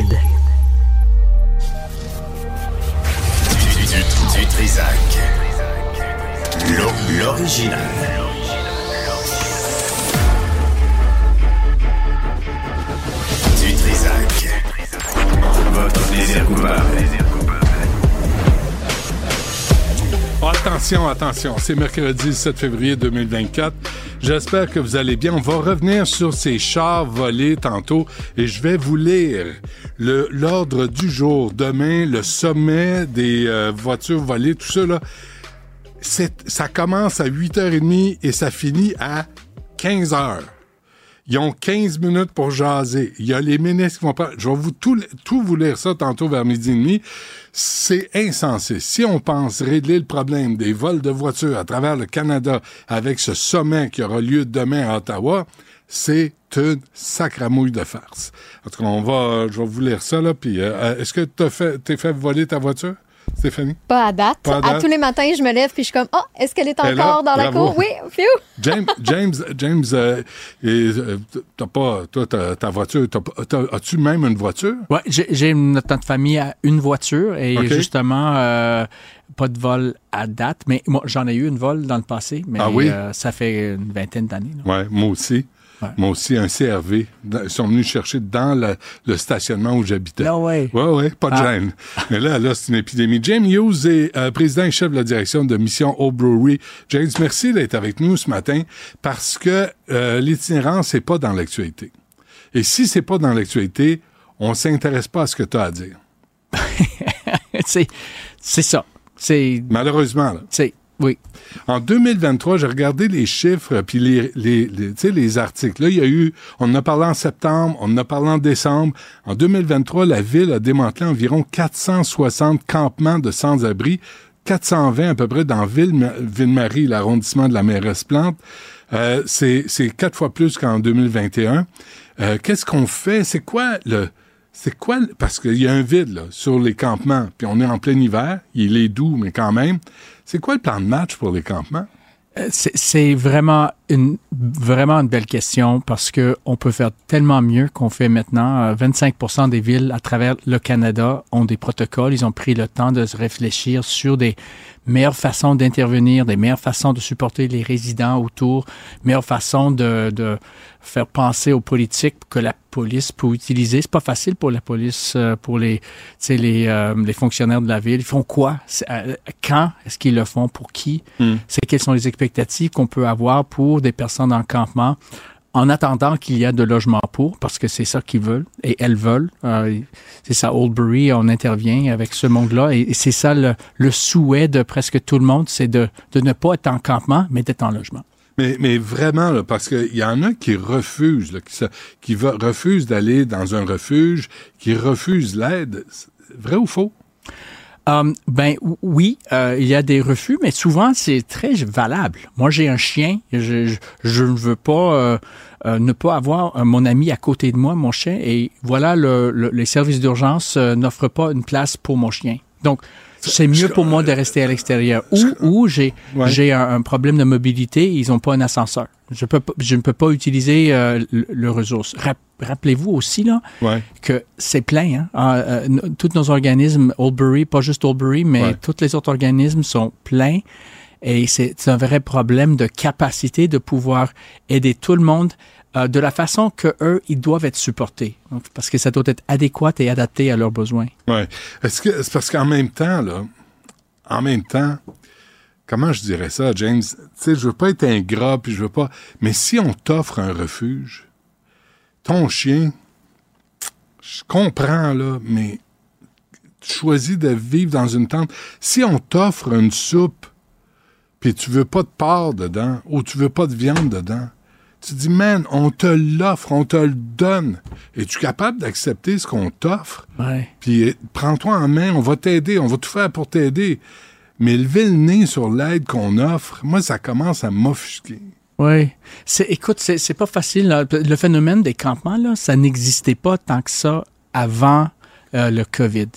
Du, du, L'original. Du Trisac. Votre plaisir coupable. Attention, attention, c'est mercredi 7 février 2024. J'espère que vous allez bien. On va revenir sur ces chars volés tantôt et je vais vous lire l'ordre du jour. Demain, le sommet des euh, voitures volées, tout ça ça commence à 8h30 et ça finit à 15h. Ils ont 15 minutes pour jaser. Il y a les ministres qui vont pas. Je vais vous tout, tout vous lire ça tantôt vers midi et demi. C'est insensé. Si on pense régler le problème des vols de voitures à travers le Canada avec ce sommet qui aura lieu demain à Ottawa, c'est une sacramouille de farce. En tout cas, on va, je vais vous lire ça, là. Puis, euh, est-ce que t'as fait, t'es fait voler ta voiture, Stéphanie? Pas à date. Pas à date. tous les matins, je me lève puis je suis comme, oh, est-ce qu'elle est là, encore dans la bravo. cour? Oui, phew. James, James, James, euh, euh, t'as pas, toi, t'as- ta voiture, t'as pas- t'as- as-tu même une voiture? Ouais, j'ai j'ai notre famille a une voiture et justement, euh, pas de vol à date. Mais moi, j'en ai eu une vol dans le passé, mais Ah oui? euh, ça fait une vingtaine d'années. Ouais, moi aussi. Ouais. Moi aussi, un CRV. Ils sont venus chercher dans le, le stationnement où j'habitais. No way. Ouais, ouais, pas de Ah. gêne. Mais là, là, c'est une épidémie. James Hughes est euh, président et chef de la direction de Mission Old Brewery. James, merci d'être avec nous ce matin parce que euh, l'itinérance, c'est pas dans l'actualité. Et si c'est pas dans l'actualité, on s'intéresse pas à ce que tu as à dire. c'est c'est ça. Malheureusement, là. Oui. En 2023, j'ai regardé les chiffres puis les, les, les, les articles. Là, il y a eu, on en a parlé en septembre, on en a parlé en décembre. En 2023, la ville a démantelé environ 460 campements de sans-abri, 420 à peu près dans Ville, Ville-Marie, l'arrondissement de la mairesse Plante. Euh, c'est, c'est quatre fois plus qu'en 2021. Euh, qu'est-ce qu'on fait? C'est quoi le... C'est quoi, parce qu'il y a un vide là, sur les campements, puis on est en plein hiver, il est doux, mais quand même. C'est quoi le plan de match pour les campements? Euh, c'est vraiment une vraiment une belle question parce que on peut faire tellement mieux qu'on fait maintenant. Euh, 25% des villes à travers le Canada ont des protocoles. Ils ont pris le temps de se réfléchir sur des meilleures façons d'intervenir, des meilleures façons de supporter les résidents autour, meilleures façons de, de faire penser aux politiques que la police peut utiliser. C'est pas facile pour la police, euh, pour les, tu sais, les, euh, les fonctionnaires de la ville. Ils font quoi? Euh, Quand est-ce qu'ils le font? Pour qui? C'est quelles sont les expectatives qu'on peut avoir pour des personnes en campement en attendant qu'il y a de logements pour, parce que c'est ça qu'ils veulent et elles veulent. Euh, c'est ça, Oldbury, on intervient avec ce monde-là et, c'est ça le, souhait de presque tout le monde, c'est de, de ne pas être en campement, mais d'être en logement. Mais, mais vraiment, là, parce qu'il y en a qui refusent, qui, qui va- refusent d'aller dans un refuge, qui refusent l'aide. Vrai ou faux? Um, ben ou- oui, euh, il y a des refus, mais souvent c'est très valable. Moi, j'ai un chien, je, je, ne veux pas euh, euh, ne pas avoir euh, mon ami à côté de moi, mon chien, et voilà, le, le- les services d'urgence euh, n'offrent pas une place pour mon chien. Donc, c'est mieux pour moi de rester à l'extérieur. Ou, ou j'ai Ouais. j'ai un, un problème de mobilité, ils n'ont pas un ascenseur. Je, peux, pas- je ne peux pas utiliser euh, le, le ressource. Rap- Rappelez-vous aussi là, Ouais. que c'est plein. Hein? Ah, euh, tous nos organismes, Oldbury, pas juste Oldbury, mais Ouais. tous les autres organismes sont pleins. Et c'est un vrai problème de capacité de pouvoir aider tout le monde euh, de la façon que eux, ils doivent être supportés. Parce que ça doit être adéquat et adapté à leurs besoins. Ouais. C'est parce qu'en même temps, là, en même temps, comment je dirais ça, James? Tu sais, je veux pas être ingrat, puis je veux pas. Mais si on t'offre un refuge, ton chien, je comprends, là, mais tu choisis de vivre dans une tente. Si on t'offre une soupe, puis tu veux pas de porc dedans, ou tu veux pas de viande dedans, tu dis, man, on te l'offre, on te le donne. Es-tu capable d'accepter ce qu'on t'offre? Ouais. Puis euh, prends-toi en main, on va t'aider, on va tout faire pour t'aider. Mais lever le nez sur l'aide qu'on offre, moi, ça commence à m'offusquer. Oui. Écoute, c'est, c'est pas facile. là. Le phénomène des campements, là, ça n'existait pas tant que ça avant euh, le COVID.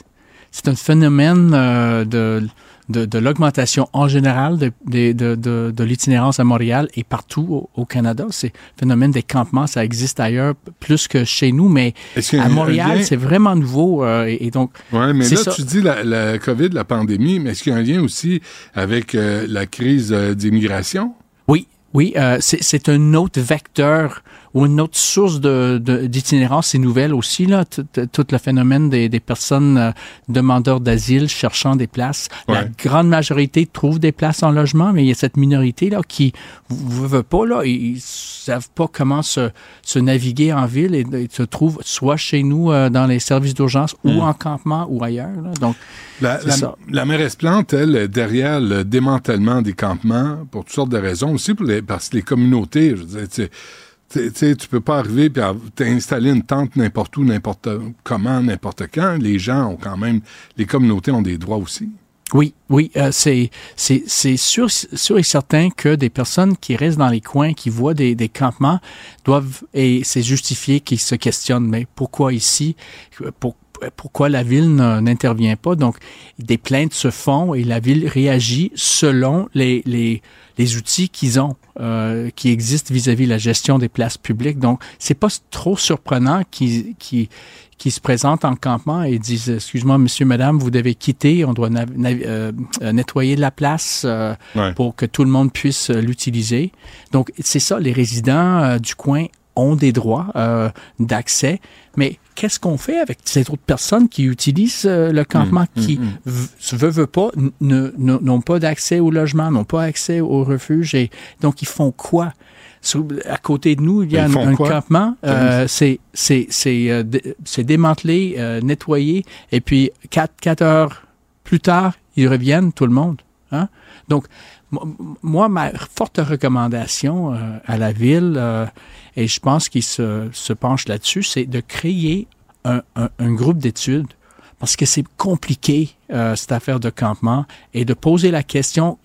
C'est un phénomène euh, de de, de l'augmentation en général de, de, de, de, de l'itinérance à Montréal et partout au, au Canada. C'est le phénomène des campements, ça existe ailleurs plus que chez nous, mais à Montréal, lien- c'est vraiment nouveau. euh, et, et donc, Oui, mais là, ça. tu dis la, la COVID, la pandémie, mais est-ce qu'il y a un lien aussi avec euh, la crise euh, d'immigration? Oui, oui, euh, c'est c'est un autre vecteur ou une autre source de- de- d'itinérance. C'est nouvelle aussi, là, tout, tout le phénomène des, des personnes euh, demandeurs d'asile cherchant des places. La Ouais. grande majorité trouve des places en logement, mais il y a cette minorité-là qui ne veut pas, là, ils, ils savent pas comment se, se naviguer en ville et, et se trouvent soit chez nous euh, dans les services d'urgence ou en campement ou ailleurs. là. Donc, La, la, ça. la mairesse Plante, elle, est derrière le démantèlement des campements pour toutes sortes de raisons, aussi pour les, parce que les communautés, je veux dire, tu sais, tu peux pas arriver puis t'installer une tente n'importe où, n'importe comment, n'importe quand. Les gens ont quand même, les communautés ont des droits aussi. Oui, oui, euh, c'est c'est sûr sûr et certain que des personnes qui restent dans les coins, qui voient des, campements, doivent et c'est justifié qu'ils se questionnent. Mais pourquoi ici? Pourquoi la ville n'intervient pas? Donc des plaintes se font et la ville réagit selon les les les outils qu'ils ont, euh, qui existent vis-à-vis de la gestion des places publiques. Donc, c'est pas trop surprenant qu'ils qui se présentent en campement et disent excuse-moi monsieur madame vous devez quitter on doit euh, nettoyer la place euh, Ouais. pour que tout le monde puisse l'utiliser donc c'est ça les résidents du coin ont des droits euh, d'accès mais qu'est-ce qu'on fait avec ces autres personnes qui utilisent euh, le campement qui v- se veut, veut pas ne- ne- n'ont pas d'accès au logement n'ont pas accès au refuge et donc ils font quoi? À côté de nous, il y a un, campement. Euh, c'est c'est c'est euh, démantelé, euh, nettoyé, et puis quatre quatre heures plus tard, ils reviennent tout le monde. Hein? Donc moi, ma forte recommandation euh, à la ville, euh, et je pense qu'il se, se penche là-dessus, c'est de créer un, un- un groupe d'études parce que c'est compliqué, euh, cette affaire de campement, et de poser la question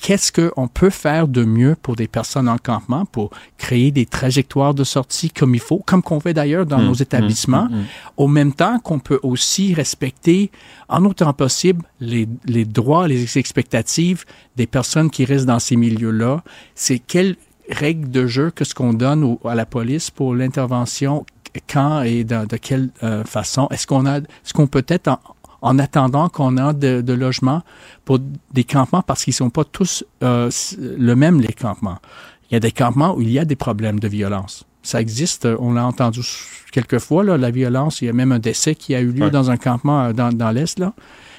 qu'est-ce qu'on peut faire de mieux pour des personnes en campement pour créer des trajectoires de sortie comme il faut, comme qu'on fait d'ailleurs dans nos établissements, au même temps qu'on peut aussi respecter, en autant possible, les, les droits, les expectatives des personnes qui restent dans ces milieux-là. C'est quelles règles de jeu que ce qu'on donne au- à la police pour l'intervention, quand et de quelle euh, façon? Est-ce qu'on a, est-ce qu'on peut être en, en attendant qu'on a de, de logements pour des campements parce qu'ils sont pas tous euh, le même les campements. Il y a des campements où il y a des problèmes de violence. Ça existe, euh, on l'a entendu quelques fois, là, la violence. Il y a même un décès qui a eu lieu Ouais. dans un campement euh, dans, dans l'Est. là.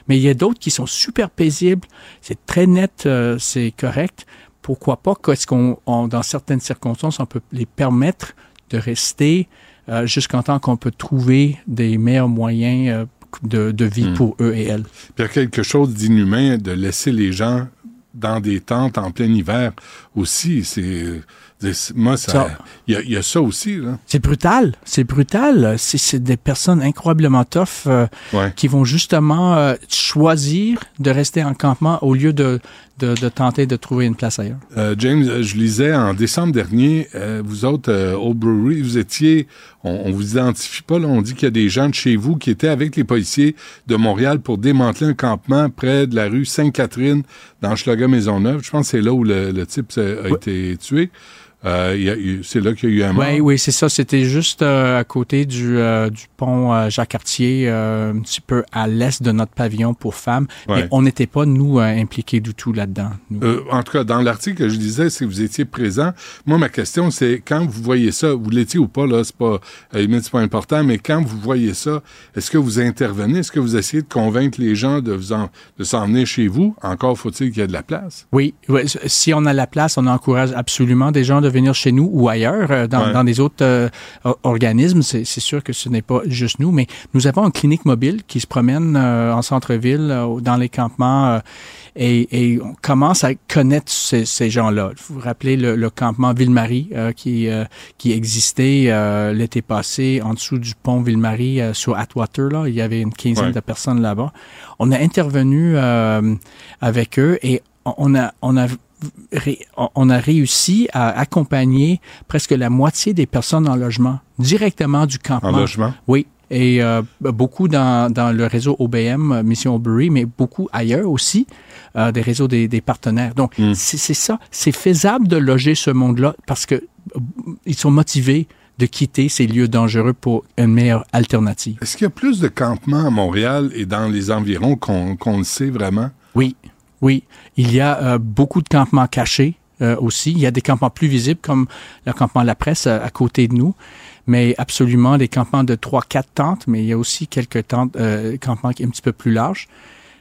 Mais il y a d'autres qui sont super paisibles. C'est très net, euh, c'est correct. Pourquoi pas qu'est-ce qu'on, on- dans certaines circonstances, on peut les permettre de rester euh, jusqu'en temps qu'on peut trouver des meilleurs moyens euh, de, de vie Mm. pour eux et elles. Puis il y a quelque chose d'inhumain de laisser les gens dans des tentes en plein hiver aussi. C'est, c'est- moi, ça, il y, y a ça aussi, là. C'est brutal, c'est brutal. C'est, des personnes incroyablement tough euh, Ouais. qui vont justement euh, choisir de rester en campement au lieu de, de, de tenter de trouver une place ailleurs. Euh, James, euh, je lisais en décembre dernier, euh, vous autres, euh, au brewery, vous étiez, on, on vous identifie pas, là, on dit qu'il y a des gens de chez vous qui étaient avec les policiers de Montréal pour démanteler un campement près de la rue Sainte-Catherine dans Schlager Maisonneuve. Je pense que c'est là où le, le type a été tué. Euh, c'est là qu'il y a eu un mort? Oui, oui, c'est ça. C'était juste euh, à côté du, euh, du pont euh, Jacques-Cartier, euh, un petit peu à l'est de notre pavillon pour femmes. Ouais. Mais on n'était pas, nous, euh, impliqués du tout là-dedans. Euh, en tout cas, dans l'article que je disais, que vous étiez présent. Moi, ma question, c'est quand vous voyez ça, vous l'étiez ou pas, là, c'est pas, c'est pas important, mais quand vous voyez ça, est-ce que vous intervenez? Est-ce que vous essayez de convaincre les gens de vous en, de s'en venir chez vous? Encore faut-il qu'il y ait de la place? Oui, oui, si on a la place, on encourage absolument des gens de venir chez nous ou ailleurs, euh, dans, Ouais. dans des autres euh, or- organismes. C'est sûr que ce n'est pas juste nous, mais nous avons une clinique mobile qui se promène euh, en centre-ville, euh, dans les campements, euh, et, et on commence à connaître ces, ces gens-là. Vous vous rappelez le, le campement Ville-Marie euh, qui, euh, qui existait euh, l'été passé en dessous du pont Ville-Marie euh, sur Atwater. Là. Il y avait une quinzaine Ouais. de personnes là-bas. On a intervenu euh, avec eux et on- a, on a on a réussi à accompagner presque la moitié des personnes en logement directement du En campement. logement? Oui, Et euh, beaucoup dans, dans le réseau OBM, Mission Obury, mais beaucoup ailleurs aussi, euh, des réseaux des, des partenaires. Donc, Mm. c'est ça. C'est faisable de loger ce monde-là parce que euh, ils sont motivés de quitter ces lieux dangereux pour une meilleure alternative. Est-ce qu'il y a plus de campements à Montréal et dans les environs qu'on qu'on le sait vraiment? Oui. Il y a euh, beaucoup de campements cachés euh, aussi. Il y a des campements plus visibles comme le campement La Presse à, à côté de nous, mais absolument des campements de 3-4 tentes, mais il y a aussi quelques tentes, euh, campements qui est un petit peu plus larges.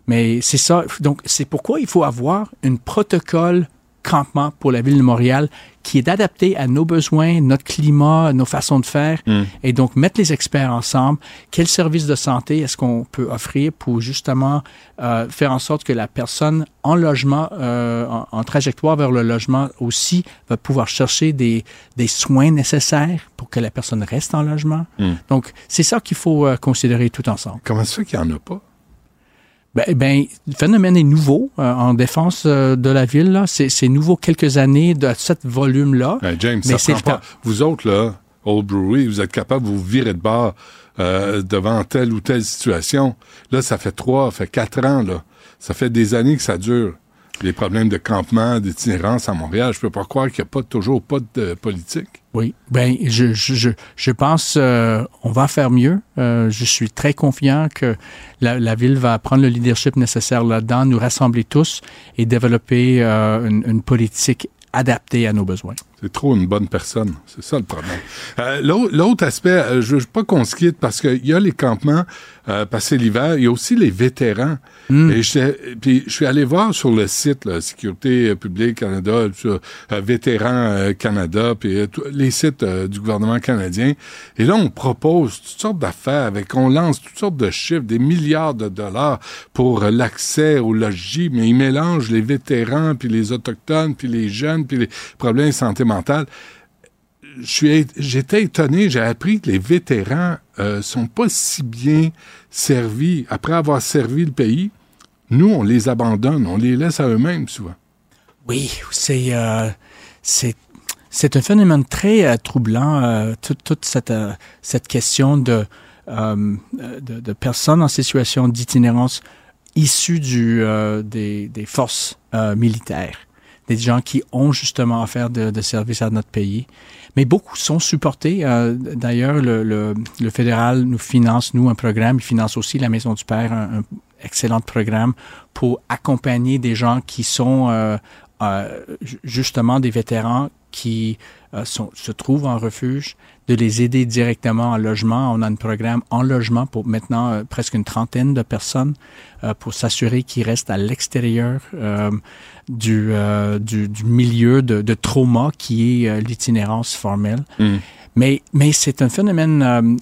Mais c'est ça. Donc, c'est pourquoi il faut avoir un protocole campement pour la ville de Montréal qui est adapté à nos besoins, notre climat, nos façons de faire. Mm. Et donc, mettre les experts ensemble. Quel service de santé est-ce qu'on peut offrir pour justement euh, faire en sorte que la personne en logement, euh, en, en trajectoire vers le logement aussi, va pouvoir chercher des, des soins nécessaires pour que la personne reste en logement? Mm. Donc, c'est ça qu'il faut euh, considérer tout ensemble. Comment ça qu'il n'y en a pas? Ben, ben, le phénomène est nouveau euh, en défense euh, de la ville. C'est nouveau quelques années de ce volume-là. Euh, James, Mais ça prend pas. Vous autres, là, Old Brewery, vous êtes capable de vous virer de bord euh, devant telle ou telle situation. Là, ça fait trois, ça fait quatre ans, là. Ça fait des années que ça dure. Les problèmes de campement, d'itinérance à Montréal, je peux pas croire qu'il n'y a pas toujours pas de politique. Oui, ben je je je, pense euh, on va faire mieux. Euh, je suis très confiant que la, la ville va prendre le leadership nécessaire là-dedans, nous rassembler tous et développer euh, une, une politique adaptée à nos besoins. C'est trop une bonne personne. C'est ça le problème. Euh, l'au- L'autre aspect, euh, je veux pas qu'on se quitte parce qu'il y a les campements euh, passé l'hiver, il y a aussi les vétérans. Mm. Et puis je suis allé voir sur le site là, Sécurité publique Canada, sur euh, Vétérans euh, Canada, puis les sites du gouvernement canadien. Et là, on propose toutes sortes d'affaires avec, on lance toutes sortes de chiffres, des milliards de dollars pour l'accès au logis, mais ils mélangent les vétérans, puis les autochtones, puis les jeunes, puis les problèmes de santé mentale. J'étais étonné, j'ai appris que les vétérans euh, sont pas si bien servis après avoir servi le pays. Nous, on les abandonne, on les laisse à eux-mêmes souvent. Oui, c'est euh, c'est c'est un phénomène très euh, troublant euh, toute cette cette question de, de personnes en situation d'itinérance issues des des forces militaires, des gens qui ont justement faire de, de service à notre pays. Mais beaucoup sont supportés. Euh, D'ailleurs, le, le, le fédéral nous finance, nous, un programme. Il finance aussi la Maison du Père, un, un excellent programme pour accompagner des gens qui sont euh, euh, ju- justement des vétérans qui euh, sont, se trouvent en refuge, de les aider directement en logement. On a un programme en logement pour maintenant euh, presque une trentaine de personnes euh, pour s'assurer qu'ils restent à l'extérieur euh, du, euh, du, du milieu de, de trauma qui est euh, l'itinérance formelle. Mm. Mais, mais c'est un phénomène euh,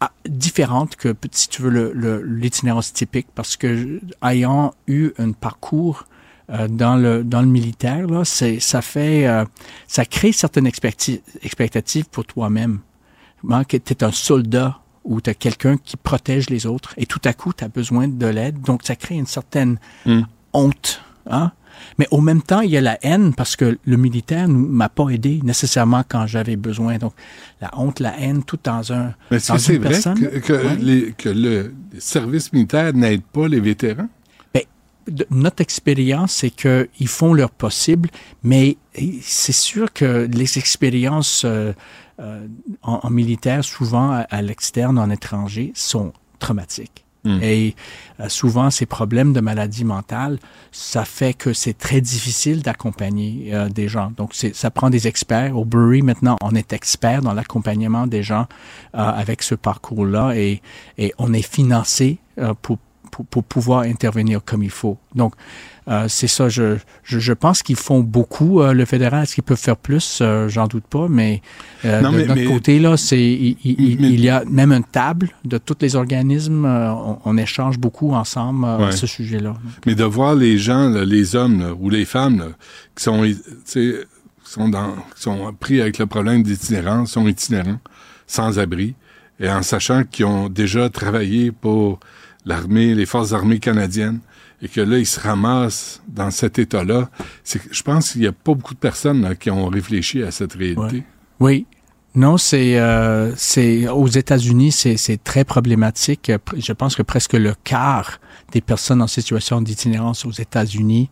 ah, différent que, si tu veux, le- le- l'itinérance typique, parce que ayant eu un parcours euh, dans le dans le militaire, là, c'est ça fait euh, ça crée certaines expecti- expectatives pour toi-même. Hein, que tu es un soldat ou tu as quelqu'un qui protège les autres et tout à coup tu as besoin de l'aide, donc ça crée une certaine Mm. honte, hein? Mais au même temps, il y a la haine parce que le militaire ne m'a pas aidé nécessairement quand j'avais besoin. Donc, la honte, la haine, tout dans un. Mais est-ce que c'est vrai personne. que, que Ouais. les- que le service militaire n'aide pas les vétérans? Notre expérience, c'est qu'ils font leur possible, mais c'est sûr que les expériences euh, euh, en, en militaire, souvent à, à l'externe, en étranger, sont traumatiques. Mm. Et euh, souvent, ces problèmes de maladie mentale, ça fait que c'est très difficile d'accompagner euh, des gens. Donc, ça prend des experts. Au Bury, maintenant, on est expert dans l'accompagnement des gens euh, avec ce parcours-là et, et on est financé euh, pour, pour, pour pouvoir intervenir comme il faut. Donc, euh, c'est ça, je, je, je pense qu'ils font beaucoup, euh, le fédéral. Est-ce qu'ils peuvent faire plus? Euh, J'en doute pas, mais, Non, de mais- notre mais- côté, là, c'est, il, il- Mais- il y a même une table de tous les organismes. on, on échange beaucoup ensemble Ouais. à ce sujet-là. Mais de voir les gens, là, les hommes là, ou les femmes là, qui sont, qui sont, dans, qui sont pris avec le problème d'itinérance, sont itinérants, sans abri, et en sachant qu'ils ont déjà travaillé pour l'armée, les forces armées canadiennes, et que là, ils se ramassent dans cet état-là, je pense qu'il n'y a pas beaucoup de personnes là, qui ont réfléchi à cette réalité. Oui, Non, c'est euh, c'est aux États-Unis, c'est très problématique. Je pense que presque le quart des personnes en situation d'itinérance aux États-Unis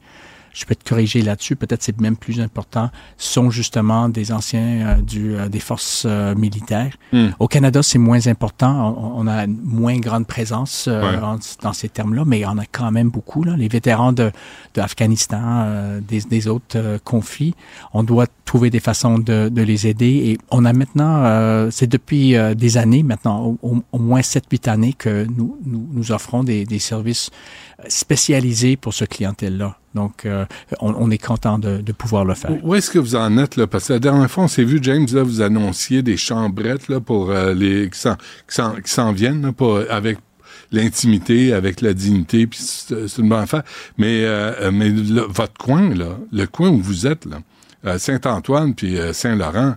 je peux te corriger là-dessus, peut-être c'est même plus important, sont justement des anciens euh, du, euh, des forces euh, militaires. Hmm. Au Canada, c'est moins important. On, on, a une moins grande présence en, dans ces termes-là, mais il y en a quand même beaucoup. Là. Les vétérans de, de Afghanistan, des, des, autres conflits, on doit trouver des façons de, de les aider. Et on a maintenant, c'est depuis des années maintenant, au, au moins 7-8 années que nous, nous, nous offrons des, des services spécialisés pour ce clientèle-là. Donc, euh, on, est content de, pouvoir le faire. Où est-ce que vous en êtes là? Parce que la dernière fois, on s'est vu, James, là, vous annonciez des chambrettes là pour euh, les qui s'en viennent là, pour, avec l'intimité, avec la dignité, puis c'est une bonne affaire. Mais euh, mais votre coin là, le coin où vous êtes là, Saint-Antoine puis Saint-Laurent.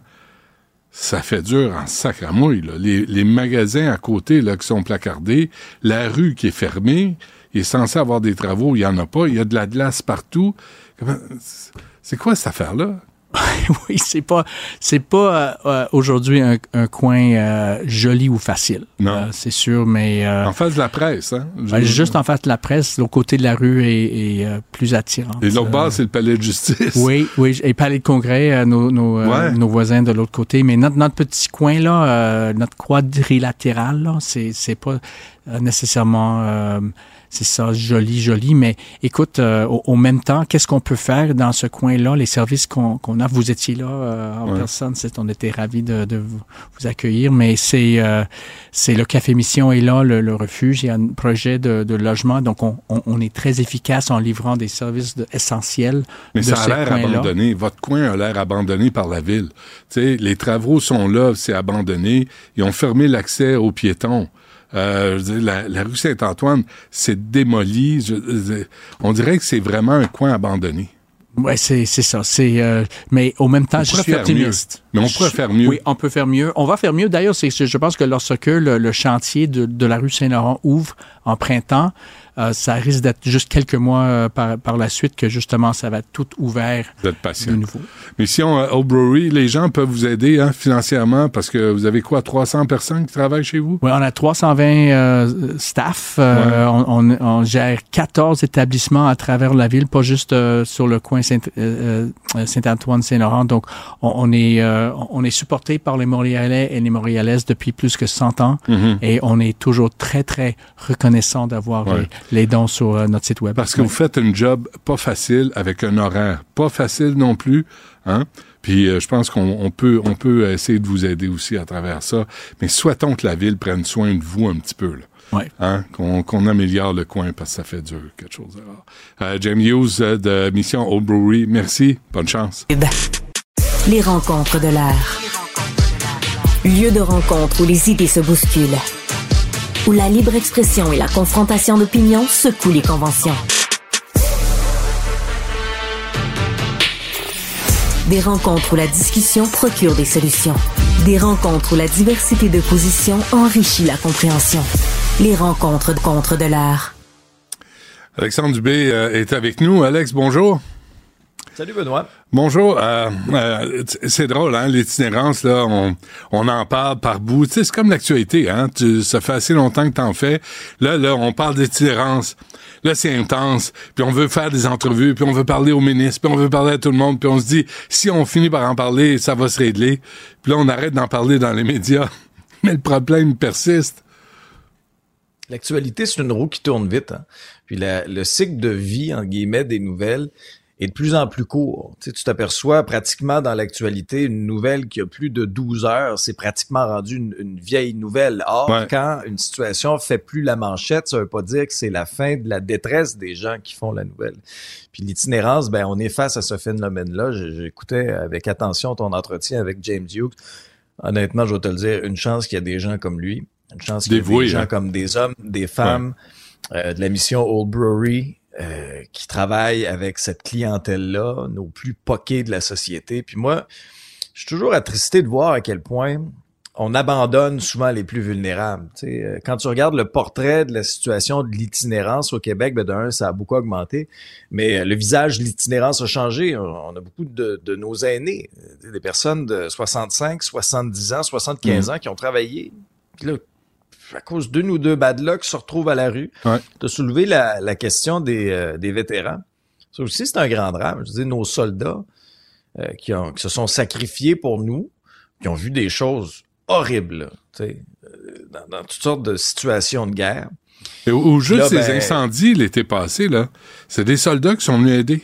Ça fait dur en sacramouille. Là. Les, les magasins à côté là, qui sont placardés, la rue qui est fermée, il est censé avoir des travaux, il n'y en a pas, il y a de la glace partout. C'est quoi cette affaire-là? oui, c'est pas c'est pas euh, aujourd'hui un, un, coin euh, joli ou facile. Non, euh, c'est sûr, mais en face de la presse, hein? Ben, juste en face de la presse, l'autre côté de la rue est, est plus attirant. Et l'autre bas, c'est le palais de justice. Oui, oui, et palais de congrès, nos nos, ouais. nos voisins de l'autre côté. Mais notre notre petit coin là, notre quadrilatéral là, c'est c'est pas nécessairement c'est ça, joli, joli. Mais écoute, euh, au, au, même temps, qu'est-ce qu'on peut faire dans ce coin-là, les services qu'on qu a? Vous étiez là euh, en ouais. personne, on était ravis de, de vous, vous, accueillir, mais c'est euh, c'est le Café Mission est là, le, le, refuge, il y a un projet de, de logement, donc on, on, on, est très efficace en livrant des services de, essentiels. Mais de ça a l'air abandonné. Votre coin a l'air abandonné par la ville. sais, les travaux sont là, c'est abandonné. Ils ont fermé l'accès aux piétons. Euh, je veux dire, la, la rue Saint-Antoine s'est démolie. Je, je, on dirait que c'est vraiment un coin abandonné. Ouais, c'est c'est ça. C'est euh, mais au même temps, on je suis optimiste. Mieux. Mais on pourrait faire mieux. Oui, on peut faire mieux. On va faire mieux. D'ailleurs, c'est je pense que lorsque le, le chantier de, de, la rue Saint-Laurent ouvre en printemps, euh, ça risque d'être juste quelques mois euh, par, par la suite que justement ça va être tout ouvert patient. de nouveau. Mais si on au brewery, les gens peuvent vous aider hein, financièrement parce que vous avez quoi 300 personnes qui travaillent chez vous? Oui, on a 320 euh, staff. Ouais. On, on, on, gère 14 établissements à travers la ville, pas juste sur le coin Saint, Saint-Antoine Saint-Laurent. Donc on, on est on est supporté par les Montréalais et les Montréalaises depuis plus que 100 ans mm -hmm. et on est toujours très très reconnaissant d'avoir Ouais. Les, dons sur euh, notre site web. Parce que vous faites un job pas facile avec un horaire pas facile non plus, hein? Puis euh, je pense qu'on peut on peut essayer de vous aider aussi à travers ça. Mais souhaitons que la ville prenne soin de vous un petit peu là. Ouais. Hein? Qu'on qu améliore le coin parce que ça fait dur quelque chose. Alors, euh, James Hughes euh, de Mission Old Brewery, merci, bonne chance. Les rencontres de l'air. Lieu de rencontre où les idées se bousculent où la libre expression et la confrontation d'opinions secouent les conventions. Des rencontres où la discussion procure des solutions. Des rencontres où la diversité de positions enrichit la compréhension. Les rencontres contre de l'art. Alexandre Dubé euh, est avec nous. Alex, bonjour. Salut Benoît. Bonjour. Euh, euh, c'est drôle, hein, l'itinérance, là, on, on en parle par bout. Tu sais, c'est comme l'actualité, hein. Tu, ça fait assez longtemps que t'en fais. Là, là, on parle d'itinérance. Là, c'est intense. Puis on veut faire des entrevues, puis on veut parler au ministre, puis on veut parler à tout le monde, puis on se dit, si on finit par en parler, ça va se régler. Puis là, on arrête d'en parler dans les médias. Mais le problème persiste. L'actualité, c'est une roue qui tourne vite. Hein. Puis la, le cycle de vie, en guillemets, des nouvelles est de plus en plus court. Tu sais, tu t'aperçois pratiquement dans l'actualité une nouvelle qui a plus de 12 heures, c'est pratiquement rendu une, une, vieille nouvelle. Or, ouais. quand une situation fait plus la manchette, ça veut pas dire que c'est la fin de la détresse des gens qui font la nouvelle. Puis l'itinérance, ben on est face à ce phénomène-là. J'écoutais avec attention ton entretien avec James Hughes. Honnêtement, je vais te le dire, une chance qu'il y a des gens comme lui, une chance qu'il y a des gens hein? comme des hommes, des femmes, ouais. euh, de la mission Old Brewery, euh, qui travaillent avec cette clientèle-là, nos plus poqués de la société. Puis moi, je suis toujours attristé de voir à quel point on abandonne souvent les plus vulnérables. Tu sais, euh, quand tu regardes le portrait de la situation de l'itinérance au Québec, ben d'un, ça a beaucoup augmenté, mais euh, le visage de l'itinérance a changé. On a beaucoup de, de nos aînés, des personnes de 65, 70 ans, 75 ans qui ont travaillé. Puis là, à cause d'une ou deux bad luck, se retrouvent à la rue. Ouais. Tu as soulevé la, la question des, euh, des vétérans. Ça aussi, c'est un grand drame. Je veux dire, nos soldats euh, qui, ont, qui se sont sacrifiés pour nous, qui ont vu des choses horribles, là, tu sais, euh, dans, dans toutes sortes de situations de guerre. Et au, au juste Là, ces ben- incendies l'été passé, là, c'est des soldats qui sont venus aider.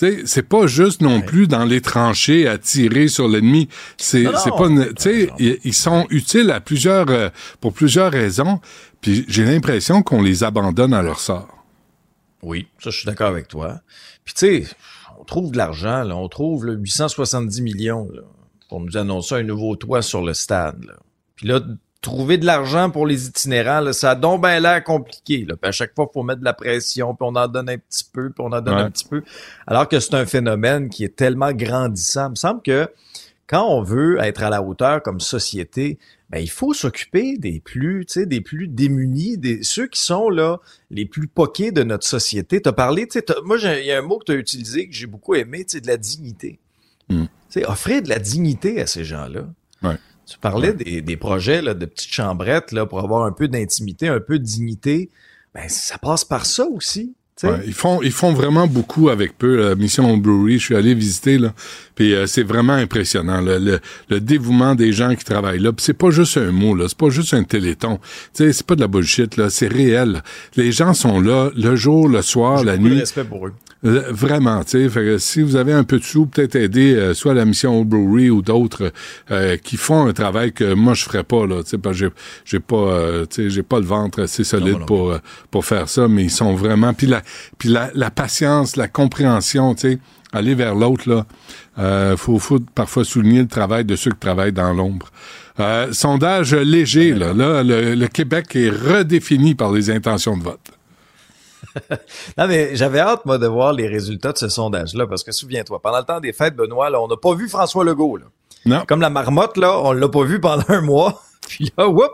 Sais, c'est pas juste non plus dans les tranchées à tirer sur l'ennemi. C'est, pas, tu sais, ils, ils sont utiles à plusieurs, euh, pour plusieurs raisons. Puis j'ai l'impression qu'on les abandonne à leur sort. Oui, ça, je suis d'accord avec toi. Puis, tu sais, on trouve de l'argent, là. On trouve là, 870 millions là, pour nous annoncer un nouveau toit sur le stade. Là. Puis là, trouver de l'argent pour les itinérants, là, ça a donc l'air compliqué. Là. Puis à chaque fois, il faut mettre de la pression, puis on en donne un petit peu, puis on en donne Ouais. un petit peu. Alors que c'est un phénomène qui est tellement grandissant. Il me semble que quand on veut être à la hauteur comme société, ben, il faut s'occuper des plus, tu sais, des plus démunis, des ceux qui sont là les plus poqués de notre société. T'as parlé, tu sais, t'as- moi j'ai- il y a un mot que tu as utilisé que j'ai beaucoup aimé, tu sais, de la dignité. Mm. Tu sais, offrir de la dignité à ces gens-là. Ouais. Tu parlais des, des projets là, de petites chambrettes là pour avoir un peu d'intimité, un peu de dignité. Ben ça passe par ça aussi. tu sais. Ouais, ils font ils font vraiment beaucoup avec peu. La mission brewery, je suis allé visiter là, puis euh, c'est vraiment impressionnant le, le, le dévouement des gens qui travaillent là. Puis c'est pas juste un mot là, c'est pas juste un téléthon. Tu sais, c'est pas de la bullshit là, c'est réel. Les gens sont là le jour, le soir, la nuit. respect pour eux. Euh, Vraiment, tu sais, si vous avez un peu de sous, peut-être aider euh, soit la mission Old Brewery ou d'autres euh, qui font un travail que moi je ferais pas là, tu sais, parce que j'ai j'ai pas, euh, tu sais, j'ai pas le ventre assez solide non pour pour faire ça, mais ils sont vraiment puis la puis la, la patience, la compréhension, tu sais, aller vers l'autre là, euh, faut faut parfois souligner le travail de ceux qui travaillent dans l'ombre. Euh, sondage léger là, là le, le Québec est redéfini par les intentions de vote. Non, mais j'avais hâte, moi, de voir les résultats de ce sondage-là, parce que souviens-toi, pendant le temps des fêtes, Benoît, là, on n'a pas vu François Legault. Là. Non. Comme la marmotte, là, on l'a pas vu pendant un mois. Puis là, whoop,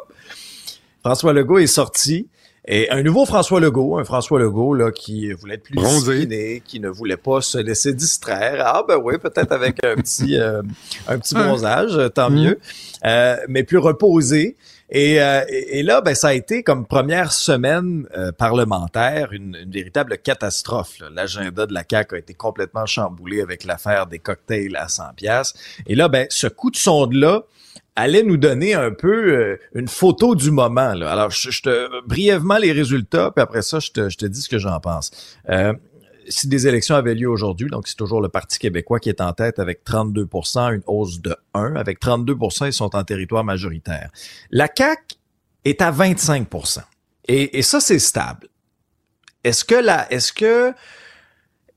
François Legault est sorti. Et un nouveau François Legault, un François Legault là, qui voulait être plus Bronzé. discipliné, qui ne voulait pas se laisser distraire. Ah ben oui, peut-être avec un petit euh, un petit bronzage, tant Mhm. mieux. Euh, mais plus reposé. Et, euh, et là, ben, ça a été comme première semaine euh, parlementaire une, une véritable catastrophe. là. L'agenda de la CAQ a été complètement chamboulé avec l'affaire des cocktails à 100 pièces. Et là, ben, ce coup de sonde-là allait nous donner un peu euh, une photo du moment. Alors, je, je te brièvement les résultats, puis après ça, je te, je te dis ce que j'en pense. Euh, si des élections avaient lieu aujourd'hui, donc c'est toujours le Parti québécois qui est en tête avec 32% une hausse de 1. Avec 32% ils sont en territoire majoritaire. La CAQ est à 25 et, et ça, c'est stable. Est-ce que la, est-ce que,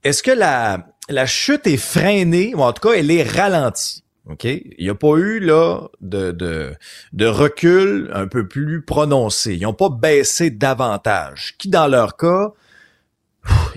est-ce que la, la chute est freinée, ou en tout cas, elle est ralentie? OK? Il n'y a pas eu, là, de, de, recul un peu plus prononcé. Ils n'ont pas baissé davantage. Qui, dans leur cas,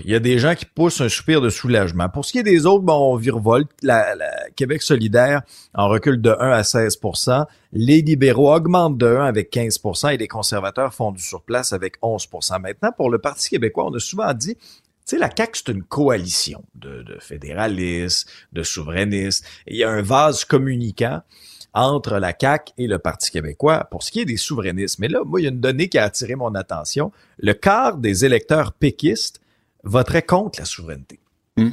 il y a des gens qui poussent un soupir de soulagement. Pour ce qui est des autres, bon, on virevolte. La, la Québec solidaire en recul de 1 à 16% Les libéraux augmentent de 1 avec 15% et les conservateurs font du surplace avec 11% Maintenant, pour le Parti québécois, on a souvent dit, tu sais, la CAQ, c'est une coalition de, de fédéralistes, de souverainistes. Il y a un vase communicant entre la CAQ et le Parti québécois pour ce qui est des souverainistes. Mais là, moi, il y a une donnée qui a attiré mon attention. Le quart des électeurs péquistes voterait contre la souveraineté. Mm.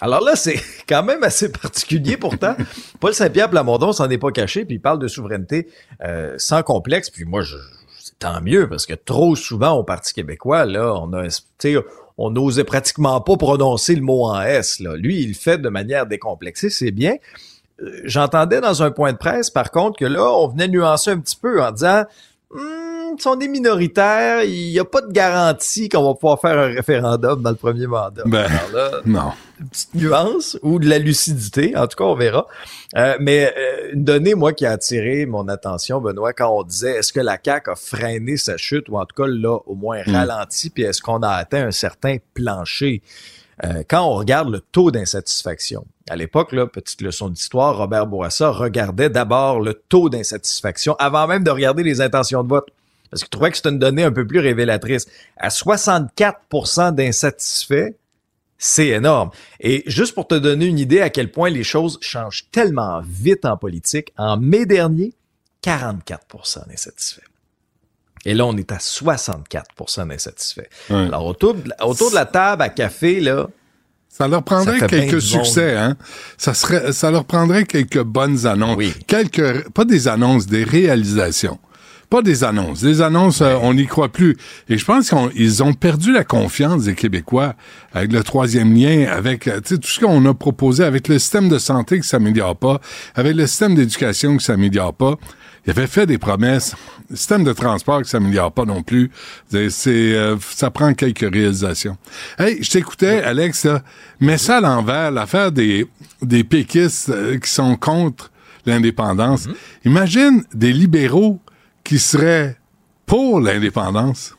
Alors là, c'est quand même assez particulier pourtant. Paul Saint-Pierre Plamondon s'en est pas caché, puis il parle de souveraineté euh, sans complexe. Puis moi, je, c'est tant mieux, parce que trop souvent au Parti québécois, là, on a, tu sais, on n'osait pratiquement pas prononcer le mot en S. Lui, il le fait de manière décomplexée, c'est bien. Euh, J'entendais dans un point de presse, par contre, que là, on venait nuancer un petit peu en disant Si on est minoritaire, il n'y a pas de garantie qu'on va pouvoir faire un référendum dans le premier mandat. Ben. Là, Non. une petite nuance ou de la lucidité, en tout cas, on verra. Euh, mais euh, une donnée, moi, qui a attiré mon attention, Benoît, quand on disait est-ce que la CAQ a freiné sa chute ou en tout cas l'a au moins Mm. ralenti, puis est-ce qu'on a atteint un certain plancher? euh, quand on regarde le taux d'insatisfaction. À l'époque, là, petite leçon d'histoire, Robert Bourassa regardait d'abord le taux d'insatisfaction avant même de regarder les intentions de vote. Parce qu'il trouvait que c'était une donnée un peu plus révélatrice. À 64% d'insatisfaits, c'est énorme. Et juste pour te donner une idée à quel point les choses changent tellement vite en politique, en mai dernier, 44% d'insatisfaits. Et là, on est à 64 d'insatisfaits. Ouais. Alors, autour de, la- autour de la table à café, là, Ça leur prendrait Ça quelques succès, hein. Ça serait, ça leur prendrait quelques bonnes annonces. Oui. Quelques, pas des annonces, des réalisations. Pas des annonces. Des annonces, euh, on n'y croit plus. Et je pense qu'ils ont perdu la confiance des Québécois avec le troisième lien, avec euh, tout ce qu'on a proposé, avec le système de santé qui s'améliore pas, avec le système d'éducation qui s'améliore pas. Il avait fait des promesses. Le système de transport qui s'améliore pas non plus. C'est, euh, ça prend quelques réalisations. Hey, je t'écoutais, Alex, là, mets ça à l'envers, l'affaire des, des péquistes euh, qui sont contre l'indépendance. Imagine des libéraux qui seraient pour l'indépendance.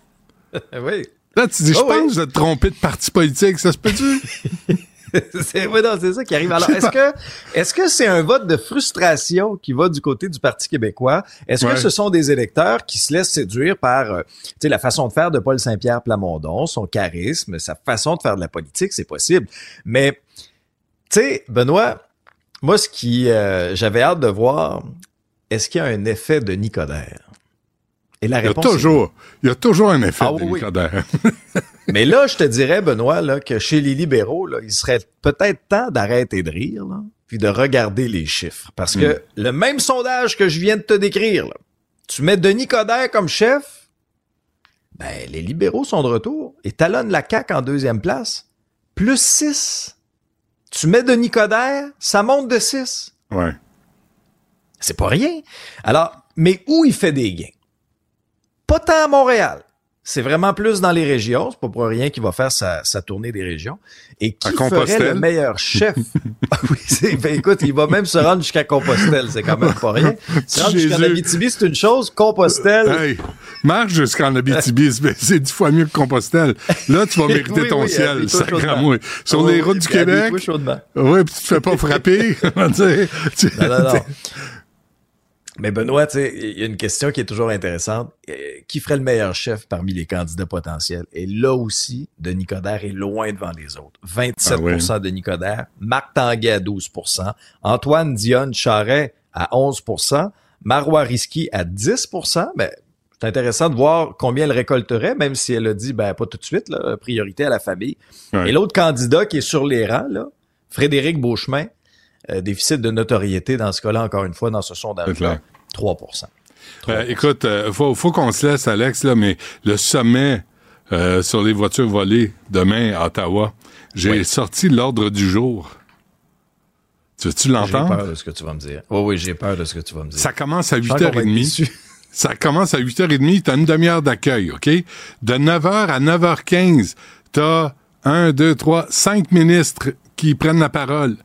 oui. Là, tu dis, je Oh oui. pense de te tromper de parti politique, ça se peut-tu? c'est ouais, non, c'est ça qui arrive. Alors, est-ce que est-ce que c'est un vote de frustration qui va du côté du Parti québécois? Est-ce Ouais. que ce sont des électeurs qui se laissent séduire par euh, tu sais la façon de faire de Paul Saint-Pierre Plamondon, son charisme, sa façon de faire de la politique, c'est possible. Mais tu sais, Benoît, moi ce qui euh, j'avais hâte de voir, est-ce qu'il y a un effet de Nicodère Et la Il y a toujours, il y a toujours un effet Ah de oui. Mais là, je te dirais, Benoît, là, que chez les libéraux, là, il serait peut-être temps d'arrêter de rire, là, puis de regarder les chiffres. Parce que le même sondage que je viens de te décrire, là, tu mets Denis Coderre comme chef, ben, les libéraux sont de retour et talonnent la CAQ en deuxième place. Plus 6. Tu mets Denis Coderre, ça monte de 6. ouais. C'est pas rien. Alors, mais où il fait des gains? Pas tant à Montréal. C'est vraiment plus dans les régions. C'est pas pour rien qu'il va faire sa, sa tournée des régions. Et qui À ferait Compostelle. le meilleur chef? Ah oui, c'est, ben écoute, il va même se rendre jusqu'à Compostelle. C'est quand même pas rien. Se rendre. Abitibi, c'est une chose. Compostelle. Hey, marche jusqu'en Abitibi, c'est- c'est dix fois mieux que Compostelle. Là, tu vas mériter Oui, ton oui, ciel, sacramouille. Sur Oui, les oui, routes du Québec, ouais, puis tu te fais pas frapper. Tu sais, tu- Non, non, non. Mais Benoît, tu sais, il y a une question qui est toujours intéressante. Euh, Qui ferait le meilleur chef parmi les candidats potentiels? Et là aussi, Denis Coderre est loin devant les autres. 27 Ah oui. de Denis Coderre, Marc Tanguay à 12% Antoine Dionne Charret à 11% Marois Risky à 10% Ben, c'est intéressant de voir combien elle récolterait, même si elle a dit, ben, pas tout de suite, là, priorité à la famille. Ouais. Et l'autre candidat qui est sur les rangs, là, Frédéric Beauchemin, euh, déficit de notoriété dans ce cas-là, encore une fois, dans ce C'est sondage clair. 3% Euh, écoute, euh, faut, faut qu'on se laisse, Alex, là, mais le sommet euh, sur les voitures volées demain à Ottawa, j'ai Oui. sorti l'ordre du jour. Tu veux-tu J'ai l'entendre? peur de ce que tu vas me dire. Oui, oui, j'ai peur de ce que tu vas me dire. Ça commence à Je sens qu'on va être 8h30. déçus. Ça commence à 8h30, t'as une demi-heure d'accueil, OK? De 9h à 9h15, t'as un, deux, trois, cinq ministres qui prennent la parole.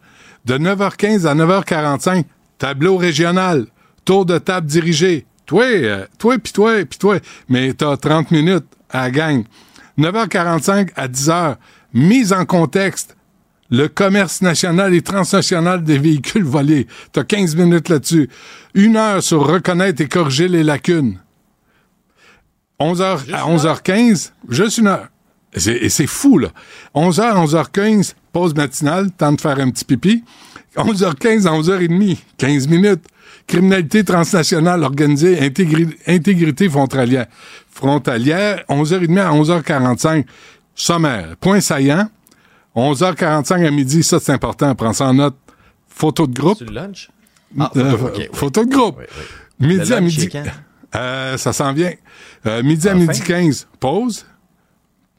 De 9h15 à 9h45, tableau régional, tour de table dirigé. Toi, euh, toi, pis toi, pis toi. Mais t'as 30 minutes à la gang. 9h45 à 10h, mise en contexte, le commerce national et transnational des véhicules volés. T'as 15 minutes là-dessus. Une heure sur reconnaître et corriger les lacunes. 11h à 11h15, juste une heure. Et c'est- fou, là. 11h, 11h15, pause matinale, temps de faire un petit pipi. 11h15 à 11h30, 15 minutes. Criminalité transnationale organisée, intégri- intégrité frontalière. Frontalière, 11h30 à 11h45. Sommaire. Point saillant. 11h45 à midi, ça c'est important, prends ça en note. Photo de groupe. Tu le lunch? Ah, Euh, photo, oui. photo de groupe. Oui, oui. Midi Le à lunch, midi. Euh, ça s'en vient. Euh, midi à midi 15, pause.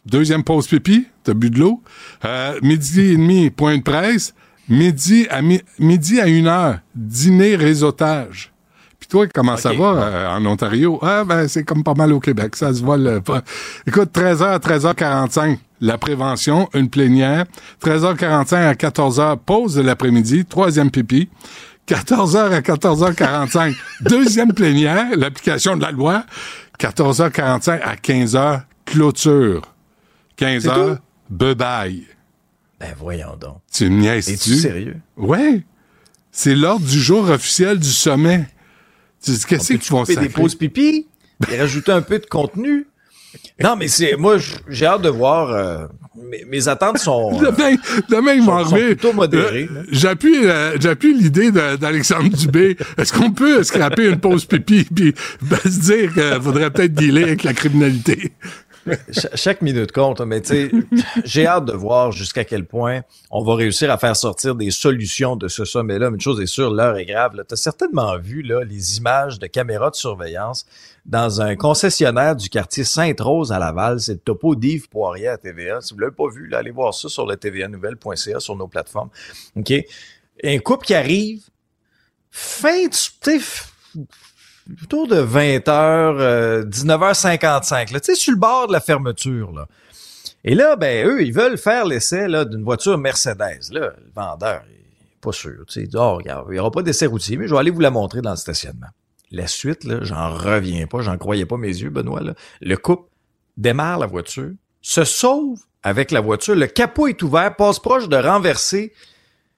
Deuxième pause pipi, t'as bu de l'eau. Euh, midi et demi, point de presse. Midi à, mi- midi à une heure, dîner réseautage. Puis toi, comment ça va euh, en Ontario? Ah, ben, c'est comme pas mal au Québec. Ça se vole pas. Écoute, 13h à 13h45, la prévention, une plénière. 13h45 à 14h, pause de l'après-midi, troisième pipi. 14h à 14h45, deuxième plénière, l'application de la loi. 14h45 à 15h, clôture. 15h, bye-bye. Ben voyons donc. Tu me niaises-tu? Es-tu sérieux? Ouais. C'est l'ordre du jour officiel du sommet. Tu dis, qu'est-ce qu'ils vont des pauses pipi? Et rajouter un peu de contenu? Non, mais c'est moi, j'ai hâte de voir. euh, mes, mes attentes sont. euh, Demain, demain, ils vont plutôt modérés, Euh. J'appuie, euh, j'appuie l'idée d'Alexandre Dubé. Est-ce qu'on peut scraper une pause pipi puis ben, se dire qu'il faudrait peut-être dealer avec la criminalité? Cha- chaque minute compte, mais tu sais, j'ai hâte de voir jusqu'à quel point on va réussir à faire sortir des solutions de ce sommet-là. Mais une chose est sûre, l'heure est grave. Tu as certainement vu là, les images de caméras de surveillance dans un concessionnaire du quartier Sainte-Rose à Laval. C'est le topo d'Yves Poirier à TVA. Si vous l'avez pas vu, là, allez voir ça sur le tvanouvelle.ca, sur nos plateformes. OK? Un couple qui arrive, fin, tu autour de 20h, euh, 19h55, là, tu sais, sur le bord de la fermeture, là. Et là, ben, eux, ils veulent faire l'essai, là, d'une voiture Mercedes, là. Le vendeur, il est pas sûr, tu sais, il dit, oh, regarde, il y aura pas d'essai routier, mais je vais aller vous la montrer dans le stationnement. La suite, là, j'en reviens pas, j'en croyais pas mes yeux, Benoît. Le couple démarre la voiture, se sauve avec la voiture, le capot est ouvert, passe proche de renverser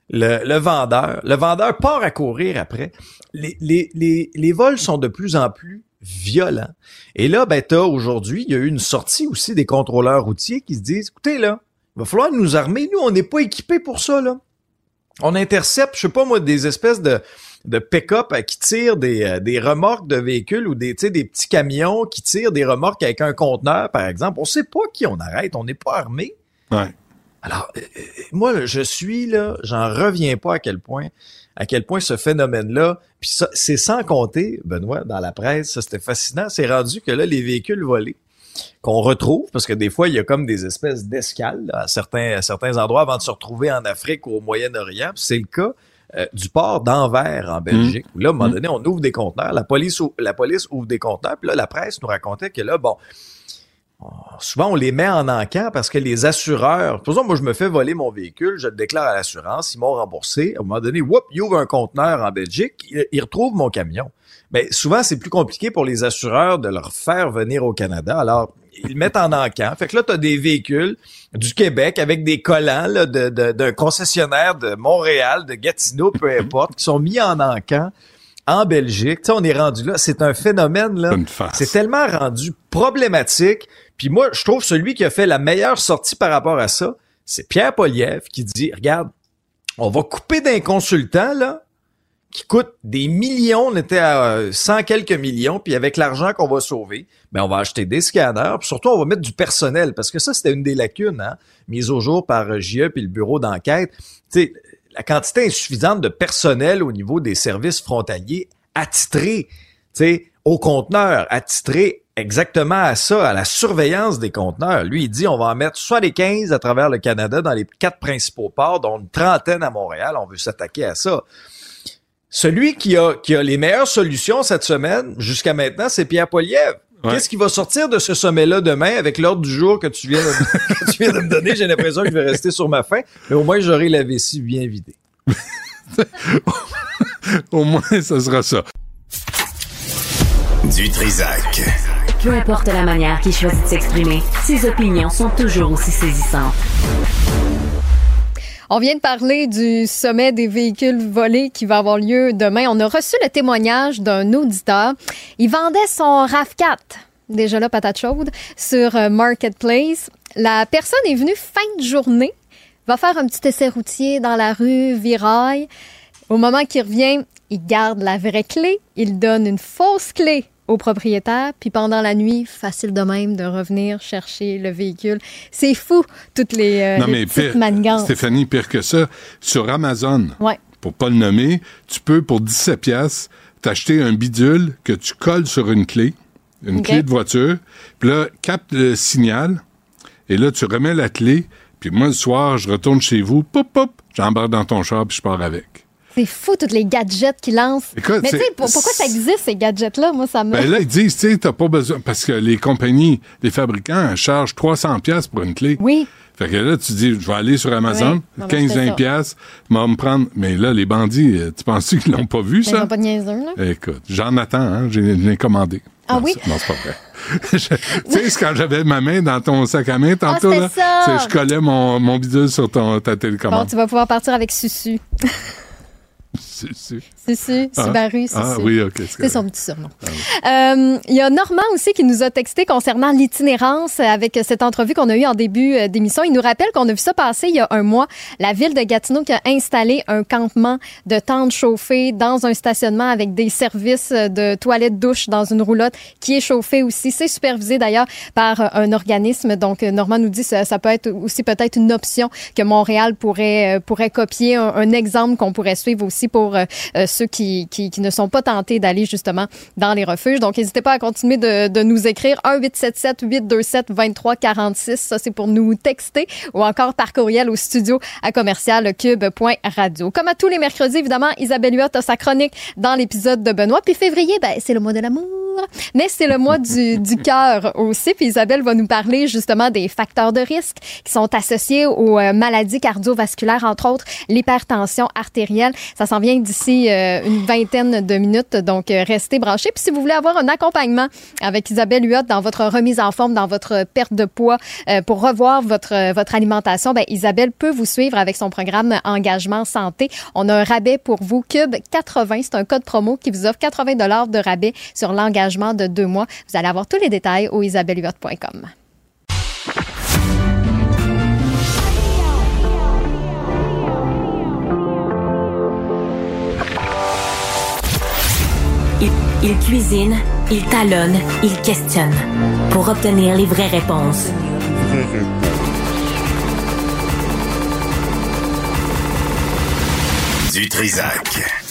le, vendeur. Le vendeur part à courir après. Les, les, les, les vols sont de plus en plus violents. Et là, ben, t'as aujourd'hui, il y a eu une sortie aussi des contrôleurs routiers qui se disent, écoutez, là, il va falloir nous armer. Nous, on n'est pas équipés pour ça, là. On intercepte, je sais pas moi, des espèces de, de pick-up qui tirent des, euh, des remorques de véhicules ou des, des petits camions qui tirent des remorques avec un conteneur, par exemple. On sait pas qui on arrête. On n'est pas armé. Alors, euh, euh, moi, je suis là, j'en reviens pas à quel point, à quel point ce phénomène-là, puis ça, c'est sans compter, Benoît, dans la presse, ça c'était fascinant, c'est rendu que là, les véhicules volés qu'on retrouve, parce que des fois, il y a comme des espèces d'escales à certains, à certains endroits avant de se retrouver en Afrique ou au Moyen-Orient, c'est le cas euh, du port d'Anvers en Belgique, où là, à un moment donné, on ouvre des conteneurs, la police, la police ouvre des conteneurs, puis là, la presse nous racontait que là, bon, souvent on les met en encan parce que les assureurs, par exemple, moi je me fais voler mon véhicule, je le déclare à l'assurance, ils m'ont remboursé. À un moment donné, whoop, ils ouvrent un conteneur en Belgique, ils, ils retrouvent mon camion. Mais souvent c'est plus compliqué pour les assureurs de leur faire venir au Canada. Alors ils mettent en encan. Fait que là, tu as des véhicules du Québec avec des collants là, de- de- d'un concessionnaire de Montréal, de Gatineau, peu importe, qui sont mis en encan en Belgique. Tu sais, on est rendu là. C'est un phénomène, là. C'est tellement rendu problématique. Puis moi, je trouve celui qui a fait la meilleure sortie par rapport à ça, c'est Pierre Poliev qui dit, regarde, on va couper d'un consultant, là, qui coûte des millions, on était à euh, 100 quelques millions, puis avec l'argent qu'on va sauver, ben on va acheter des scanners, puis surtout on va mettre du personnel, parce que ça, c'était une des lacunes, hein, mise au jour par euh, JE puis le bureau d'enquête. Tu sais, la quantité insuffisante de personnel au niveau des services frontaliers attitrés, tu sais, aux conteneurs, attitrés exactement à ça, à la surveillance des conteneurs. Lui, il dit on va en mettre soit les 15 à travers le Canada dans les quatre principaux ports, dont une trentaine à Montréal. On veut s'attaquer à ça. Celui qui a, qui a les meilleures solutions cette semaine, jusqu'à maintenant, c'est Pierre Poliev. Ouais. Qu'est-ce qui va sortir de ce sommet-là demain avec l'ordre du jour que tu viens de, que tu viens de me donner? J'ai l'impression que je vais rester sur ma faim, mais au moins j'aurai la vessie bien vidée. Au moins, ce sera ça. Du Trisac. Peu importe la manière qu'il choisit de s'exprimer, ses opinions sont toujours aussi saisissantes. On vient de parler du sommet des véhicules volés qui va avoir lieu demain. On a reçu le témoignage d'un auditeur. Il vendait son RAV4, déjà là, patate chaude, sur euh, Marketplace. La personne est venue fin de journée, va faire un petit essai routier dans la rue Viraille. Au moment qu'il revient, il garde la vraie clé, il donne une fausse clé au propriétaire, puis pendant la nuit, facile de même de revenir chercher le véhicule. C'est fou, toutes les, euh, Non, les mais petites pire, manigances. Stéphanie, pire que ça, sur Amazon, Ouais. pour pas le nommer, tu peux, pour 17 pièces t'acheter un bidule que tu colles sur une clé, une clé de voiture, puis là, capte le signal, et là, tu remets la clé, puis moi, le soir, je retourne chez vous, pop, pop, j'embarque dans ton char, puis je pars avec. C'est fou, tous les gadgets qu'ils lancent. Écoute, Mais tu sais, pour- pourquoi ça existe, ces gadgets-là? Moi, ça me... Ben là, ils disent, tu sais, t'as pas besoin, parce que les compagnies, les fabricants chargent 300 pièces pour une clé. Oui. Fait que là, tu dis, je vais aller sur Amazon, Oui, on va acheter 15-20 ça. pièces, va me prendre. Mais là, les bandits, euh, tu penses qu'ils l'ont pas vu, Mais ils ça? sont pas niaiseux, là. Écoute, j'en attends, hein, commandé. Ah Non, oui? Non, c'est pas vrai. Tu sais, quand j'avais ma main dans ton sac à main tantôt, c'était là, ça! je collais mon, mon bidule sur ton, ta Bon, télécommande. tu vas pouvoir partir avec Susu. C'est- c'est- Susu, Ah. Subaru, Susu. Ah oui, ok. C'est son petit surnom. Euh, Il y a Normand aussi qui nous a texté concernant l'itinérance avec cette entrevue qu'on a eue en début euh, d'émission. Il nous rappelle qu'on a vu ça passer il y a un mois. La ville de Gatineau qui a installé un campement de tentes chauffées dans un stationnement avec des services de toilettes douche dans une roulotte qui est chauffée aussi. C'est supervisé d'ailleurs par euh, un organisme. Donc, euh, Normand nous dit que ça, ça peut être aussi peut-être une option que Montréal pourrait, euh, pourrait copier, un, un exemple qu'on pourrait suivre aussi pour euh, euh, ceux qui, qui, ne sont pas tentés d'aller justement dans les refuges. Donc, n'hésitez pas à continuer de, de nous écrire 1-877-827-2346. Ça, c'est pour nous texter ou encore par courriel au studio à commercial cube.radio. Comme à tous les mercredis, évidemment, Isabelle Huot a sa chronique dans l'épisode de Benoît. Puis février, ben, c'est le mois de l'amour. Mais c'est le mois du, du cœur aussi. Puis Isabelle va nous parler justement des facteurs de risque qui sont associés aux euh, maladies cardiovasculaires, entre autres l'hypertension artérielle. Ça s'en vient d'ici euh, une vingtaine de minutes, donc euh, restez branchés. Puis si vous voulez avoir un accompagnement avec Isabelle Huot dans votre remise en forme, dans votre perte de poids, pour revoir votre, votre alimentation, ben, Isabelle peut vous suivre avec son programme Engagement Santé. On a un rabais pour vous, Cube 80. C'est un code promo qui vous offre 80 dollars de rabais sur l'engagement de deux mois. Vous allez avoir tous les détails au isabellehuot.com. Il, il cuisine, il talonne, il questionne pour obtenir les vraies réponses. Du Trisac.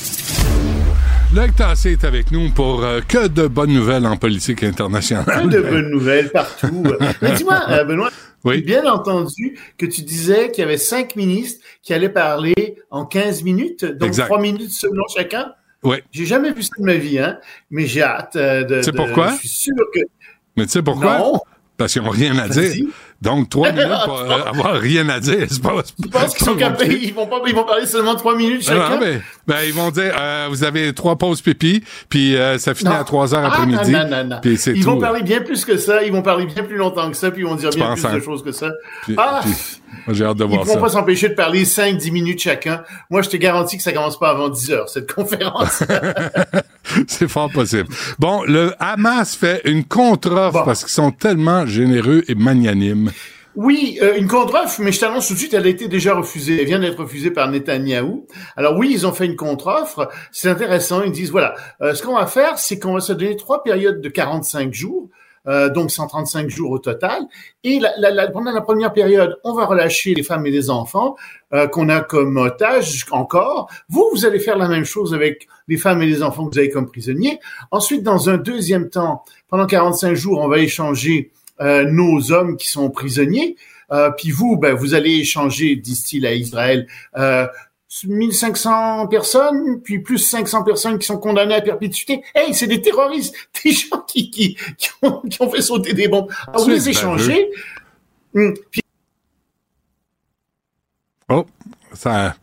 Loïc Tassé est avec nous pour euh, que de bonnes nouvelles en politique internationale. de bonnes nouvelles partout. Mais dis-moi, euh, Benoît, Oui. j'ai bien entendu que tu disais qu'il y avait cinq ministres qui allaient parler en 15 minutes, donc trois minutes selon chacun. Oui. J'ai jamais vu ça de ma vie, hein, mais j'ai hâte euh, de. Tu sais pourquoi? Je suis sûr que Mais tu sais pourquoi? non. Parce qu'ils n'ont rien à dire. Donc, trois minutes pour euh, avoir rien à dire, c'est pas. Je pense qu'ils sont. Ils vont pas. Ils vont parler seulement trois minutes Non, chacun. non, mais, ben, ils vont dire, euh, vous avez trois pauses pipi, puis euh, ça finit Non. à 3 heures Ah, après-midi. non, non, non, non. Puis c'est Ils tout. vont parler bien plus que ça. Ils vont parler bien plus longtemps que ça. Puis ils vont dire Tu bien penses, plus hein? de choses que ça. Puis- ah, puis- j'ai hâte de ils voir pourront ça. pas s'empêcher de parler 5-10 minutes chacun. Moi, je te garantis que ça commence pas avant 10 heures, cette conférence. C'est fort possible. Bon, le Hamas fait une contre-offre Bon. parce qu'ils sont tellement généreux et magnanimes. Oui, euh, une contre-offre, mais je t'annonce tout de suite, elle a été déjà refusée. Elle vient d'être refusée par Netanyahou. Alors oui, ils ont fait une contre-offre. C'est intéressant. Ils disent, voilà, euh, ce qu'on va faire, c'est qu'on va se donner trois périodes de 45 jours. Euh, donc 135 jours au total. Et la, la, la- pendant la première période, on va relâcher les femmes et les enfants euh, qu'on a comme otages encore. Vous, vous allez faire la même chose avec les femmes et les enfants que vous avez comme prisonniers. Ensuite, dans un deuxième temps, pendant 45 jours, on va échanger euh, nos hommes qui sont prisonniers. Euh, puis vous, ben, vous allez échanger, disent-ils à Israël, euh, 1500 personnes, puis plus 500 personnes qui sont condamnées à perpétuité. Hey, c'est des terroristes, des gens qui, qui, qui, ont, qui ont fait sauter des bombes. Alors, vous les échangez. Puis Oh, ça,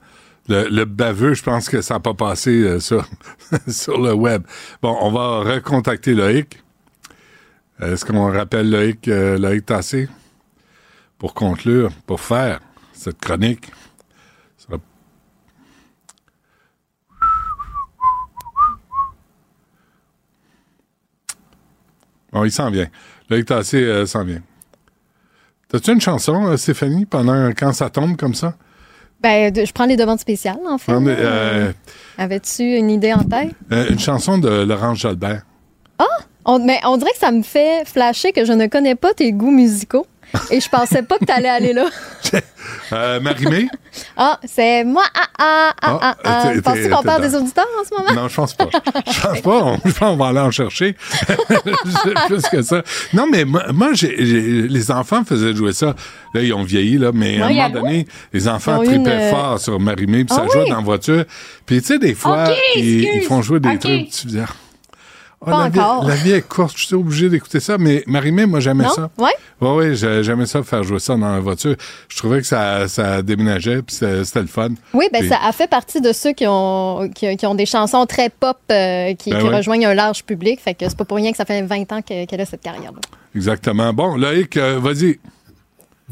le, le baveux, je pense que ça n'a pas passé euh, sur, sur le web. Bon, on va recontacter Loïc. Est-ce qu'on rappelle Loïc, euh, Loïc Tassé? Pour conclure, pour faire cette chronique? Ça sera- Bon, il s'en vient. Loïc Tassé euh, s'en vient. T'as-tu une chanson, euh, Stéphanie, pendant quand ça tombe comme ça? Ben, de- je prends les demandes spéciales, en fait. Là. euh, Avais-tu une idée en tête? euh, une chanson de Laurent Jalbert. On, mais on dirait que ça me fait flasher que je ne connais pas tes goûts musicaux. Et je pensais pas que tu allais aller là. Euh, Marimé? Ah, c'est moi. Ah, ah, ah, ah, Ah, ah. Penses-tu qu'on perd des auditeurs en ce moment? Non, je pense pas. Je pense pas. On, je pense qu'on va aller en chercher. Plus que ça. Non, mais moi, moi, les enfants faisaient jouer ça. Là, ils ont vieilli, là, mais à un moment donné, les enfants tripaient une- fort sur Marimé, puis ça Ah jouait oui? dans la voiture. Puis, tu sais, des fois, ils, font jouer des Ok. trucs, tu ah, Pas la, vie, encore. la vie est courte, je suis obligé d'écouter ça, mais Marimé, moi j'aimais ça. Ouais? Oui, oui, j'ai- j'aimais ça faire jouer ça dans la voiture. Je trouvais que ça, ça déménageait, puis c'était le fun. Oui, ben Puis- ça a fait partie de ceux qui ont, qui, qui ont des chansons très pop euh, qui, Ben qui ouais. rejoignent un large public. Fait que c'est pas pour rien que ça fait 20 ans que- qu'elle a cette carrière-là. Exactement. Bon, Loïc, euh, vas-y.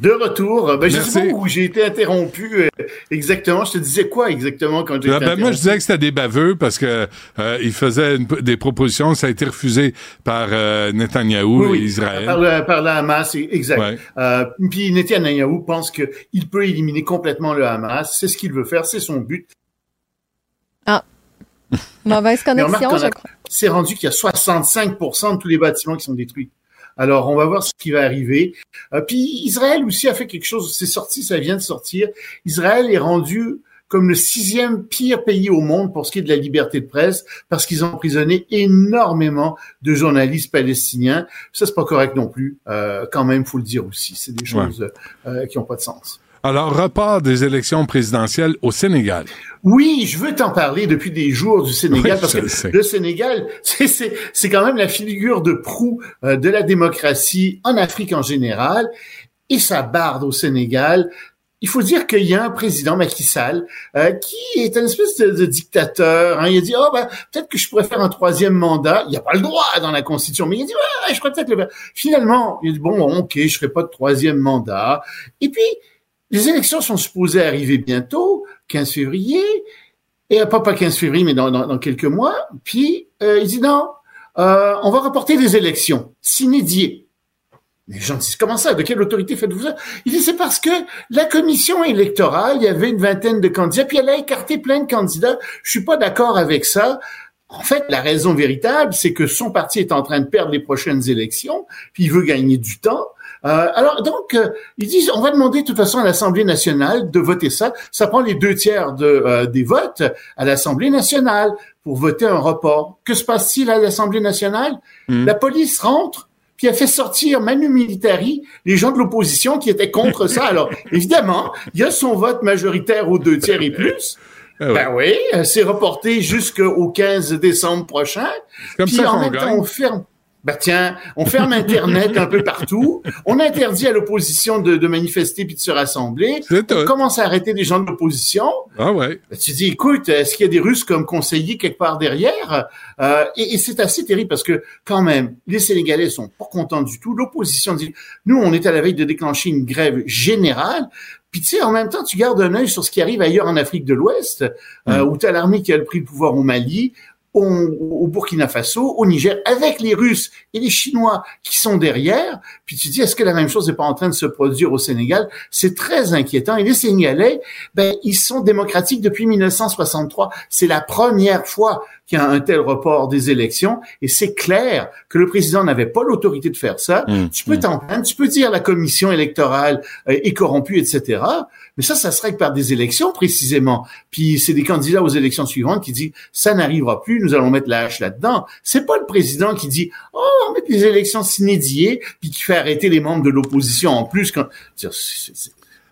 De retour, ben, je Merci. sais pas où j'ai été interrompu euh, exactement. Je te disais quoi exactement quand j'ai été Ben, moi, je interrompu? disais que c'était des baveux parce que euh, il faisait une- des propositions, ça a été refusé par euh, Netanyahou Oui, et Israël. Par, le- par le Hamas, c'est exact. Ouais. Euh, puis Netanyahou pense qu'il peut éliminer complètement le Hamas. C'est ce qu'il veut faire, c'est son but. Mauvaise Mais remarque connexion, je crois. C'est rendu qu'il y a 65% de tous les bâtiments qui sont détruits. Alors, on va voir ce qui va arriver. Euh, puis Israël aussi a fait quelque chose. C'est sorti, ça vient de sortir. Israël est rendu comme le sixième pire pays au monde pour ce qui est de la liberté de presse, parce qu'ils ont emprisonné énormément de journalistes palestiniens. Ça, c'est pas correct non plus. Euh, quand même, faut le dire aussi. C'est des choses euh, qui ont pas de sens. Alors, report des élections présidentielles au Sénégal. Oui, je veux t'en parler depuis des jours du Sénégal Oui, parce que le sais. le Sénégal, c'est c'est c'est quand même la figure de proue euh, de la démocratie en Afrique en général et ça barde au Sénégal. Il faut dire qu'il y a un président Macky Sall euh, qui est une espèce de, de dictateur. hein. Il a dit oh ben peut-être que je pourrais faire un troisième mandat. Il n'y a pas le droit dans la Constitution, mais il a dit ouais, je pourrais peut-être le faire. Finalement, il a dit bon ok, je ferai pas de troisième mandat. Et puis les élections sont supposées arriver bientôt, 15 février, et euh, pas pas 15 février, mais dans, dans, quelques mois. Puis euh, il dit non, euh, on va reporter les élections, s'inédier. Les gens disent comment ça? De quelle autorité faites-vous ça? Il dit c'est parce que la commission électorale, il y avait une vingtaine de candidats, puis elle a écarté plein de candidats. Je suis pas d'accord avec ça. En fait, la raison véritable, c'est que son parti est en train de perdre les prochaines élections, puis il veut gagner du temps. Euh, alors donc, euh, ils disent, on va demander de toute façon à l'Assemblée nationale de voter ça. Ça prend les deux tiers de, euh, des votes à l'Assemblée nationale pour voter un report. Que se passe-t-il à l'Assemblée nationale? La police rentre. Puis elle fait sortir Manu Militari, les gens de l'opposition qui étaient contre ça. Alors, évidemment, il y a son vote majoritaire aux deux tiers et plus. Ah ouais. Ben oui, c'est reporté jusqu'au 15 décembre prochain. Comme Puis ça en même temps, gagne. on ferme. Ben tiens, on ferme Internet un peu partout. On interdit à l'opposition de, de manifester puis de se rassembler. On commence à arrêter les gens de l'opposition. Ah ouais. Ben, tu dis, écoute, est-ce qu'il y a des Russes comme conseillers quelque part derrière? Euh, Et, et c'est assez terrible parce que quand même, les Sénégalais sont pas contents du tout. L'opposition dit, nous, on est à la veille de déclencher une grève générale. Puis tu sais, en même temps, tu gardes un œil sur ce qui arrive ailleurs en Afrique de l'Ouest, euh, où tu as l'armée qui a pris le pouvoir au Mali, au, Burkina Faso, au Niger, avec les Russes et les Chinois qui sont derrière. Puis tu dis, est-ce que la même chose n'est pas en train de se produire au Sénégal? C'est très inquiétant. Et les Sénégalais, ben, ils sont démocratiques depuis 1963. C'est la première fois qu'il y a un tel report des élections. Et c'est clair que le président n'avait pas l'autorité de faire ça. Mmh, Tu peux mmh. t'en plaindre, tu peux dire la commission électorale est corrompue, etc. Mais ça, ça se règle par des élections précisément. Puis c'est des candidats aux élections suivantes qui disent ça n'arrivera plus, nous allons mettre la hache là-dedans. C'est pas le président qui dit oh on mettre les élections s'inédier puis qui fait arrêter les membres de l'opposition en plus. Quand...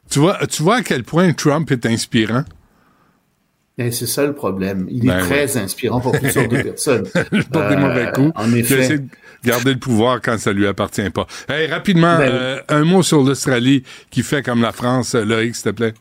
Tu vois, tu vois à quel point Trump est inspirant? Eh, C'est ça le problème. Il est Ben très inspirant pour toutes sortes de personnes. Pour des Euh, mauvais coups. En effet. de garder le pouvoir quand ça lui appartient pas. Hey, rapidement, Ben euh, un mot sur l'Australie qui fait comme la France. Loïc, s'il te plaît.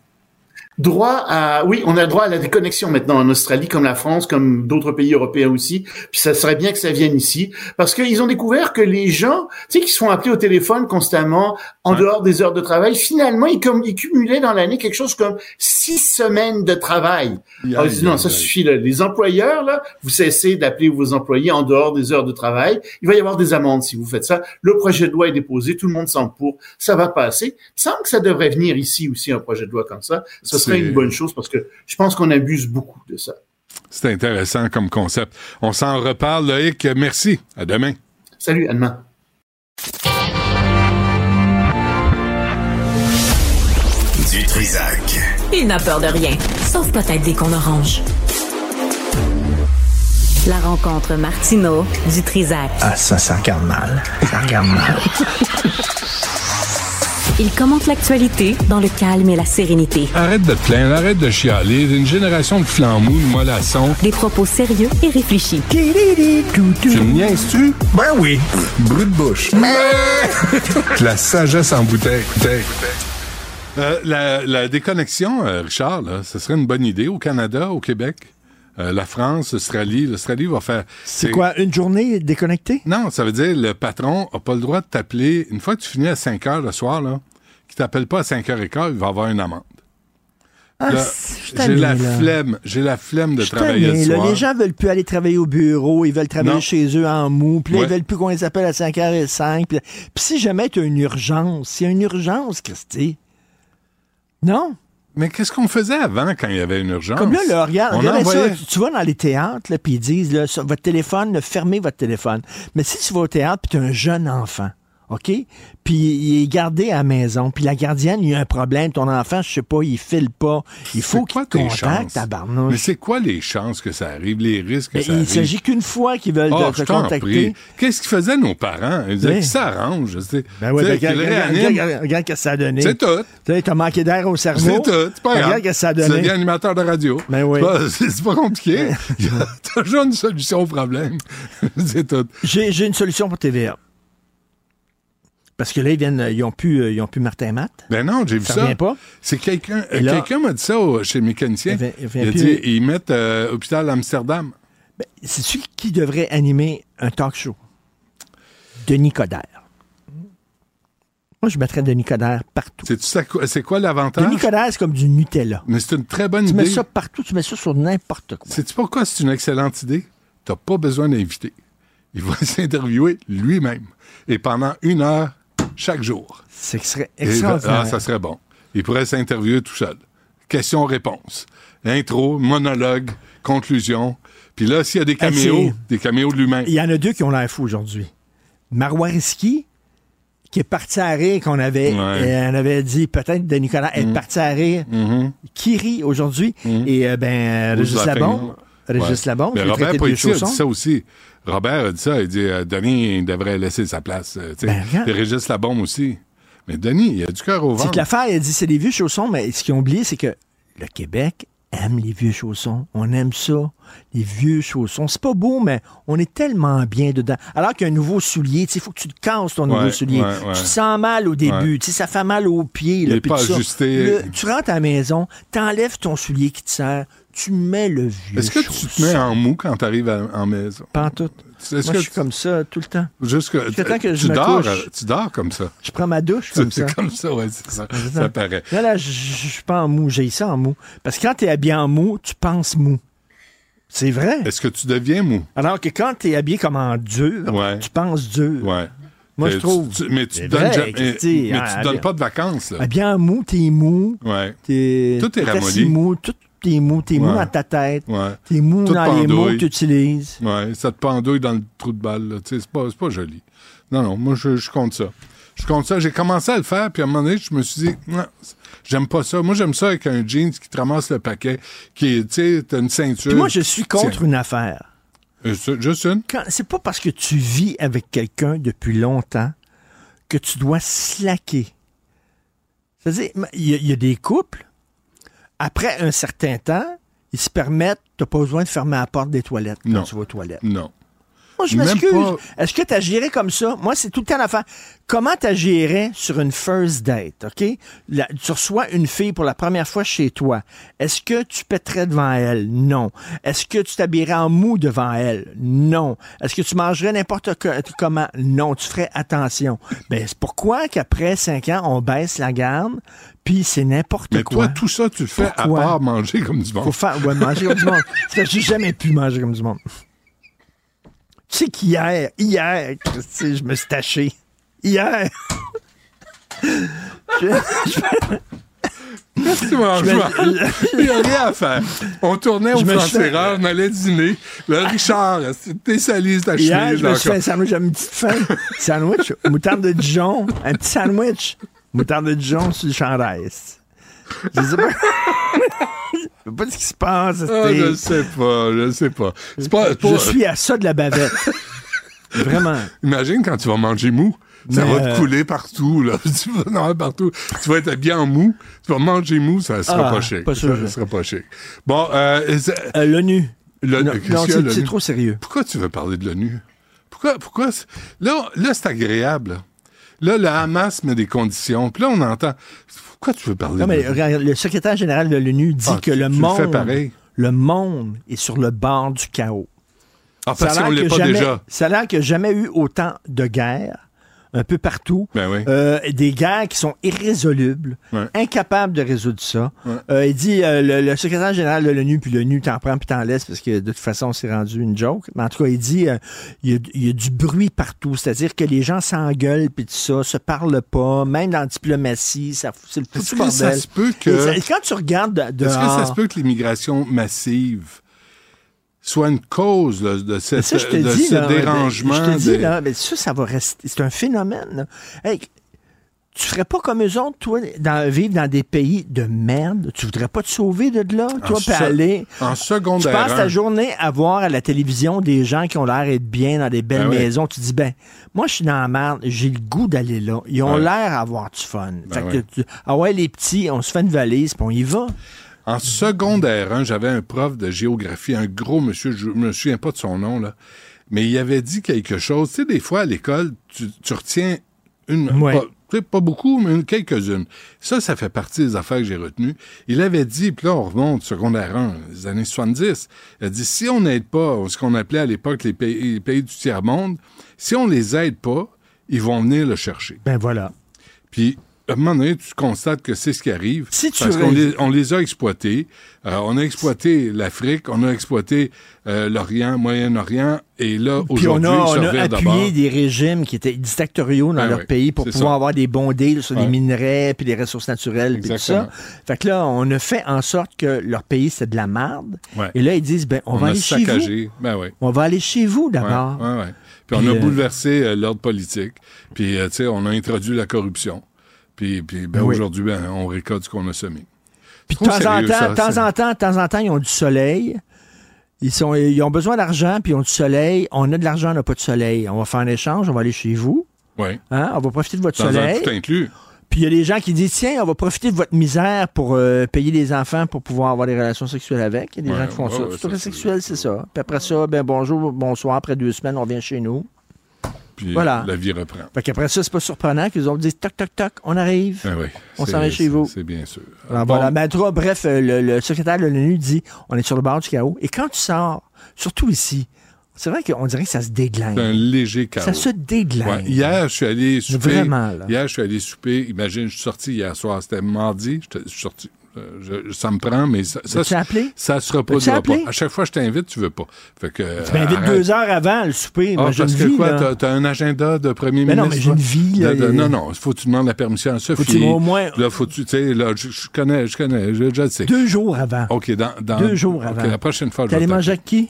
Droit à oui, on a droit à la déconnexion maintenant en Australie comme la France, comme d'autres pays européens aussi. Puis ça serait bien que ça vienne ici parce qu'ils ont découvert que les gens, tu sais, qui se font appeler au téléphone constamment en Ouais. dehors des heures de travail, finalement ils comme ils cumulaient dans l'année quelque chose comme six semaines de travail. Alors, disent, non, ça suffit. Là. Les employeurs, là, vous cessez d'appeler vos employés en dehors des heures de travail. Il va y avoir des amendes si vous faites ça. Le projet de loi est déposé, tout le monde semble pour. Ça va passer. Il semble que ça devrait venir ici aussi, un projet de loi comme ça. Serait C'est- une bonne chose parce que je pense qu'on abuse beaucoup de ça. C'est intéressant comme concept. On s'en reparle, Loïc. Merci. À demain. Salut, Anne. Du Trisac. Il n'a peur de rien, sauf peut-être des qu'on orange. La rencontre Martino du Trisac. Ah, ça, ça regarde mal. Ça regarde mal. Il commente l'actualité dans le calme et la sérénité. Arrête de te plaindre, arrête de chialer. Une génération de flambous, de mollassons. Des propos sérieux et réfléchis. Tu me niaises-tu? Ben oui. Brut de bouche. la sagesse en bouteille. bouteille. Euh, la, la déconnexion, euh, Richard, là, ce serait une bonne idée au Canada, au Québec? Euh, la France, l'Australie. L'Australie va faire. C'est quoi, une journée déconnectée? Non, ça veut dire le patron n'a pas le droit de t'appeler. Une fois que tu finis à 5 heures le soir, là, qu'il t'appelle pas à 5 heures et quart, il va avoir une amende. Ah, j'ai la là. flemme, j'ai la flemme de travailler le là. soir. Les gens veulent plus aller travailler au bureau, ils veulent travailler Non. chez eux en mou, puis là, Ouais. ils veulent plus qu'on les appelle à 5h05. Puis, puis si jamais tu as une urgence, il y a une urgence, Christy. Non? Mais qu'est-ce qu'on faisait avant quand il y avait une urgence? Comme là, là, regarde, On regardez envoyait- ça, tu, tu vas dans les théâtres, là, puis ils disent, là, sur votre téléphone, fermez votre téléphone. Mais si tu vas au théâtre, puis tu as un jeune enfant, OK? Puis il est gardé à la maison, puis la gardienne, il y a un problème, ton enfant, je sais pas, il file pas, il faut C'est quoi qu'il contacte, tabarnouche. Mais c'est quoi les chances que ça arrive, les risques que Mais ça il arrive? s'agit qu'une fois qu'ils veulent Oh, te contacter. Qu'est-ce qu'ils faisaient nos parents? Ils disaient qu'ils s'arrangent. Ben ben, regarde, regarde, qu'est-ce que ça a donné. C'est tout. Tu sais, t'as manqué d'air au cerveau. C'est tout. C'est pas grave. Regarde qu'est-ce que ça a donné. deviens animateur de radio. Ben oui. C'est pas- C'est c'est pas compliqué. Il y a toujours une solution au problème. c'est tout. J'ai une solution pour TVA. Parce que là, ils viennent, ils ont plus, euh, ils ont plus Martin Matt. Ben non, j'ai vu Ça pas? C'est quelqu'un quelqu'un m'a dit ça au- chez le mécanicien. Il il Il a dit ils mettent euh, hôpital Amsterdam. Ben, c'est celui qui devrait animer un talk show? Denis Coderre. Moi, je mettrais Denis Coderre partout. C'est quoi- l'avantage? Denis Coderre, c'est comme du Nutella. Mais c'est une très bonne Tu idée. mets ça partout, tu mets ça sur n'importe quoi. Sais-tu pourquoi c'est une excellente idée? T'as pas besoin d'inviter. Il va s'interviewer lui-même. Et pendant une heure chaque jour. C'est serait Et- extraordinaire. ah, ça serait bon. Il pourrait s'interviewer tout seul. Question-réponse. Intro, monologue, conclusion. Puis là, s'il y a des Ah, caméos, des caméos de lui-même. Il y en a deux qui ont l'air fous aujourd'hui. Marois Risky, qui est parti à rire, qu'on avait, Ouais. euh, on avait dit peut-être de Nicolas est parti à rire, Mhm. qui rit aujourd'hui? Et euh, ben, Régis la Labon, Régis Ouais. Labon, Mais est Robert Poitiers a dit ça aussi. Robert a dit ça. Il dit euh, Denis il devrait laisser sa place. euh, tu sais. Ben. Et Régis Labombe aussi. Mais Denis, il a du cœur au C'est ventre. que l'affaire, elle dit c'est des vieux chaussons, mais ce qu'ils ont oublié, c'est que le Québec aime les vieux chaussons. On aime ça, les vieux chaussons. C'est pas beau, mais on est tellement bien dedans. Alors qu'un nouveau soulier, il faut que tu te casses ton nouveau soulier. ouais, ouais. Tu te sens mal au début, sais, ça fait mal aux pieds. Il là, est pas ajusté. Le- tu rentres à la maison, t'enlèves ton soulier qui te sert, tu mets le vieux Est-ce que tu te mets en mou quand tu arrives en maison? Pas en tout. Moi, que je suis tu- comme ça tout le temps. Temps que je tu, dors, couche. tu dors comme ça. Je prends ma douche comme ça. C'est comme ça, ouais, c'est ça. Ça paraît. Là, là, je suis pas en mou. J'ai ça en mou. Parce que quand t'es habillé en mou, tu penses mou. C'est vrai. Est-ce que tu deviens mou? Alors que quand t'es habillé comme en dur, Ouais. tu penses dur. Ouais. Moi, je tu- trouve. tu- mais tu donnes, vrai, mais, mais hein, tu donnes bien. pas de vacances, là. Habillé en mou, t'es mou. Ouais. T'es, Tout est ramolli. assis mou. Tout est mou. T'es mou Ouais. dans ta tête. Ouais. T'es mou Tout dans les mots que tu utilises. Ouais. Ça te pendouille dans le trou de balle, là. Tu sais, c'est pas, pas joli. Non, non, moi, je, je compte ça. Je compte ça. J'ai commencé à le faire, puis à un moment donné, je me suis dit, non, j'aime pas ça. Moi, j'aime ça avec un jeans qui te ramasse le paquet, qui est, tu sais, t'as une ceinture. Puis moi, je suis contre Tiens. une affaire. Euh, Juste une? C'est pas parce que tu vis avec quelqu'un depuis longtemps que tu dois slacker. C'est-à-dire, il y, a- il y a des couples, après un certain temps, ils se permettent, t'as pas besoin de fermer la porte des toilettes quand Non. tu vas aux toilettes. Non. Moi, je m'excuse. pas- Est-ce que tu agirais comme ça? Moi, c'est tout le temps l'affaire. Comment tu agirais sur une first date, OK? La- tu reçois une fille pour la première fois chez toi. Est-ce que tu pèterais devant elle? Non. Est-ce que tu t'habillerais en mou devant elle? Non. Est-ce que tu mangerais n'importe co- comment? Non. Tu ferais attention. Ben, c'est pourquoi qu'après cinq ans, on baisse la garde, puis c'est n'importe Mais quoi. toi, tout ça, tu le fais Pourquoi? à part manger comme du Faut monde. faire, ouais, manger comme du monde. C'est parce que j'ai jamais pu manger comme du monde. Tu sais qu'hier, hier, je me suis taché. Hier. Je- Qu'est-ce que tu manges? je me- Il n'y a rien à faire. On tournait au Je Erreur, on allait dîner. Là, Richard, t'es salise ta Hier, chemise. je me suis fait un sandwich, j'avais une petite faim. Sandwich, moutarde de Dijon, un petit sandwich. Moutarde de Dijon sur le chandail. Je sais pas. Je sais pas ce qui se passe. Ah, je sais pas, je ne sais pas. Je suis à ça de la bavette. Vraiment. Imagine quand tu vas manger mou. Ça Mais, va te euh, couler partout, là. Tu vas avoir partout. Tu vas être bien en mou. Tu vas manger mou, ça sera Ah, pas chic. pas sûr. Ça sera pas chic. Bon, euh, Euh, L'ONU. Non, non, c'est l'ONU? c'est trop sérieux. Pourquoi tu veux parler de l'ONU? Pourquoi, pourquoi? Là, là c'est agréable. Là. Le Hamas met des conditions. Puis là, on entend. Pourquoi tu veux parler Non, de mais le secrétaire général de l'ONU dit Ah, que tu- le tu le fais monde, pareil. le monde est sur le bord du chaos. Ah, Ça a parce l'air qu'on l'est que pas jamais- déjà. Ça a l'air qu'il n'y a jamais eu autant de guerres, un peu partout. Ben oui. Euh, des guerres qui sont irrésolubles, Ouais. incapables de résoudre ça. Ouais. Euh, il dit, euh, le, le secrétaire général de l'ONU, puis l'ONU t'en prend puis t'en laisse parce que de toute façon, c'est rendu une joke. Mais en tout cas, il dit, euh, il, y a, il y a du bruit partout. C'est-à-dire que les gens s'engueulent puis tout ça, se parlent pas, même dans la diplomatie, ça, c'est le Est-ce foutu que ça bordel. se peut que. Ça- quand tu regardes de, Est-ce que ça se peut que l'immigration massive soit une cause là, de, Mais cette, ça, je te de dis, ce là, dérangement? Je te dis, des- là, mais ça, ça va rester. C'est un phénomène. Hey, tu ferais pas comme eux autres, toi, dans, vivre dans des pays de merde? Tu voudrais pas te sauver de là, toi, puis aller? En Tu secondaire. passes ta journée à voir à la télévision des gens qui ont l'air d'être bien dans des belles Ben oui. maisons. Tu dis, ben, moi, je suis dans la merde, j'ai le goût d'aller là. Ils ont Ouais. l'air d'avoir du fun. fait Ben que oui. tu- ah ouais, les petits, on se fait une valise, puis on y va. En secondaire 1, j'avais un prof de géographie, un gros monsieur, je me souviens pas de son nom, là, mais il avait dit quelque chose. Tu sais, des fois, à l'école, tu, tu retiens une... Ouais. Pas, tu sais, pas beaucoup, mais une- quelques-unes. Ça, ça fait partie des affaires que j'ai retenues. Il avait dit, puis là, on remonte, secondaire 1, les années 70, il a dit, si on n'aide pas ce qu'on appelait à l'époque les pays, les pays du tiers-monde, si on les aide pas, ils vont venir le chercher. Ben voilà. Puis, à un moment donné, tu constates que c'est ce qui arrive. Si tu parce qu'on les, on les a exploités. Euh, on a exploité l'Afrique, on a exploité euh, l'Orient, Moyen-Orient, et là, Puis on aujourd'hui, a, on a appuyé des régimes qui étaient dictatoriaux dans Ben leur oui, pays pour pouvoir ça. avoir des bons deals sur les Ouais. minerais puis les ressources naturelles puis tout ça. Fait que là, on a fait en sorte que leur pays, c'est de la merde. Ouais. Et là, ils disent, ben, on, On va aller chez vous. saccagé. Ben oui. On va aller chez vous d'abord. ouais, ouais. Puis on Puis, a euh, bouleversé euh, l'ordre politique. Puis, euh, tu sais, on a introduit la corruption. Puis, puis ben, Oui. aujourd'hui, ben, on récolte ce qu'on a semé. Puis de temps en temps, ça, de temps en temps, de temps en temps, ils ont du soleil. Ils, sont, ils ont besoin d'argent, puis ils ont du soleil. On a de l'argent, on n'a pas de soleil. On va faire un échange, on va aller chez vous. Oui. Hein? On va profiter de votre Dans soleil. tout inclus. Puis il y a des gens qui disent tiens, on va profiter de votre misère pour euh, payer les enfants pour pouvoir avoir des relations sexuelles avec. Il y a des Ouais, gens qui font ouais, ça. ouais, Tout ça, sexuel, c'est ça. Puis après ça, ben bonjour, bonsoir, après deux semaines, on revient chez nous. Puis Voilà. la vie reprend. Fait qu'après ça, c'est pas surprenant qu'ils ont dit toc toc toc, on arrive. Oui. On s'en va chez vous. C'est bien sûr. Alors, Bon, voilà. Ben, bref, euh, le, le secrétaire de l'ONU dit on est sur le bord du chaos. Et quand tu sors, surtout ici, c'est vrai qu'on dirait que ça se C'est un déglingue. léger chaos. Ça se déglingue. Ouais, Hier, je suis allé souper. Vraiment, là. Hier, je suis allé souper. Imagine, je suis sorti hier soir. C'était mardi. Je suis sorti. Euh, je- ça me prend, mais ça, ça, ça se reproduira pas. À chaque fois que je t'invite, tu veux pas. Fait que, Tu m'invites arrête. deux heures avant le souper. Ah, Moi, parce que vie, quoi, t'as, t'as un agenda de premier Mais non, ministre? mais j'ai une vie, là. De- de- non, non, il faut que tu demandes la permission à Sophie. Faut-tu au moins- Là, faut tu, tu sais, là, je, je connais, je connais, je, je le sais. Deux jours avant. OK, dans, dans- Deux jours avant. la prochaine fois, je vais manger avec qui?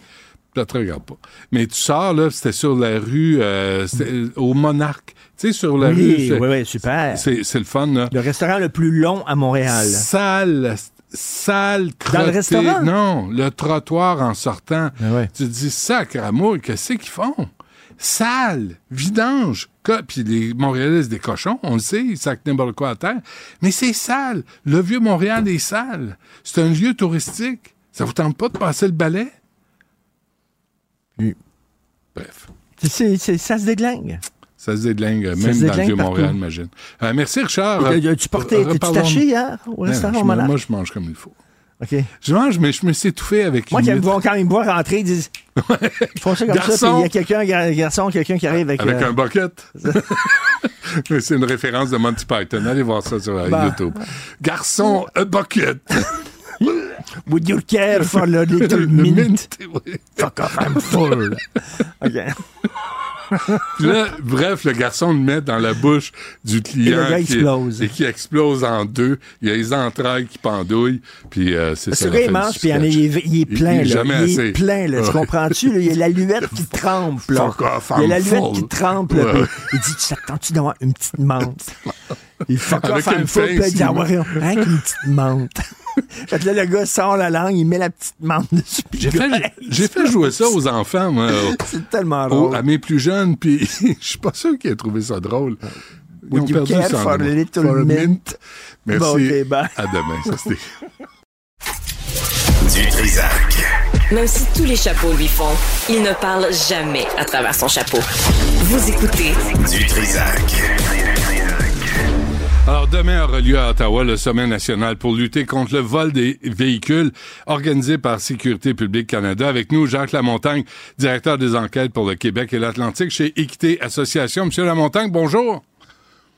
Là, te regarde pas. Mais tu sors, là, c'était sur la rue, euh, euh, au Monarque. Tu sais, sur la rue. Oui, c'est- oui, oui, super. C'est, le fun, là. Le restaurant le plus long à Montréal. Sale, sale, Dans le restaurant? Non, le trottoir en sortant. Ah ouais. Tu te dis, sacramouille, qu'est-ce qu'ils font? Sale, vidange. Puis les Montréalais, c'est des cochons, on le sait, ils sacent n'importe quoi à terre. Mais c'est sale. Le vieux Montréal est sale. C'est un lieu touristique. Ça vous tente pas de passer le balai? Oui. Bref. Ça se déglingue. Ça se déglingue, Ça même se dans le déglingue vieux partout. Montréal, imagine. Euh, merci, Richard. Tu portais, t'es-tu Reparlons- taché hier? Au restaurant Monarque? Moi, je mange comme il faut. OK. Je mange, mais je me suis étouffé avec Moi, une quand huître. voient, quand ils me voient rentrer, ils disent. Ils font ça comme ça, puis Garçon. il y a quelqu'un, gar- garçon, quelqu'un qui arrive avec. Avec euh, un bucket. C'est une référence de Monty Python. Allez voir ça sur euh, Bah. YouTube. Garçon, a bucket. Would you care for a little Le minute? oui. Fuck off, I'm full. OK. Là, bref, le garçon le met dans la bouche du client. Et le gars qui- explose. et qui explose en deux. Il y a les entrailles qui pendouillent. Puis euh, c'est ça. La il mange, puis il, est, sketch. il est- il est plein, Il là. il assez. est plein, là. Tu comprends-tu? Il y a l'aluette qui trempe, là. Il y a I'm l'aluette full. qui trempe, là. Ouais. Il dit, tu t'attends-tu d'avoir une petite menthe? Il fuck Avec off, une pince, ah rien qu'une petite menthe. Fait que là, le gars sort la langue, il met la petite menthe dessus. J'ai fait, j'ai fait jouer ça aux enfants, moi, C'est tellement drôle. à mes plus jeunes, puis je suis pas sûr qu'ils aient trouvé ça drôle. Ils Would ont you perdu care le for a little For a mint? Merci. Bon, ok, bye. À demain. Ça, c'était... Du Trisac. Même si tous les chapeaux lui font, il ne parle jamais à travers son chapeau. Vous écoutez Du Trisac. Demain aura lieu à Ottawa le sommet national pour lutter contre le vol des véhicules organisé par Sécurité publique Canada. Avec nous, Jacques Lamontagne, directeur des enquêtes pour le Québec et l'Atlantique chez Équité Association. Monsieur Lamontagne, bonjour.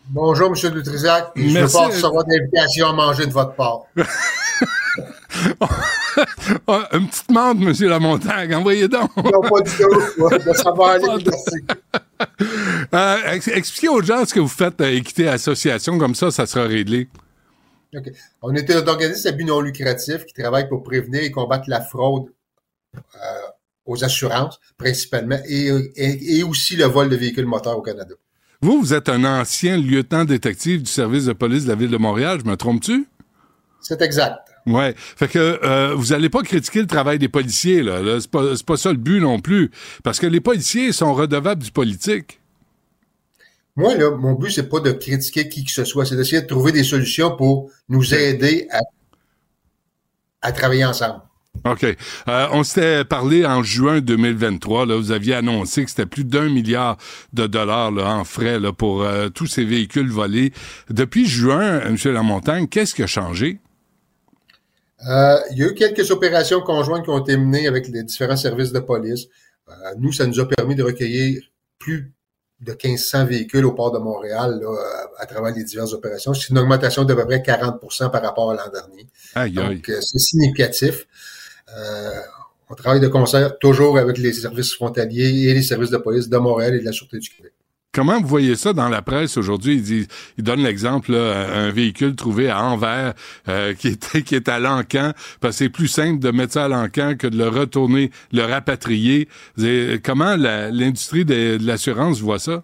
Bonjour, M. Dutrisac. Je Merci. pas recevoir d'invitation à manger de votre part. Ah, une petite menthe, Monsieur Lamontagne. Envoyez donc. Non, pas du tout. Ça va aller, merci. Euh, ex- expliquez aux gens ce que vous faites à Équité Association. Comme ça, ça sera réglé. On est un organisme à but non lucratif qui travaille pour prévenir et combattre la fraude euh, aux assurances, principalement, et, et, et aussi le vol de véhicules moteurs au Canada. Vous, vous êtes un ancien lieutenant détective du service de police de la Ville de Montréal. Je me trompe-tu? C'est exact. Ouais. Fait que euh, vous allez pas critiquer le travail des policiers, là. là c'est pas, ça le but non plus. Parce que les policiers sont redevables du politique. Moi, là, mon but, c'est pas de critiquer qui que ce soit, c'est d'essayer de trouver des solutions pour nous aider à, à travailler ensemble. OK. Euh, on s'était parlé en juin 2023. Là, vous aviez annoncé que c'était plus d'un milliard de dollars là, en frais là, pour euh, tous ces véhicules volés. Depuis juin, M. Lamontagne, qu'est-ce qui a changé? Euh, il y a eu quelques opérations conjointes qui ont été menées avec les différents services de police. Euh, nous, ça nous a permis de recueillir plus de 1500 véhicules au port de Montréal là, à, travers les diverses opérations. C'est une augmentation d'à peu près 40% par rapport à l'an dernier. Aïe. Donc, euh, c'est significatif. Euh, on travaille de concert toujours avec les services frontaliers et les services de police de Montréal et de la Sûreté du Québec. Comment vous voyez ça dans la presse aujourd'hui? Il, dit, il donne l'exemple, un véhicule trouvé à Anvers euh, qui, est, qui est à Lancan, parce que c'est plus simple de mettre ça à Lancan que de le retourner, le rapatrier. Comment l'industrie de, de l'assurance voit ça?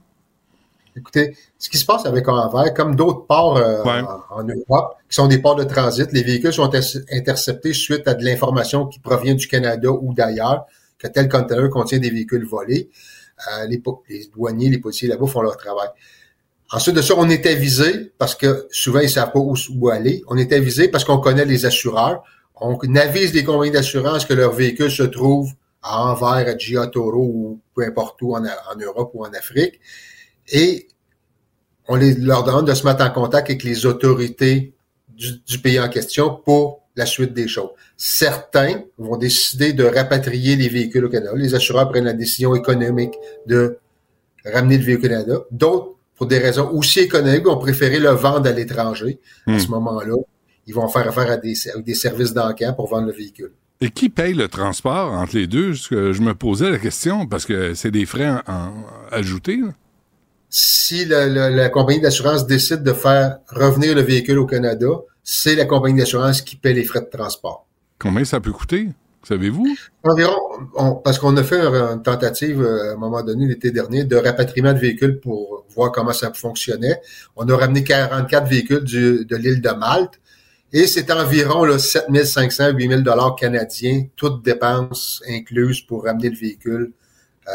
Écoutez, ce qui se passe avec Anvers, comme d'autres ports euh, Ouais. en, en Europe, qui sont des ports de transit, les véhicules sont inter- interceptés suite à de l'information qui provient du Canada ou d'ailleurs, que tel container contient des véhicules volés. Les, douaniers, les policiers là-bas font leur travail. Ensuite de ça, on est avisé, parce que souvent ils savent pas où, aller, on est avisé parce qu'on connaît les assureurs. On avise les compagnies d'assurance que leur véhicule se trouve à Anvers, à Gia Toro ou peu importe où en, Europe ou en Afrique. Et on leur demande de se mettre en contact avec les autorités du pays en question pour la suite des choses. Certains vont décider de rapatrier les véhicules au Canada. Les assureurs prennent la décision économique de ramener le véhicule au Canada. D'autres, pour des raisons aussi économiques, ont préféré le vendre à l'étranger. Hmm. À ce moment-là, ils vont faire affaire à des, à des services d'enquête pour vendre le véhicule. Et qui paye le transport entre les deux? Je me posais la question, parce que c'est des frais en- en- ajoutés. là. si la, la- la compagnie d'assurance décide de faire revenir le véhicule au Canada, c'est la compagnie d'assurance qui paie les frais de transport. Combien ça peut coûter? Savez-vous? Environ, on- parce qu'on a fait une tentative euh, à un moment donné l'été dernier de rapatriement de véhicules pour voir comment ça fonctionnait. On a ramené 44 véhicules du- de l'île de Malte et c'est environ là, 7500, 8000 dollars canadiens, toutes dépenses incluses pour ramener le véhicule euh,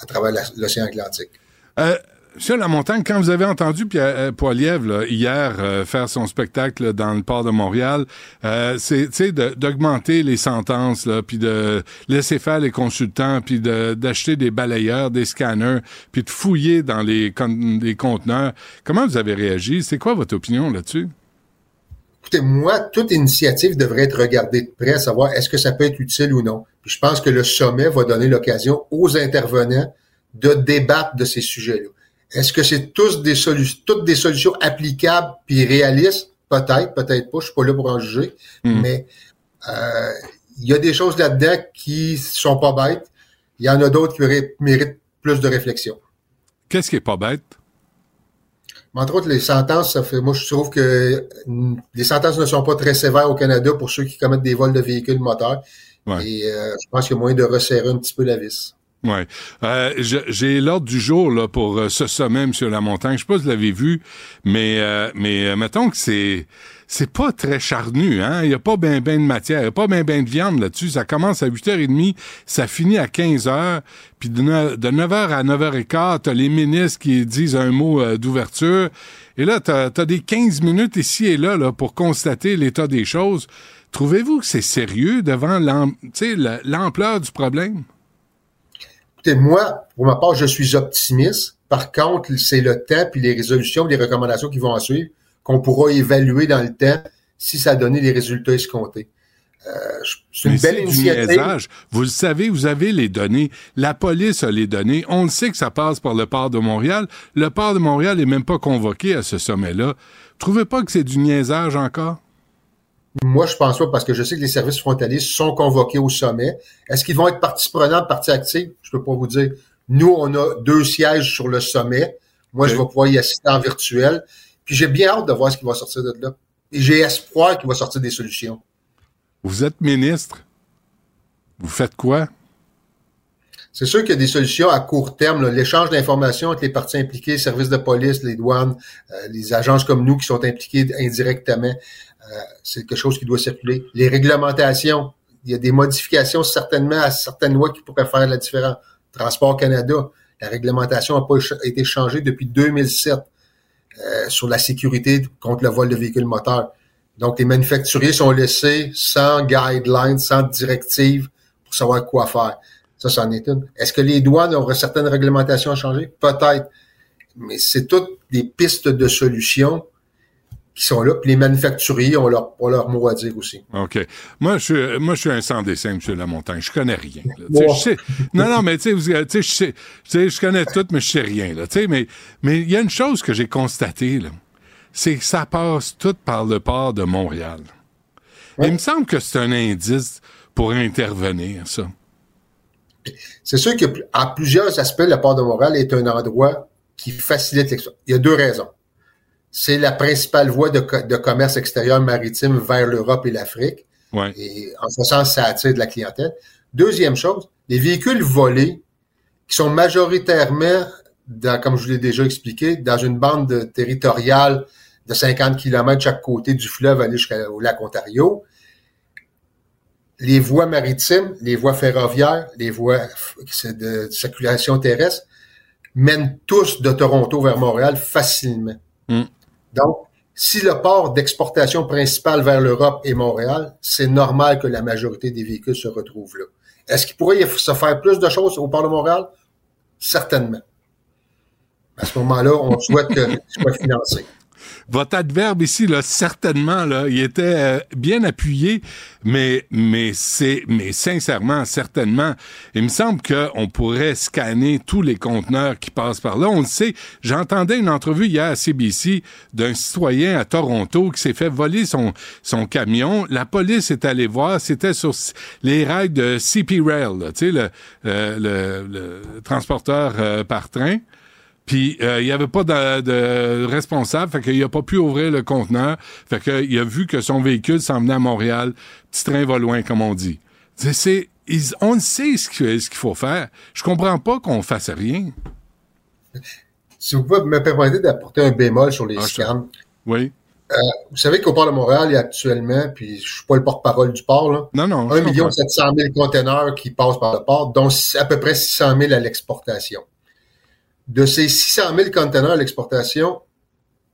à travers l'océan Atlantique. Euh, Monsieur Lamontagne, quand vous avez entendu Pierre euh, Poilievre hier euh, faire son spectacle là, dans le port de Montréal, euh, c'est d'augmenter les sentences, puis de laisser faire les consultants, puis d'acheter des balayeurs, des scanners, puis de fouiller dans les, con- conteneurs. Comment vous avez réagi? C'est quoi votre opinion là-dessus? Écoutez, moi, toute initiative devrait être regardée de près, savoir est-ce que ça peut être utile ou non. Puis je pense que le sommet va donner l'occasion aux intervenants de débattre de ces sujets-là. Est-ce que c'est tous des solutions, toutes des solutions applicables puis réalistes? Peut-être, peut-être pas. Je suis pas là pour en juger. Mm. Mais euh, il y a des choses là-dedans qui sont pas bêtes. Il y en a d'autres qui méritent plus de réflexion. Qu'est-ce qui est pas bête? Entre autres, les sentences, ça fait, moi, je trouve que mm, les sentences ne sont pas très sévères au Canada pour ceux qui commettent des vols de véhicules moteurs. Ouais. Et euh, je pense qu'il y a moyen de resserrer un petit peu la vis. Oui. Euh, J'ai l'ordre du jour là, pour euh, ce sommet, M. Lamontagne. Je sais pas si vous l'avez vu, mais, euh, mais euh, mettons que c'est c'est pas très charnu. Hein? Il n'y a pas ben ben de matière, il n'y a pas ben ben de viande là-dessus. Ça commence à 8h30, ça finit à 15h. Puis de, ne- de 9h à 9h15, t'as les ministres qui disent un mot euh, d'ouverture. Et là, t'as as des 15 minutes ici et là, là pour constater l'état des choses. Trouvez-vous que c'est sérieux devant l'ampleur du problème? Écoutez, moi, pour ma part, je suis optimiste. Par contre, c'est le temps puis les résolutions, les recommandations qui vont en suivre qu'on pourra évaluer dans le temps si ça a donné les résultats escomptés. Euh, c'est une Mais belle du initiative. niaisage. Vous le savez, vous avez les données. La police a les données. On le sait que ça passe par le port de Montréal. Le port de Montréal est même pas convoqué à ce sommet-là. Trouvez pas que c'est du niaisage encore? Moi, je pense pas parce que je sais que les services frontaliers sont convoqués au sommet. Est-ce qu'ils vont être partie prenante, partie active? Je peux pas vous dire. Nous, on a deux sièges sur le sommet. Moi, je vais pouvoir y assister en virtuel. Puis j'ai bien hâte de voir ce qui va sortir de là. Et j'ai espoir qu'il va sortir des solutions. Vous êtes ministre. Vous faites quoi? C'est sûr qu'il y a des solutions à court terme. L'échange d'informations entre les parties impliquées, les services de police, les douanes, euh, les agences comme nous qui sont impliquées indirectement, c'est quelque chose qui doit circuler. Les réglementations, il y a des modifications certainement à certaines lois qui pourraient faire la différence. Transport Canada, la réglementation n'a pas été changée depuis 2007 euh, sur la sécurité contre le vol de véhicules moteurs. Donc, les manufacturiers sont laissés sans guidelines, sans directives pour savoir quoi faire. Ça, c'en est une. Est-ce que les douanes auraient certaines réglementations à changer? Peut-être. Mais c'est toutes des pistes de solutions qui sont là. Puis les manufacturiers ont leur, ont leur mot à dire aussi. OK. Moi, je suis, moi, je suis un sans dessin, M. Lamontagne. Je connais rien. je sais- non, non, mais tu sais, vous- tu sais, je connais tout, mais je sais rien. Là, mais mais il y a une chose que j'ai constatée, c'est que ça passe tout par le port de Montréal. Ouais. Il me semble que c'est un indice pour intervenir, ça. C'est sûr que à plusieurs aspects, le port de Montréal est un endroit qui facilite l'export. Il y a deux raisons. C'est la principale voie de, co- de commerce extérieur maritime vers l'Europe et l'Afrique. Ouais. Et en ce sens, ça attire de la clientèle. Deuxième chose, les véhicules volés qui sont majoritairement, dans, comme je vous l'ai déjà expliqué, dans une bande de- territoriale de 50 km chaque côté du fleuve aller jusqu'au lac Ontario. Les voies maritimes, les voies ferroviaires, les voies de circulation terrestre mènent tous de Toronto vers Montréal facilement. Mm. Donc, si le port d'exportation principal vers l'Europe est Montréal, c'est normal que la majorité des véhicules se retrouvent là. Est-ce qu'il pourrait se faire plus de choses au port de Montréal? Certainement. À ce moment-là, on souhaite que soit financé. Votre adverbe ici, là, certainement, là, il était euh, bien appuyé, mais, mais c'est, mais sincèrement, certainement, il me semble qu'on pourrait scanner tous les conteneurs qui passent par là. On le sait. J'entendais une entrevue hier à CBC d'un citoyen à Toronto qui s'est fait voler son, son camion. La police est allée voir. C'était sur les rails de CP Rail, là, euh, le, le transporteur euh, par train. Puis euh, il n'y avait pas de, de responsable, fait qu'il n'a pas pu ouvrir le conteneur. Fait qu'il a vu que son véhicule s'en venait à Montréal. Petit train va loin, comme on dit. C'est, on sait ce qu'il faut faire. Je comprends pas qu'on fasse rien. Si vous pouvez me permettre d'apporter un bémol sur les Ah, scans. Oui. Vous savez qu'au port de Montréal, il y a actuellement, puis je suis pas le porte-parole du port, là, Non, non. 1 je million comprends. 700 000 conteneurs qui passent par le port, dont à peu près 600 000 à l'exportation. De ces 600 000 conteneurs à l'exportation,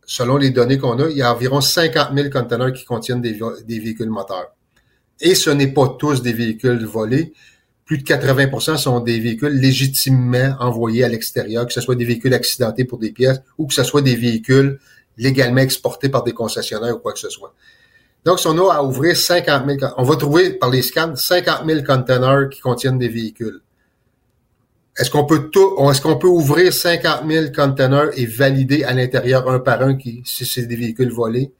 selon les données qu'on a, il y a environ 50 000 conteneurs qui contiennent des, véhicules moteurs. Et ce n'est pas tous des véhicules volés. Plus de 80% sont des véhicules légitimement envoyés à l'extérieur, que ce soit des véhicules accidentés pour des pièces ou que ce soit des véhicules légalement exportés par des concessionnaires ou quoi que ce soit. Donc, si on a à ouvrir 50 000, con- on va trouver par les scans 50 000 conteneurs qui contiennent des véhicules. Est-ce qu'on peut tout, est-ce qu'on peut ouvrir 50 000 conteneurs et valider à l'intérieur un par un qui, si c'est des véhicules volés?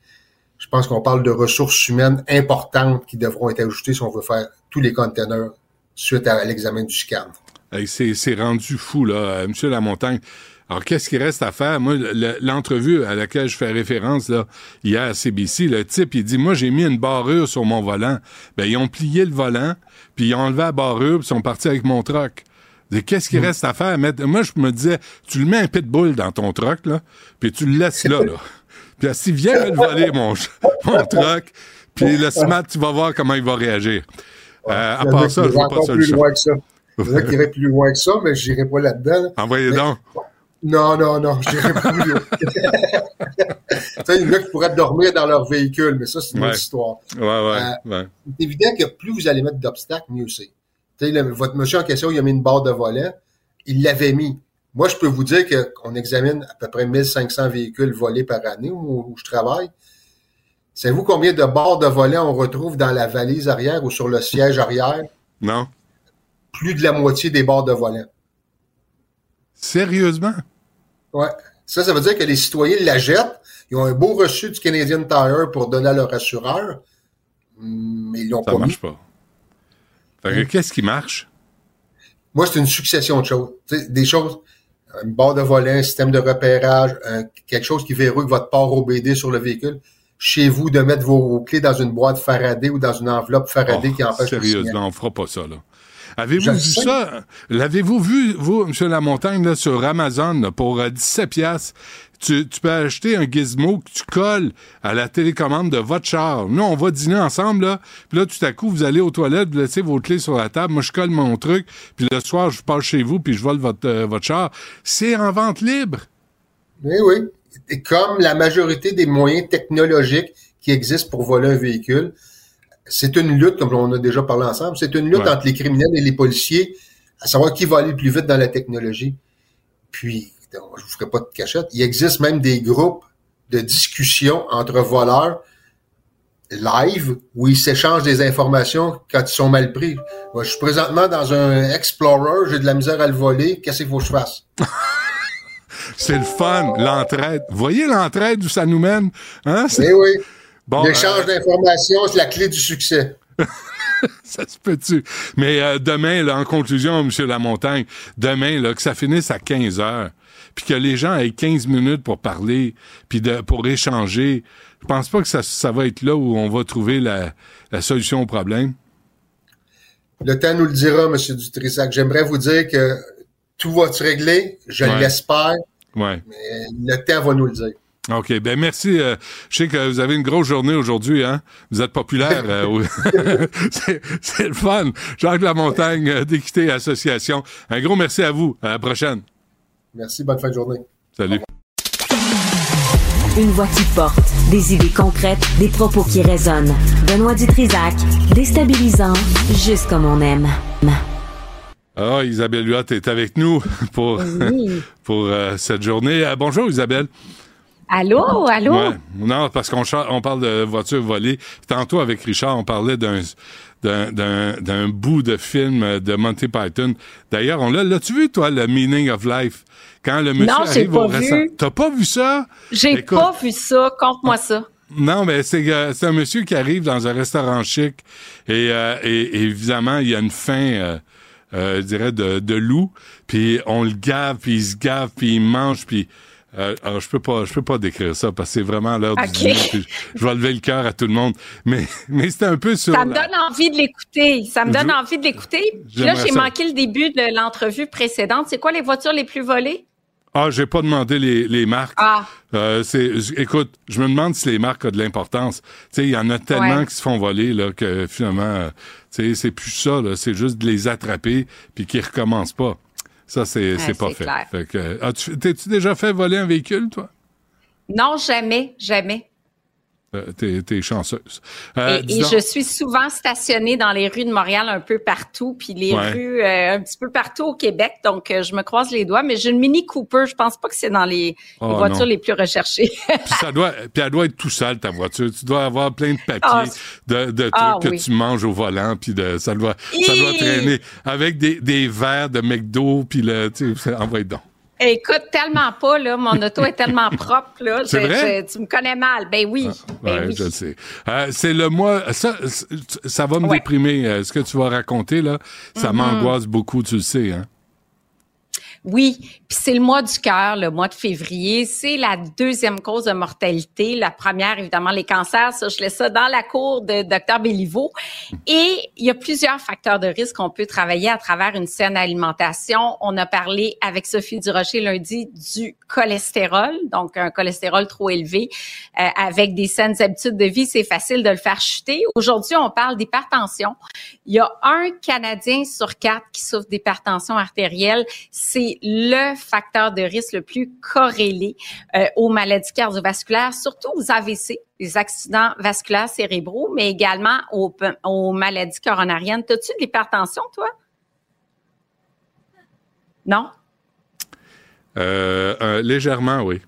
Je pense qu'on parle de ressources humaines importantes qui devront être ajoutées si on veut faire tous les conteneurs suite à l'examen du scan. Hey, c'est, rendu fou, là, euh, Monsieur Lamontagne. Alors, qu'est-ce qu'il reste à faire? Moi, le- l'entrevue à laquelle je fais référence, là, hier à CBC, le type, il dit, moi, j'ai mis une barrure sur mon volant. Ben, ils ont plié le volant, puis ils ont enlevé la barrure, puis ils sont partis avec mon troc. Qu'est-ce qu'il reste à faire? Mettre- Moi, je me disais, tu le mets un pitbull dans ton truck, là, puis tu le laisses là, là. Puis s'il vient me le voler, mon, truck, puis le SMAT, tu vas voir comment il va réagir. Euh, à part qui ça, je iraient vois pas encore plus loin que ça. Il y en a qui iraient plus loin que ça, mais je n'irai pas là-dedans. là. Envoyez Mais- donc. Non, non, non, je pas plus loin. il y en a qui pourraient dormir dans leur véhicule, mais ça, c'est une Ouais. autre histoire. Ouais, ouais, Euh, ouais. C'est évident que plus vous allez mettre d'obstacles, mieux c'est. Le- votre monsieur en question, il a mis une barre de volet. Il l'avait mis. Moi, je peux vous dire qu'on examine à peu près 1500 véhicules volés par année où, où je travaille. Savez-vous combien de barres de volet on retrouve dans la valise arrière ou sur le siège arrière? Non? Plus de la moitié des barres de volet. Sérieusement? Ouais. Ça, ça veut dire que les citoyens la jettent. Ils ont un beau reçu du Canadian Tire pour donner à leur assureur, mais ils l'ont Ça pas mis. marche pas. Qu'est-ce qui marche? Moi, c'est une succession de choses. Des choses, une barre de volet, un système de repérage, quelque chose qui verrouille votre port OBD sur le véhicule. Chez vous, de mettre vos, vos clés dans une boîte Faraday ou dans une enveloppe Faraday Oh, qui empêche le signal. Sérieusement, on fera pas ça, là. Avez-vous vu sais. ça? L'avez-vous vu, vous, M. Lamontagne, là, sur Amazon, là, pour euh, 17 piastres? Tu, tu peux acheter un gizmo que tu colles à la télécommande de votre char. Nous, on va dîner ensemble, là. Puis là, tout à coup, vous allez aux toilettes, vous laissez vos clés sur la table. Moi, je colle mon truc. Puis le soir, je passe chez vous, puis je vole votre, euh, votre char. C'est en vente libre. Oui, oui. Et comme la majorité des moyens technologiques qui existent pour voler un véhicule, c'est une lutte, comme on a déjà parlé ensemble, c'est une lutte Ouais. entre les criminels et les policiers à savoir qui va aller le plus vite dans la technologie. Puis, je vous ferai pas de cachette, il existe même des groupes de discussion entre voleurs live où ils s'échangent des informations quand ils sont mal pris. Moi, je suis présentement dans un Explorer, j'ai de la misère à le voler, qu'est-ce qu'il faut que je fasse? C'est le fun, l'entraide. Voyez l'entraide où ça nous mène? Hein? C'est- Eh oui. Bon, L'échange euh, d'informations, c'est la clé du succès. Ça se peut-tu? Mais euh, demain, là, en conclusion, M. Lamontagne, demain, là, que ça finisse à 15 heures, puis que les gens aient 15 minutes pour parler, puis de, pour échanger, je pense pas que ça, ça va être là où on va trouver la, la solution au problème. Le temps nous le dira, M. Dutrissac. J'aimerais vous dire que tout va se régler. Je Ouais. l'espère, Ouais. mais le temps va nous le dire. OK. Ben merci. euh, je sais que vous avez une grosse journée aujourd'hui, hein? Vous êtes populaire. euh, c'est le fun. Jacques Lamontagne, euh, d'Équité Association. Un gros merci à vous. À la prochaine. Merci, bonne fin de journée. Salut. Une voix qui porte, des idées concrètes, des propos qui résonnent. Benoît Dutrisac, déstabilisant, juste comme on aime. Ah, Isabelle Huot est avec nous pour, pour euh, cette journée. Euh, bonjour, Isabelle. Allô, allô? Ouais. Non, parce qu'on on parle de voitures volées. Tantôt, avec Richard, on parlait d'un d'un- bout de film de Monty Python. D'ailleurs, on l'a. L'as-tu vu, toi, le Meaning of Life? Quand le monsieur Non, arrive au pas restaurant. vu. T'as pas vu ça? J'ai pas vu ça. Conte-moi ça. Non, mais c'est euh, c'est un monsieur qui arrive dans un restaurant chic et, euh, et, et évidemment, il y a une faim, euh, euh, je dirais, de, de loup. Puis on le gave, puis il se gave, puis il mange, puis... Euh, alors, je peux pas, je peux pas décrire ça parce que c'est vraiment l'heure du dîner. je, je vais lever le cœur à tout le monde. Mais, mais c'était un peu sur. Ça me la- donne envie de l'écouter. Ça me donne Je- envie de l'écouter. Puis là, j'ai ça. manqué le début de l'entrevue précédente. C'est quoi les voitures les plus volées? Ah, j'ai pas demandé les, les marques. Ah, Euh, c'est, écoute, je me demande si les marques ont de l'importance. Tu sais, il y en a tellement Ouais. qui se font voler là que finalement, euh, tu sais, c'est plus ça. Là, c'est juste de les attraper puis qu'ils recommencent pas. Ça, c'est, Ouais, c'est pas fait. fait que, as-tu, t'es-tu déjà fait voler un véhicule, toi? non, jamais, jamais. Euh, t'es, t'es chanceuse. Euh, et, je suis souvent stationnée dans les rues de Montréal un peu partout, puis les Ouais. rues euh, un petit peu partout au Québec. Donc, euh, je me croise les doigts. Mais j'ai une Mini Cooper. Je pense pas que c'est dans les, les Oh, voitures non. les plus recherchées. Puis ça doit, puis elle doit être tout sale ta voiture. Tu dois avoir plein de papiers, Ah, de, de trucs ah, que oui. tu manges au volant, puis de, ça doit, ça doit traîner avec des, des verres de McDo, puis le, tu sais, envoie donc. Écoute, tellement pas, là. Mon auto est tellement propre, là. C'est vrai? tu me connais mal. Ben oui. Ben ouais, oui. je le sais. Euh, c'est le mois. Ça, ça va me Ouais. déprimer. euh, ce que tu vas raconter là, ça Mhm. m'angoisse beaucoup. Tu le sais, hein. Oui, puis c'est le mois du cœur, le mois de février. C'est la deuxième cause de mortalité. La première, évidemment, les cancers. Ça, je laisse ça dans la cour de Dr Béliveau. Et il y a plusieurs facteurs de risque qu'on peut travailler à travers une saine alimentation. On a parlé avec Sophie Durocher lundi du cholestérol, donc un cholestérol trop élevé. Euh, avec des saines habitudes de vie, c'est facile de le faire chuter. Aujourd'hui, on parle d'hypertension. Il y a un Canadien sur quatre qui souffre d'hypertension artérielle. C'est le facteur de risque le plus corrélé euh, aux maladies cardiovasculaires, surtout aux AVC, les accidents vasculaires cérébraux, mais également aux, aux maladies coronariennes. T'as-tu de l'hypertension, toi? Non? Euh, euh, légèrement, oui.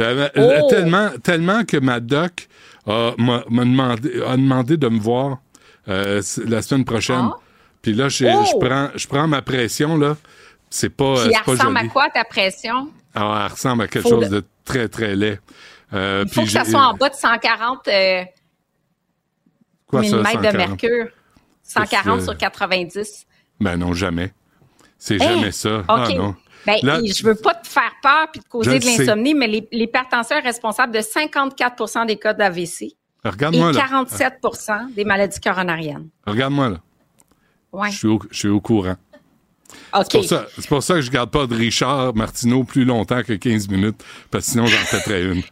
Euh, Oh! Tellement, tellement que ma doc a, m'a, m'a demandé, a demandé de me voir euh, la semaine prochaine. Ah. Puis là, j'ai- Oh! je prends, je prends ma pression là. C'est pas, Puis c'est elle pas ressemble joli. à quoi ta pression? Ah, elle ressemble à quelque Faut chose de très très laid. Euh, Il faut que ça soit en bas de 140 euh, quoi, ça, millimètres de 140? mercure. 140 Qu'est-ce que- sur 90. Ben non, jamais. C'est Hein? jamais ça. Ah non. Ben, Là- je veux pas te faire peur puis te causer de l'insomnie, mais les- l'hypertension est responsable de 54% des cas d'AVC et Regarde-moi là. 47 des maladies coronariennes. Regarde-moi là. Ouais. Je suis au, je suis au courant. OK. C'est pour, ça, c'est pour ça que je garde pas de Richard Martineau plus longtemps que 15 minutes, parce que sinon j'en fêterais une.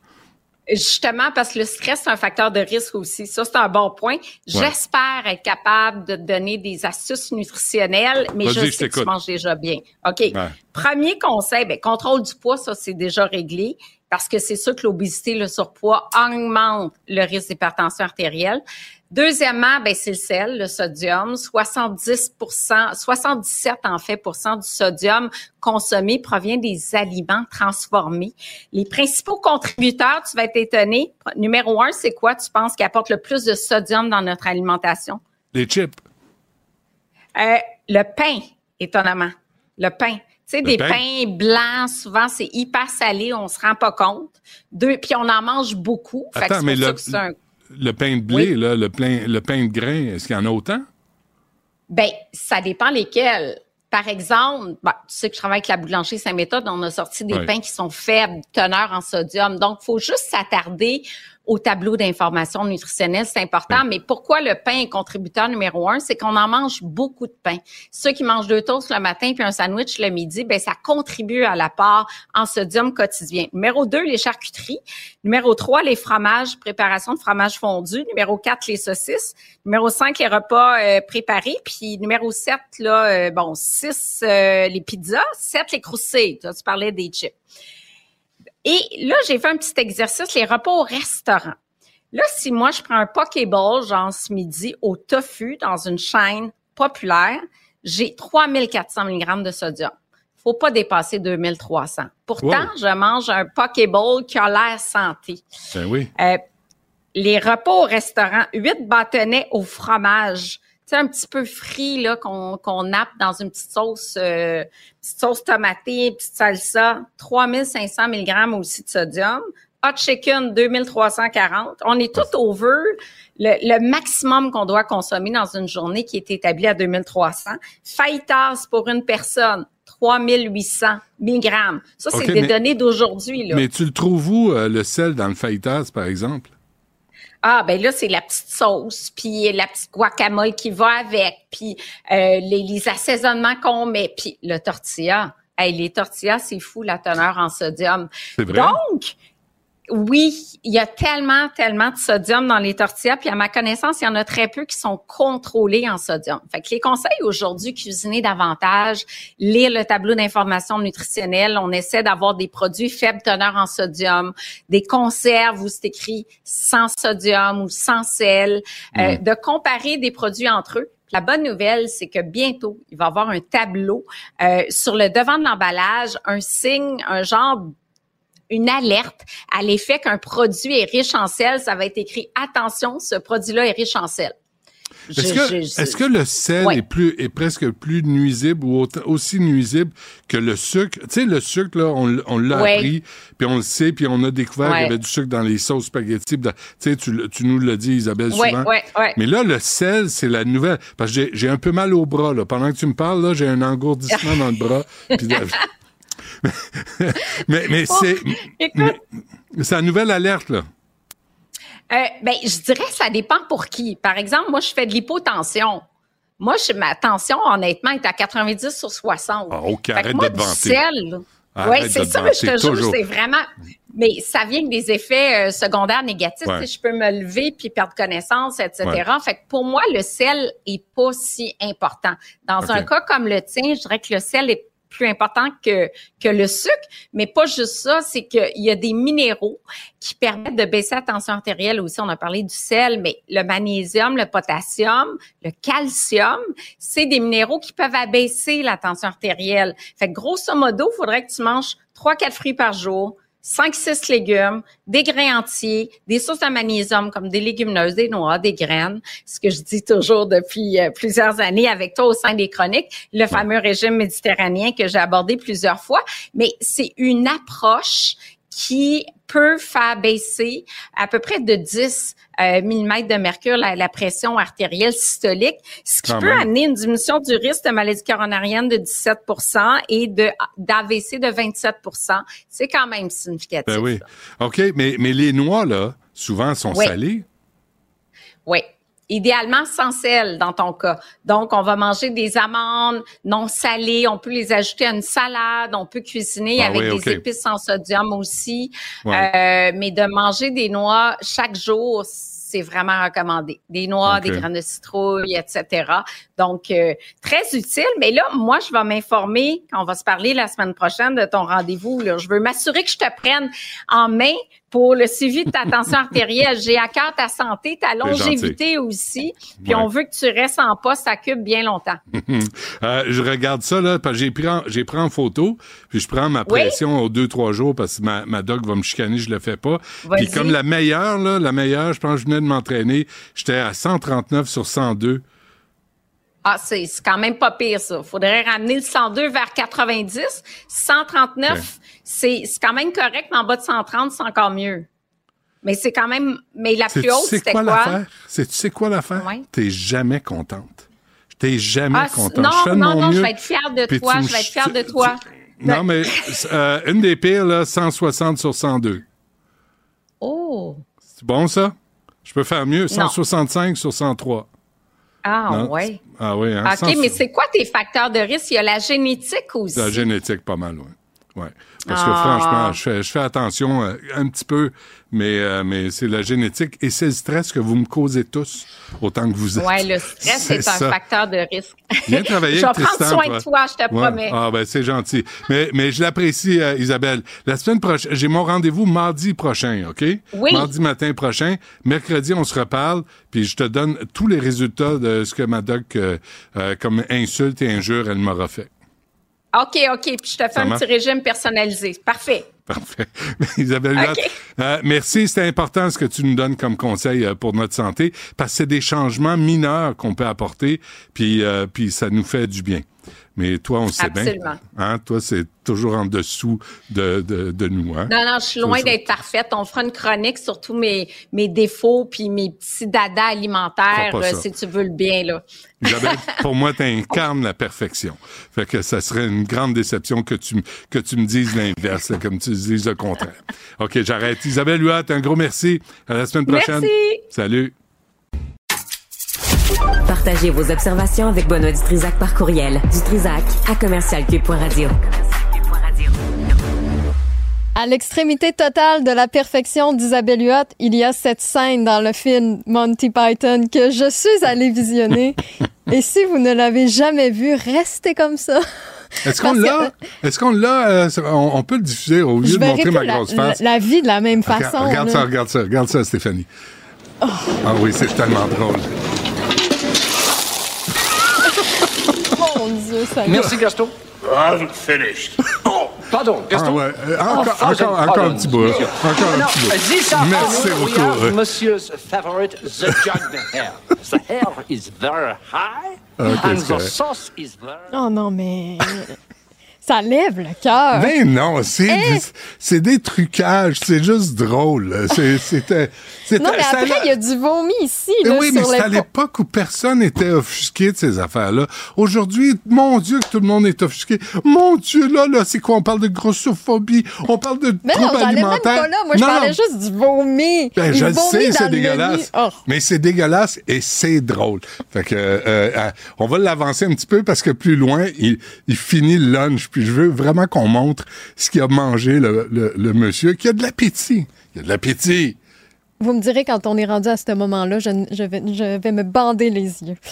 Justement, parce que le stress, c'est un facteur de risque aussi. Ça, c'est un bon point. J'espère être capable de te donner des astuces nutritionnelles, mais je sais que tu manges déjà bien. OK. Ouais. Premier conseil, ben, contrôle du poids, ça, c'est déjà réglé parce que c'est sûr que l'obésité, le surpoids augmente le risque d'hypertension artérielle. Deuxièmement, ben, c'est le sel, le sodium. 70 77 en fait pour cent du sodium consommé provient des aliments transformés. Les principaux contributeurs, tu vas être étonné. Numéro un, c'est quoi tu penses qui apporte le plus de sodium dans notre alimentation? Les chips. Euh, le pain, étonnamment. Le pain. Sais, des pain? pains blancs, souvent, c'est hyper salé, on se rend pas compte. Deux, puis on en mange beaucoup. Attends, mais le, que c'est un- le pain de blé, là, le, pain, le pain de grain, est-ce qu'il y en a autant? Ben, ça dépend lesquels. Par exemple, ben, tu sais que je travaille avec la boulangerie Saint-Méthode, on a sorti des pains qui sont faibles, teneur en sodium. Donc, il faut juste s'attarder au tableau d'information nutritionnelle, c'est important. Mais pourquoi le pain est contributeur numéro un? C'est qu'on en mange beaucoup de pain. Ceux qui mangent deux toasts le matin puis un sandwich le midi, ben ça contribue à l'apport en sodium quotidien. Numéro deux, les charcuteries. Numéro trois, les fromages, préparation de fromage fondu. Numéro quatre, les saucisses. Numéro cinq, les repas euh, préparés. Puis numéro sept, là, euh, bon, six, euh, les pizzas. Sept, les croustilles. Tu parlais des chips. Et là, j'ai fait un petit exercice, les repas au restaurant. Là, si moi, je prends un Pokéball, genre ce midi, au tofu, dans une chaîne populaire, j'ai 3400 mg de sodium. Faut pas dépasser 2300. Pourtant, Wow. je mange un Pokéball qui a l'air santé. Ben oui. Euh, les repas au restaurant, 8 bâtonnets au fromage. Un petit peu frit, là, qu'on qu'on nappe dans une petite sauce, euh, petite sauce tomatée, petite salsa. 3500 mg aussi de sodium. Hot chicken, 2340. On est tout over le, le maximum qu'on doit consommer dans une journée qui est établi à 2300. Fajitas pour une personne, 3800 mg. Ça, c'est des mais- données d'aujourd'hui, là. Mais tu le trouves où, euh, le sel, dans le fajitas, par exemple? Ah ben là c'est la petite sauce, puis la petite guacamole qui va avec, puis euh, les, les assaisonnements qu'on met, puis le tortilla. Hey, les tortillas, c'est fou la teneur en sodium. C'est vrai? Donc, oui, il y a tellement, tellement de sodium dans les tortillas, puis à ma connaissance, il y en a très peu qui sont contrôlés en sodium. Fait que les conseils aujourd'hui, cuisiner davantage, lire le tableau d'information nutritionnelle, on essaie d'avoir des produits faible teneur en sodium, des conserves où c'est écrit sans sodium ou sans sel, euh, de comparer des produits entre eux. La bonne nouvelle, c'est que bientôt, il va y avoir un tableau euh, sur le devant de l'emballage, un signe, un genre une alerte à l'effet qu'un produit est riche en sel, ça va être écrit attention, ce produit-là est riche en sel. Est-ce que, est-ce que le sel Ouais. est plus est presque plus nuisible ou autant- aussi nuisible que le sucre? Tu sais, le sucre, là, on, l'a Ouais. appris, puis on le sait, puis on a découvert qu'il y avait du sucre dans les sauces spaghetti. dans- Tu sais, tu, le- nous l'as dit, Isabelle, souvent. Mais là, le sel, c'est la nouvelle. Parce que j'ai, un peu mal au bras, là. Pendant que tu me parles, là, j'ai un engourdissement dans le bras. Mais mais c'est c'est la nouvelle alerte, là. Euh, ben, je dirais que ça dépend pour qui. Par exemple, moi, je fais de l'hypotension. Moi, je, ma tension, honnêtement, est à 90 sur 60. Ah, OK, arrête moi, de te vanter. oui, c'est ça, je te jure, c'est vraiment. Mais ça vient avec des effets euh, secondaires négatifs. Ouais. Je peux me lever puis perdre connaissance, etc. Ouais. Fait que pour moi, le sel est pas si important. Dans un cas comme le tien, je dirais que le sel est plus important que, le sucre, mais pas juste ça, c'est qu'il y a des minéraux qui permettent de baisser la tension artérielle aussi. On a parlé du sel, mais le magnésium, le potassium, le calcium, c'est des minéraux qui peuvent abaisser la tension artérielle. Fait que grosso modo, il faudrait que tu manges 3-4 fruits par jour, 5-6 légumes, des grains entiers, des sources de magnésium comme des légumineuses, des noix, des graines, ce que je dis toujours depuis euh, plusieurs années avec toi au sein des chroniques, le fameux régime méditerranéen que j'ai abordé plusieurs fois, mais c'est une approche qui peut faire baisser à peu près de 10 euh, mm de mercure la, la pression artérielle systolique, ce qui Quand peut même. amener une diminution du risque de maladie coronarienne de 17% et de d'AVC de 27% C'est quand même significatif. Ben oui. ça. OK, mais, mais les noix, là, souvent, sont Oui. salées. Oui. Idéalement sans sel dans ton cas. Donc, on va manger des amandes non salées. On peut les ajouter à une salade. On peut cuisiner Ah avec oui, des épices sans sodium aussi. Ouais. Euh, mais de manger des noix chaque jour, c'est vraiment recommandé. Des noix, des graines de citrouille, etc. Donc, euh, très utile. Mais là, moi, je vais m'informer quand on va se parler la semaine prochaine de ton rendez-vous. Je veux m'assurer que je te prenne en main pour le suivi de ta tension artérielle. J'ai à cœur ta santé, ta longévité aussi. Puis Ouais. on veut que tu restes en poste à Cube bien longtemps. Euh, je regarde ça, là, parce que j'ai pris, en, pris en photo, puis je prends ma Oui. pression aux deux, trois jours, parce que ma, ma doc va me chicaner, je le fais pas. Puis comme la meilleure, là, la meilleure, je pense que je venais de m'entraîner, j'étais à 139 sur 102. Ah, c'est quand même pas pire, ça. Faudrait ramener le 102 vers 90. 139, Ok. C'est c'est quand même correct, mais en bas de 130, c'est encore mieux. Mais c'est quand même... Mais la C'est- plus haute, tu c'était quoi quoi? l'affaire? C'est, tu sais quoi l'affaire? Ouais. T'es jamais contente. T'es jamais Ah, contente. non, je fais de non, non, je vais être fière de toi, tu je vais être fière de tu- toi. tu- Non, mais euh, une des pires, là, 160 sur 102. Oh! C'est bon, ça? Je peux faire mieux. 165 sur 103. Ah, Non? ouais. Ah oui, hein? OK, 100 mais c'est quoi tes facteurs de risque? Il y a la génétique aussi. La génétique, pas mal, oui. Ouais. Parce que franchement, je fais, je fais attention euh, un petit peu, mais, euh, mais c'est la génétique et c'est le stress que vous me causez tous, autant que vous êtes. Ouais, le stress, c'est un ça. facteur de risque. Viens travailler je vais prendre Tristan, soin de toi, je te Ouais. promets. Ah ben c'est gentil. Mais mais je l'apprécie euh, Isabelle. La semaine prochaine, j'ai mon rendez-vous mardi prochain, OK? Oui. Mardi matin prochain, mercredi on se reparle, puis je te donne tous les résultats de ce que ma doc euh, euh, comme insulte et injure elle m'aura fait. OK, OK, puis je te fais un petit régime personnalisé. Parfait. Parfait. Isabelle OK. Huot, euh, merci. C'est important ce que tu nous donnes comme conseil euh, pour notre santé, parce que c'est des changements mineurs qu'on peut apporter, puis, euh, puis ça nous fait du bien. Mais toi, on sait bien. Absolument. Hein? Toi, c'est toujours en dessous de, de, de nous. Hein? Non, non, je suis loin d'être parfaite. On fera une chronique sur tous mes, mes défauts puis mes petits dadas alimentaires, euh, si tu veux le bien, là. Isabelle, pour moi, tu incarnes la perfection. Fait que ça serait une grande déception que tu, que tu me dises l'inverse, comme tu dises le contraire. OK, j'arrête. Isabelle Huot, un gros merci. À la semaine prochaine. Merci. Salut. Partagez vos observations avec Benoît Dutrisac par courriel. Dutrisac à commercialcube.radio. À l'extrémité totale de la perfection d'Isabelle Huot, il y a cette scène dans le film Monty Python que je suis allée visionner. Et si vous ne l'avez jamais vu, restez comme ça. Est-ce qu'on l'a? Est-ce qu'on l'a? euh, on, peut le diffuser au lieu de montrer ma la, grosse face? la- la vie de la même façon. regarde ça, regarde ça, regarde ça, Stéphanie. Ah oui, c'est tellement drôle. Mon Merci, Gaston. I'm finished. Pardon, Ah Gaston. ouais, euh, encore, Oh, encore, encore un petit bout. monsieur. Encore un petit bout. Merci beaucoup. Monsieur's favorite, the jug hair. The hair is very high, Ok, and the sauce is very... Oh non, mais. Ça lève le cœur. Ben non, c'est du- c'est des trucages, c'est juste drôle. C'est- C'était. Non, mais après, il y a du vomi ici. Eh Là, oui, sur mais c'est à l'époque où personne n'était offusqué de ces affaires-là. Aujourd'hui, mon Dieu, que tout le monde est offusqué. Mon Dieu, là, là, c'est quoi? On parle de grossophobie, on parle de Mais non, troubles j'en ai même alimentaires. pas là. Moi, je Non, parlais non. juste du vomi. Ben, je le sais, c'est dégueulasse. Oh. Mais c'est dégueulasse et c'est drôle. Fait que, euh, euh, on va l'avancer un petit peu parce que plus loin, il, il finit le lunch. Puis je veux vraiment qu'on montre ce qu'il a mangé, le, le, le monsieur, qui a de l'appétit. Il a de l'appétit. Vous me direz quand on est rendu à ce moment-là, je, vais me bander les yeux.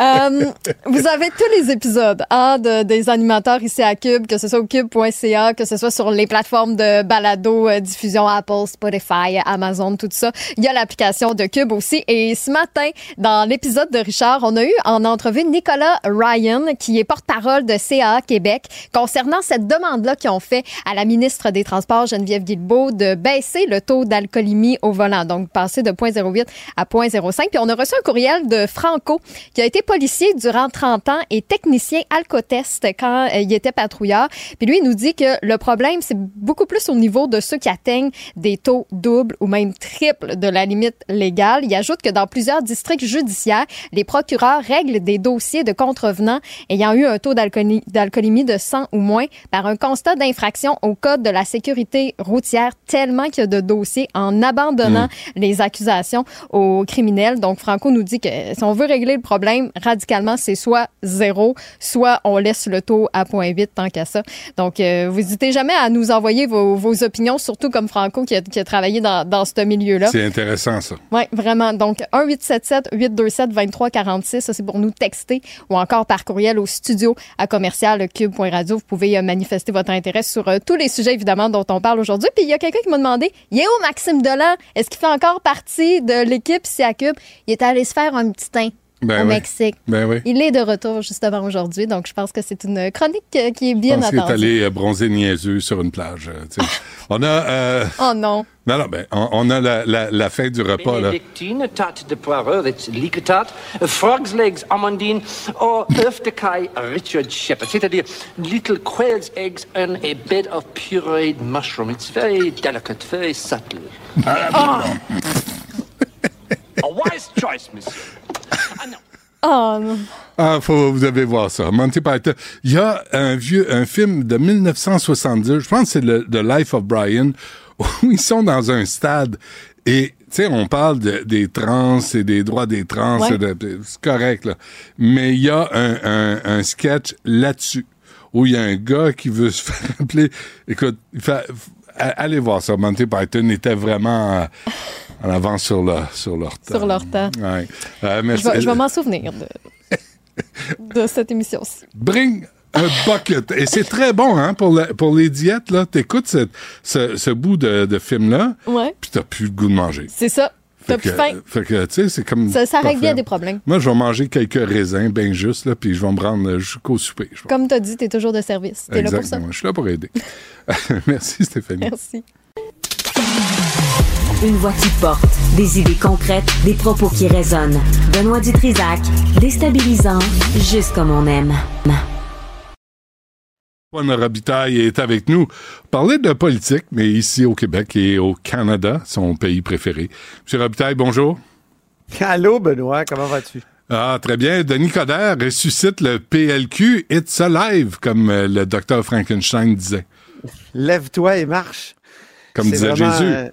Euh, vous avez tous les épisodes hein, de- des animateurs ici à Cube, que ce soit au cube.ca, que ce soit sur les plateformes de balado, euh, diffusion Apple, Spotify, Amazon, tout ça. Il y a l'application de Cube aussi. Et ce matin, dans l'épisode de Richard, on a eu en entrevue Nicolas Ryan, qui est porte-parole de CAA Québec, concernant cette demande-là qu'ils ont fait à la ministre des Transports, Geneviève Guilbeault, de baisser le taux d'alcoolémie au volant, donc passer de 0.08 à 0.05. Puis on a reçu un courriel de Franco, qui a été policier durant 30 ans et technicien alcotest quand euh, il était patrouilleur. Puis lui, il nous dit que le problème, c'est beaucoup plus au niveau de ceux qui atteignent des taux doubles ou même triples de la limite légale. Il ajoute que dans plusieurs districts judiciaires, les procureurs règlent des dossiers de contrevenants ayant eu un taux d'alcoolémie de 100 ou moins par un constat d'infraction au code de la sécurité routière tellement qu'il y a de dossiers en abandonnant les accusations aux criminels. Donc, Franco nous dit que si on veut régler le problème radicalement, c'est soit zéro, soit on laisse le taux à 0.8 tant qu'à ça. Donc, euh, vous n'hésitez jamais à nous envoyer vos, vos opinions, surtout comme Franco qui a, qui a travaillé dans, dans ce milieu-là. C'est intéressant, ça. Oui, vraiment. Donc, 1-877-827-2346, ça c'est pour nous texter ou encore par courriel au studio à commercial cube.radio. Vous pouvez euh, manifester votre intérêt sur euh, tous les sujets, évidemment, dont on parle aujourd'hui. Puis, il y a quelqu'un qui m'a demandé, est où Maxime Delan? Est-ce qu'il fait encore partie de l'équipe Cube? Il est allé se faire un petit teint Ben au oui. Mexique. Ben oui. Il est de retour justement aujourd'hui, donc je pense que c'est une chronique euh, qui est Je bien pense qu'il est attendue. allé euh, bronzer niaiseux sur une plage. euh, tu sais. on a... euh, Oh non. non, non, ben, on, on a la, la, la fin du repas, là. Benedictine, tarte de that's frog's legs, amandine, or œuf de caille, Richard Shepherd, c'est-à-dire little quail's eggs and a bed of pureed mushroom. It's very delicate, very subtle. a wise choice, monsieur. Oh non. Ah, faut, vous devez voir ça. Monty Python. Il y a un vieux, un film de 1970, je pense que c'est le The Life of Brian, où ils sont dans un stade et, tu sais, on parle de- des trans et des droits des trans, Ouais. et de- de- c'est correct, là. Mais il y a un, un, un sketch là-dessus où il y a un gars qui veut se faire appeler. Écoute, il fait, a- allez voir ça. Monty Python était vraiment euh, en avance sur, leur sur leur temps. Sur leur temps. Ouais. Euh, merci. Je vais, je vais m'en souvenir de, de cette émission-ci. Bring a bucket. Et c'est très bon, hein, pour, la- pour les diètes, là. T'écoutes ce, ce, ce bout de, de film-là, Ouais. puis t'as plus le goût de manger. C'est ça. T'as plus faim. fait que, tu sais, c'est comme. Ça, ça règle bien des problèmes. Moi, je vais manger quelques raisins, bien juste, là, puis je vais me rendre jusqu'au souper. Comme tu as dit, tu es toujours de service. Tu es là pour ça. Je suis là pour aider. Merci, Stéphanie. Merci. Une voix qui porte, des idées concrètes, des propos qui résonnent. Benoît Dutrisac, déstabilisant, juste comme on aime. Juan Robitaille est avec nous. Parler de politique, mais ici au Québec et au Canada, son pays préféré. Monsieur Robitaille, bonjour. Allô, Benoît, comment vas-tu? Ah, très bien. Denis Coderre ressuscite le PLQ. It's alive, comme euh, le docteur Frankenstein disait. Lève-toi et marche. Comme disait vraiment, Jésus.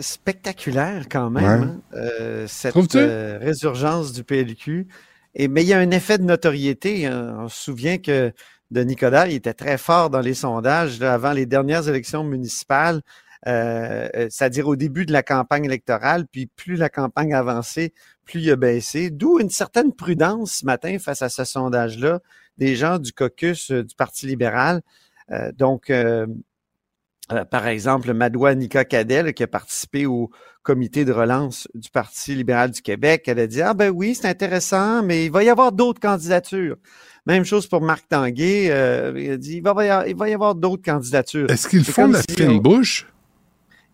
Spectaculaire quand même, Ouais. hein, euh, cette euh, résurgence du PLQ. Et, mais il y a un effet de notoriété. hein. On se souvient que Denis Coderre il était très fort dans les sondages là, avant les dernières élections municipales, euh, c'est-à-dire au début de la campagne électorale. Puis plus la campagne avançait, plus il a baissé. D'où une certaine prudence ce matin face à ce sondage-là des gens du caucus du Parti libéral. Donc, euh, par exemple, Madoua Nika Cadel, qui a participé au comité de relance du Parti libéral du Québec, elle a dit Ah ben oui, c'est intéressant, mais il va y avoir d'autres candidatures. Même chose pour Marc Tanguay. euh, il a dit il va y avoir, il va y avoir d'autres candidatures. Est-ce qu'ils font la si fine bouche?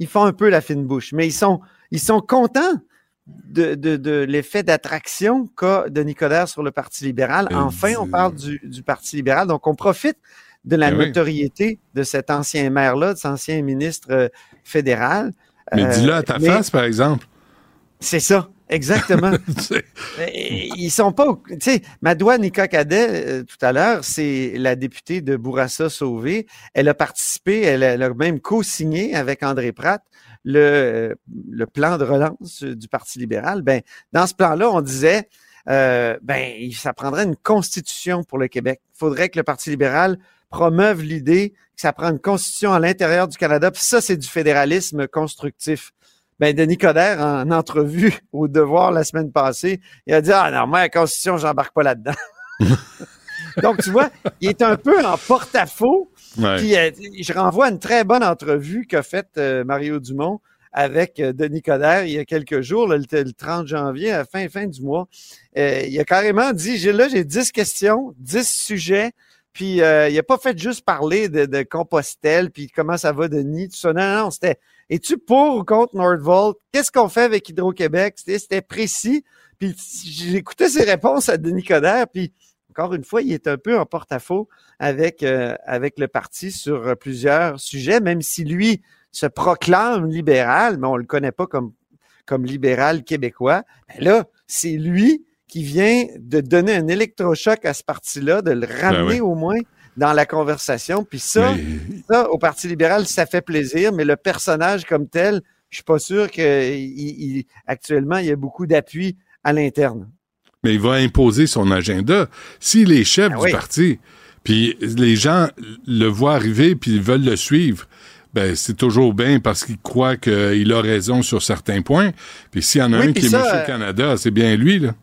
Ils font un peu la fine bouche, mais ils sont, ils sont contents de, de, de l'effet d'attraction qu'a Denis Coderre sur le Parti libéral. Enfin, on parle du, du Parti libéral. Donc, on profite de la oui. notoriété de cet ancien maire-là, de cet ancien ministre euh, fédéral. Mais Euh, dis-le à ta mais face, par exemple. C'est ça, exactement. Euh, Ils sont pas, au- tu sais, Madoua Nika Cadet, euh, tout à l'heure, c'est la députée de Bourassa Sauvé. Elle a participé, elle a, elle a même co-signé avec André Pratt le, euh, le plan de relance du Parti libéral. Ben, dans ce plan-là, on disait, ben, ça prendrait une constitution pour le Québec. Il faudrait que le Parti libéral promeuve l'idée que ça prend une constitution à l'intérieur du Canada. Puis ça, c'est du fédéralisme constructif. Ben, Denis Coderre, en entrevue au Devoir la semaine passée, il a dit Ah non, moi, la Constitution, j'embarque pas là-dedans. Donc, tu vois, il est un peu en porte-à-faux. Ouais. Puis, euh, je renvoie à une très bonne entrevue qu'a faite euh, Mario Dumont avec euh, Denis Coderre il y a quelques jours, là, le, le 30 janvier, à la fin, fin du mois. Euh, il a carrément dit, j'ai là, j'ai 10 questions, 10 sujets, puis euh, il a pas fait juste parler de, de Compostelle, puis comment ça va, Denis, tout ça. Non, non, c'était, es-tu pour ou contre Nordvolt? Qu'est-ce qu'on fait avec Hydro-Québec? C'était, précis. Puis j'écoutais ses réponses à Denis Coderre, puis encore une fois, il est un peu en porte-à-faux avec, euh, avec le parti sur euh, plusieurs sujets, même si lui se proclame libéral, mais on le connaît pas comme, comme libéral québécois. Ben là, c'est lui qui vient de donner un électrochoc à ce parti-là, de le ramener oui. au moins dans la conversation. Puis ça, Mais- ça, au Parti libéral, ça fait plaisir, mais le personnage comme tel, je suis pas sûr que il- il- actuellement, il y a beaucoup d'appui à l'interne. mais il va imposer son agenda. S'il est chef Ah du oui. parti, puis les gens le voient arriver puis ils veulent le suivre, ben c'est toujours bien parce qu'ils croient qu'il a raison sur certains points. Puis s'il y en a Oui, un qui est Monsieur euh, Canada, c'est bien lui, là.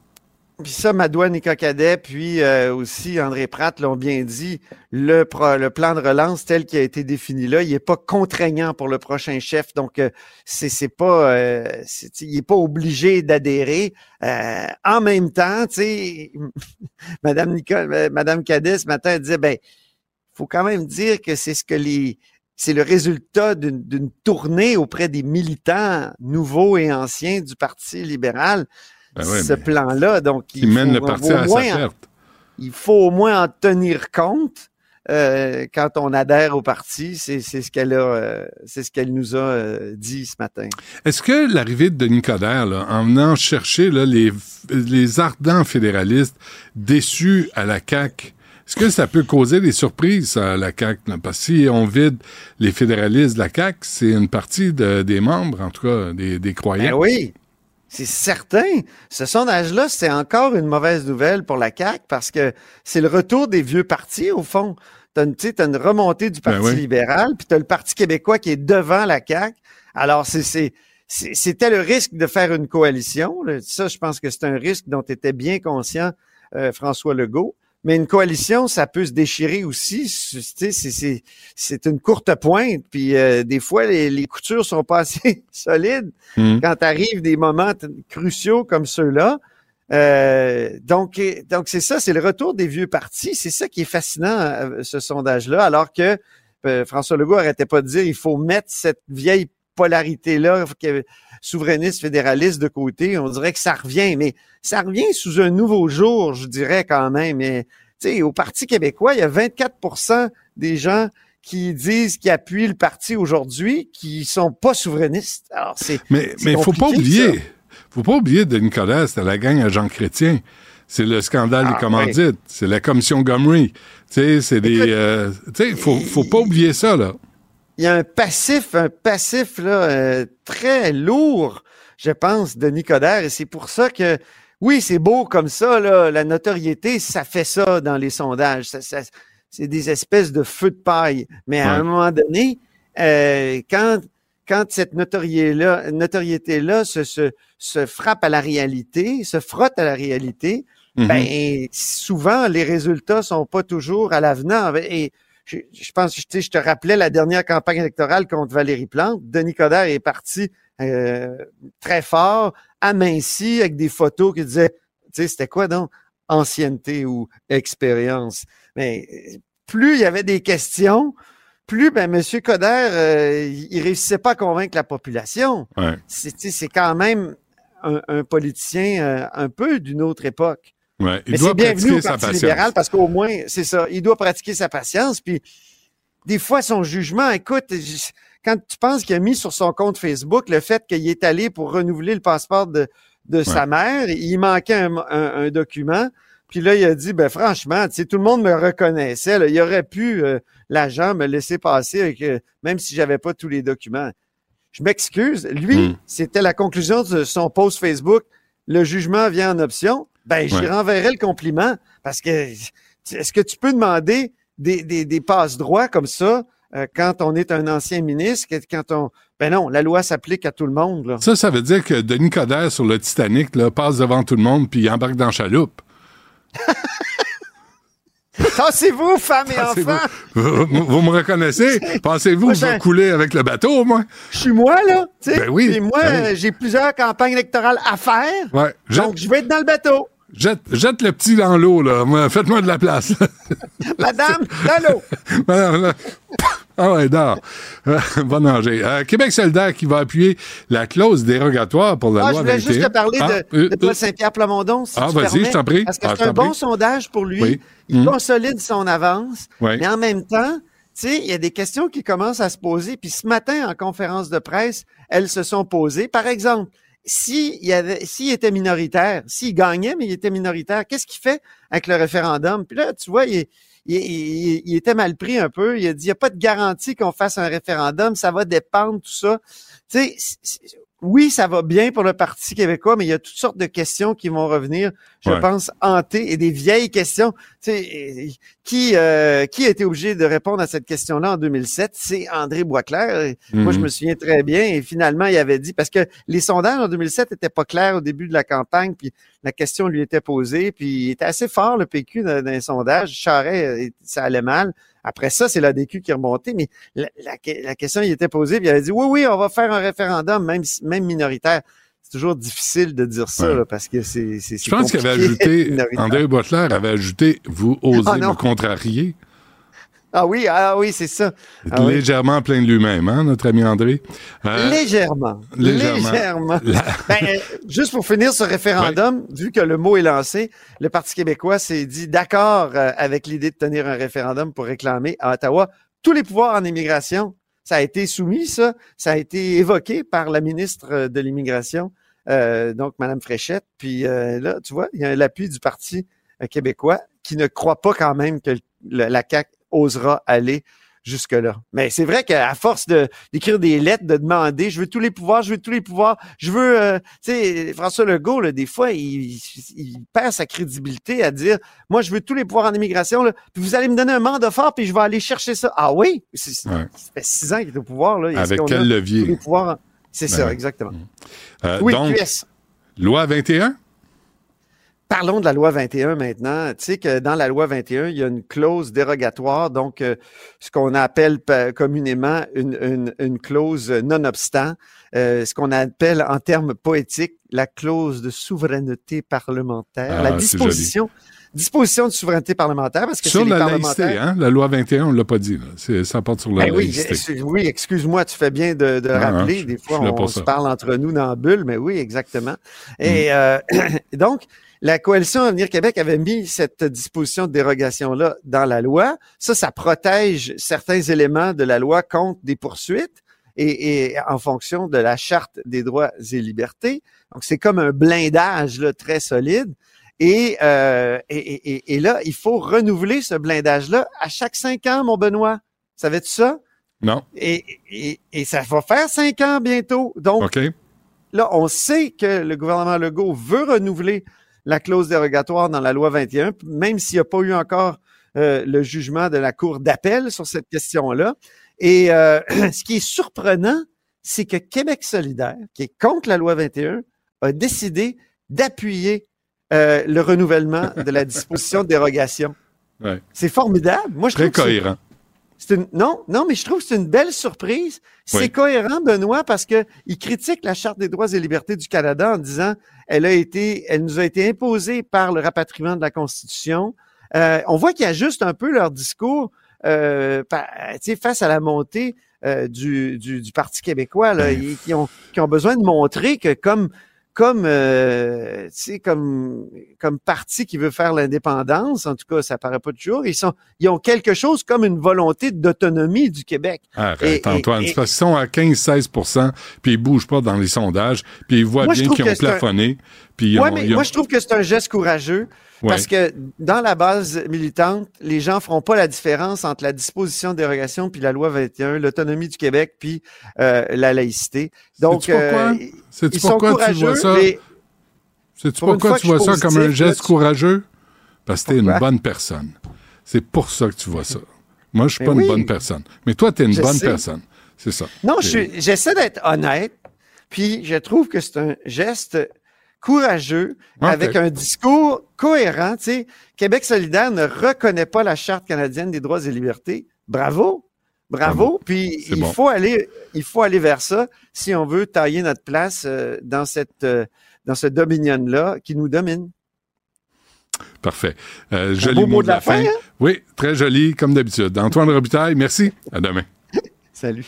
Puis ça, Madoua Nika-Cadet, puis euh, aussi André Pratt l'ont bien dit, le, pro- le plan de relance tel qu'il a été défini là, il est pas contraignant pour le prochain chef, donc euh, c'est pas, euh, il est pas obligé d'adhérer. Euh, en même temps, tu sais, Madame Nicole, euh, Madame Cadet ce matin elle disait, ben, faut quand même dire que c'est ce que les c'est le résultat d'une tournée auprès des militants nouveaux et anciens du Parti libéral. Ben ouais, ce plan-là, donc qui il mène faut le parti au à moins perte. il faut au moins en tenir compte euh, quand on adhère au parti. C'est c'est ce qu'elle a, euh, c'est ce qu'elle nous a euh, dit ce matin. Est-ce que l'arrivée de Denis Coderre, là, en venant chercher là, les, les ardents fédéralistes déçus à la CAQ, est-ce que ça peut causer des surprises à la CAQ? là? Parce que si on vide les fédéralistes de la CAQ, c'est une partie de- des membres, en tout cas, des, des Ben croyants. oui, c'est certain. Ce sondage-là, c'est encore une mauvaise nouvelle pour la CAQ parce que c'est le retour des vieux partis, au fond. Tu as, t'as une remontée du Parti Ben oui. libéral, puis tu as le Parti québécois qui est devant la CAQ. Alors, c'est... c'est c'est- c'était le risque de faire une coalition. Ça, je pense que c'est un risque dont était bien conscient euh, François Legault. Mais une coalition, ça peut se déchirer aussi. Tu sais, C'est c'est- c'est une courte pointe. Puis euh, des fois, les, les coutures sont pas assez solides Hmm. quand arrivent des moments cruciaux comme ceux-là. Euh, donc, donc c'est ça, c'est le retour des vieux partis. C'est ça qui est fascinant, euh, ce sondage-là. Alors que euh, François Legault arrêtait pas de dire il faut mettre cette vieille polarité-là, souverainiste, fédéraliste de côté. On dirait que ça revient, mais ça revient sous un nouveau jour, je dirais quand même. Mais tu sais, au Parti québécois, il y a 24% des gens qui disent qu'ils appuient le parti aujourd'hui qui sont pas souverainistes. Alors, c'est Mais mais faut pas oublier, ça. faut pas oublier Denis Coderre, c'était la gang à Jean Chrétien. C'est le scandale Ah, des commandites. C'est la commission Gomery. Tu sais, c'est des, euh, tu sais, faut, faut pas oublier ça, là. Il y a un passif, un passif là, euh, très lourd, je pense, de Nicodère. Et c'est pour ça que, oui, c'est beau comme ça, là, la notoriété, ça fait ça dans les sondages. Ça- ça- c'est des espèces de feux de paille. Mais à Ouais. un moment donné, euh, quand, quand cette notoriété-là se, se, se frappe à la réalité, se frotte à la réalité, Mhm. ben, souvent, les résultats sont pas toujours à l'avenant. Et je, je pense, sais, je te rappelais la dernière campagne électorale contre Valérie Plante. Denis Coderre est parti euh, très fort, aminci, avec des photos qui disaient, tu sais, c'était quoi donc? Ancienneté ou expérience. Mais euh, plus il y avait des questions, plus ben, M. Coderre, euh, il réussissait pas à convaincre la population. Ouais. C'est tu sais, c'est quand même un, un politicien euh, un peu d'une autre époque. Ouais, il Mais doit c'est bienvenu au Parti patience. libéral parce qu'au moins, c'est ça, il doit pratiquer sa patience. Puis des fois, son jugement, écoute, quand tu penses qu'il a mis sur son compte Facebook le fait qu'il est allé pour renouveler le passeport de, de sa mère, il manquait un, un- un document. Puis là, il a dit, ben franchement, tu sais, tout le monde me reconnaissait. là. il aurait pu, euh, l'agent, me laisser passer, avec, euh, même si j'avais pas tous les documents. Je m'excuse. Lui, Hmm. c'était la conclusion de son post Facebook. Le jugement vient en option. Ben, j'y Ouais. renverrai le compliment parce que est-ce que tu peux demander des, des, des passes droits comme ça euh, quand on est un ancien ministre, quand on ben non, la loi s'applique à tout le monde. Là. Ça, ça veut dire que Denis Coderre sur le Titanic là, passe devant tout le monde puis il embarque dans la chaloupe. Tassez-vous, femmes et enfants. Vous, vous- vous me reconnaissez? Pensez-vous que je vais couler avec le bateau, moi? Je suis moi, là. Ben oui, Et moi, ben oui. j'ai plusieurs campagnes électorales à faire. Ouais. Donc, je vais être dans le bateau. Jette, jette le petit dans l'eau, là. Moi, Faites-moi de la place. Madame, dans l'eau. Voilà. Ah ouais, dors. Euh, Va nager. Euh, Québec solidaire qui va appuyer la clause dérogatoire pour la Ah, je loi voulais 21. juste te parler Ah, de, euh, de Paul euh, Saint-Pierre Plamondon, si Ah, vas-y, je t'en prie. Parce que Ah, c'est je un bon prie. sondage pour lui. Oui. Il Mm. consolide son avance. Oui. Mais en même temps, tu sais, il y a des questions qui commencent à se poser. Puis ce matin, en conférence de presse, elles se sont posées. Par exemple, s'il y était minoritaire, s'il gagnait, mais il était minoritaire, qu'est-ce qu'il fait avec le référendum? Puis là, tu vois, il, il, était mal pris un peu. Il a dit, il n'y a pas de garantie qu'on fasse un référendum. Ça va dépendre, tout ça. Tu sais, oui, ça va bien pour le Parti québécois, mais il y a toutes sortes de questions qui vont revenir, je Ouais. pense, hanter et des vieilles questions. Tu sais, qui, euh, qui a été obligé de répondre à cette question-là en 2007? C'est André Boisclair. Moi, je Mhm. me souviens très bien. Et finalement, il avait dit, parce que les sondages en 2007 étaient pas clairs au début de la campagne, puis la question lui était posée, puis il était assez fort, le PQ, dans, dans les sondages. Charret, euh, ça allait mal. Après ça, c'est l'ADQ qui est mais la, la- la question il était posée, puis il avait dit, oui, oui, on va faire un référendum, même, même minoritaire. C'est toujours difficile de dire ça, Ouais. là, parce que c'est Je pense qu'il avait ajouté. André Boitler avait ajouté, vous osez Ah, me contrarier. Ah oui, ah oui, c'est ça. Ah oui. Légèrement plein de lui-même, hein, notre ami André. Euh, Légèrement. légèrement. Légèrement. La- Ben, euh, juste pour finir ce référendum, vu que le mot est lancé, le Parti québécois s'est dit d'accord euh, avec l'idée de tenir un référendum pour réclamer à Ottawa tous les pouvoirs en immigration. Ça a été soumis, ça. Ça a été évoqué par la ministre euh, de l'Immigration, euh, donc Mme Fréchette. Puis euh, là, tu vois, il y a l'appui du Parti québécois qui ne croit pas quand même que la CAQ osera aller jusque-là. Mais c'est vrai qu'à force de d'écrire des lettres, de demander, je veux tous les pouvoirs, je veux tous les pouvoirs, je veux, euh, tu sais, François Legault, là, des fois, il, il perd sa crédibilité à dire, moi, je veux tous les pouvoirs en immigration, là, puis vous allez me donner un mandat fort, puis je vais aller chercher ça. Ah oui? C'est- Ouais. Ça fait six ans qu'il est au pouvoir, là. Avec quel levier? tous les pouvoirs en- C'est Ben ça, exactement. euh, Oui, donc, QS. loi 21? Parlons de la loi 21 maintenant. Tu sais que dans la loi 21, il y a une clause dérogatoire, donc euh, ce qu'on appelle communément une, une, une clause non-obstant, euh, ce qu'on appelle en termes poétiques la clause de souveraineté parlementaire, Ah, la disposition, disposition de souveraineté parlementaire, parce que Sur la parlementaires. laïcité, hein? La loi 21, on ne l'a pas dit. là. Ça porte sur la Ben oui, laïcité. c'est- oui, excuse-moi, tu fais bien de, de Ah, rappeler. Des fois, on, se parle entre nous dans la bulle, mais oui, exactement. Mm. Et euh, donc, la coalition Avenir Québec avait mis cette disposition de dérogation-là dans la loi. Ça, ça protège certains éléments de la loi contre des poursuites et, et en fonction de la charte des droits et libertés. Donc, c'est comme un blindage là, très solide. Et, euh, et, et- et- là, il faut renouveler ce blindage-là à chaque cinq ans, mon Benoît. Savais-tu ça? Non? Et, et, et ça va faire cinq ans bientôt. Donc, OK. là, on sait que le gouvernement Legault veut renouveler la clause dérogatoire dans la loi 21, même s'il n'y a pas eu encore euh, le jugement de la Cour d'appel sur cette question-là. Et euh, ce qui est surprenant, c'est que Québec solidaire, qui est contre la loi 21, a décidé d'appuyer euh, le renouvellement de la disposition de dérogation. Ouais. C'est formidable. Moi, je Très trouve cohérent. c'est une, non, non, mais je trouve que c'est une belle surprise. C'est Oui. cohérent, Benoît, parce que il critique la Charte des droits et libertés du Canada en disant elle a été, elle nous a été imposée par le rapatriement de la Constitution. Euh, on voit qu'ils ajustent un peu leur discours euh, pa- tu sais, face à la montée euh, du, du, du Parti québécois. Là, Ils- qui, ont, qui ont besoin de montrer que comme comme, euh, tu sais, comme, comme parti qui veut faire l'indépendance. En tout cas, ça paraît pas toujours. Ils sont, ils ont quelque chose comme une volonté d'autonomie du Québec. Arrête, Et- Antoine. et- c'est parce qu'ils sont à 15-16 puis ils bougent pas dans les sondages, puis ils voient Moi, bien qu'ils ont c'est un- plafonné. Puis ils Ouais, ont- mais ils ont- moi, je trouve que c'est un geste courageux Ouais. parce que dans la base militante, les gens feront pas la différence entre la disposition de dérogation puis la loi 21, l'autonomie du Québec puis euh, la laïcité. Donc, pourquoi? euh, ils sont pourquoi tu courageux, une pourquoi tu vois ça comme un geste tu- courageux? Parce que t'es une Pourquoi? bonne personne. C'est pour ça que tu vois ça. Moi, je suis pas oui. une bonne personne. Mais toi, t'es une Je bonne sais. personne. C'est ça. Non, je C'est- j'essaie d'être honnête, puis je trouve que c'est un geste courageux Ok. avec un discours cohérent. Tu sais, Québec solidaire ne reconnaît pas la Charte canadienne des droits et libertés. Bravo, bravo. Puis C'est il bon. faut aller, il faut aller vers ça si on veut tailler notre place euh, dans cette, euh, dans ce dominion-là qui nous domine. Parfait. Euh, joli mot de la fin. hein? Oui, très joli, comme d'habitude. Antoine Robitaille, merci. À demain. Salut.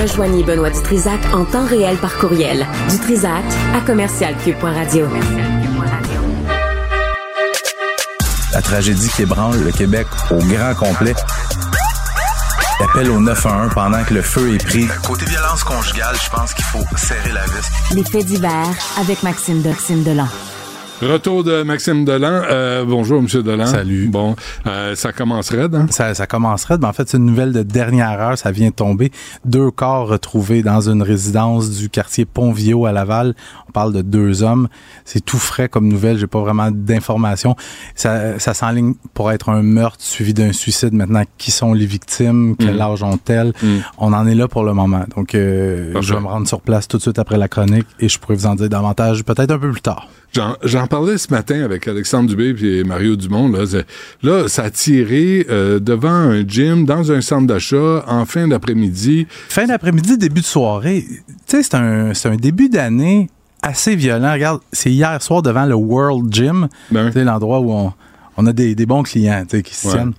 Rejoignez Benoît Dutrisac en temps réel par courriel. Dutrisac à commercialcube.radio. La tragédie qui ébranle le Québec au grand complet. Appel au 911 pendant que le feu est pris. Côté violence conjugale, je pense qu'il faut serrer la vis. Les faits divers avec Maxime Doxime Delan. Retour de Maxime Delan. Euh, bonjour, M. Delan. Salut. Bon, euh, ça commencerait, hein? Ça, ça commencerait, mais en fait, c'est une nouvelle de dernière heure. Ça vient de tomber. Deux corps retrouvés dans une résidence du quartier Pont-Viau à Laval. On parle de deux hommes. C'est tout frais comme nouvelle. J'ai pas vraiment d'informations. Ça, ça s'enligne pour être un meurtre suivi d'un suicide. Maintenant, qui sont les victimes? Quel Mm. âge ont-elles? Mm. On en est là pour le moment. Donc, euh, je vais me rendre sur place tout de suite après la chronique et je pourrais vous en dire davantage peut-être un peu plus tard. J'en parlais ce matin avec Alexandre Dubé et Mario Dumont. Là, C'est- là ça a tiré euh, devant un gym, dans un centre d'achat, en fin d'après-midi. Fin d'après-midi, début de soirée. Tu sais, c'est un, c'est un début d'année assez violent. Regarde, c'est hier soir devant le World Gym. Ben, Tu sais, l'endroit où on, on a des, des bons clients qui se Ouais. tiennent.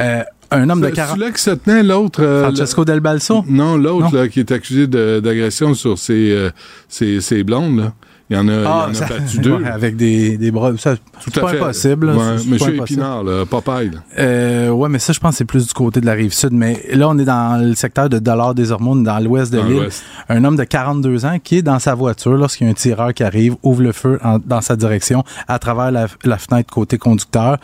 Euh, un homme de c'est 40... celui-là qui se tenait, l'autre. euh, Francesco Del Balso? Non, l'autre, là, qui est accusé d'agression sur ses, euh, ses, ses blondes. Là. Il y en a, il y en a Ah, ça- battu deux. ouais, avec des, des bras. Ça, Tout c'est à pas fait. impossible. là. Ouais, pas Monsieur impossible. Épinard, là, Popeye. Là. Euh, ouais, mais ça, je pense que c'est plus du côté de la rive sud. Mais là, on est dans le secteur de Dollars des Hormones, dans l'ouest de l'île. Un homme de 42 ans qui est dans sa voiture lorsqu'il y a un tireur qui arrive, ouvre le feu en- dans sa direction à travers la, la fenêtre côté conducteur.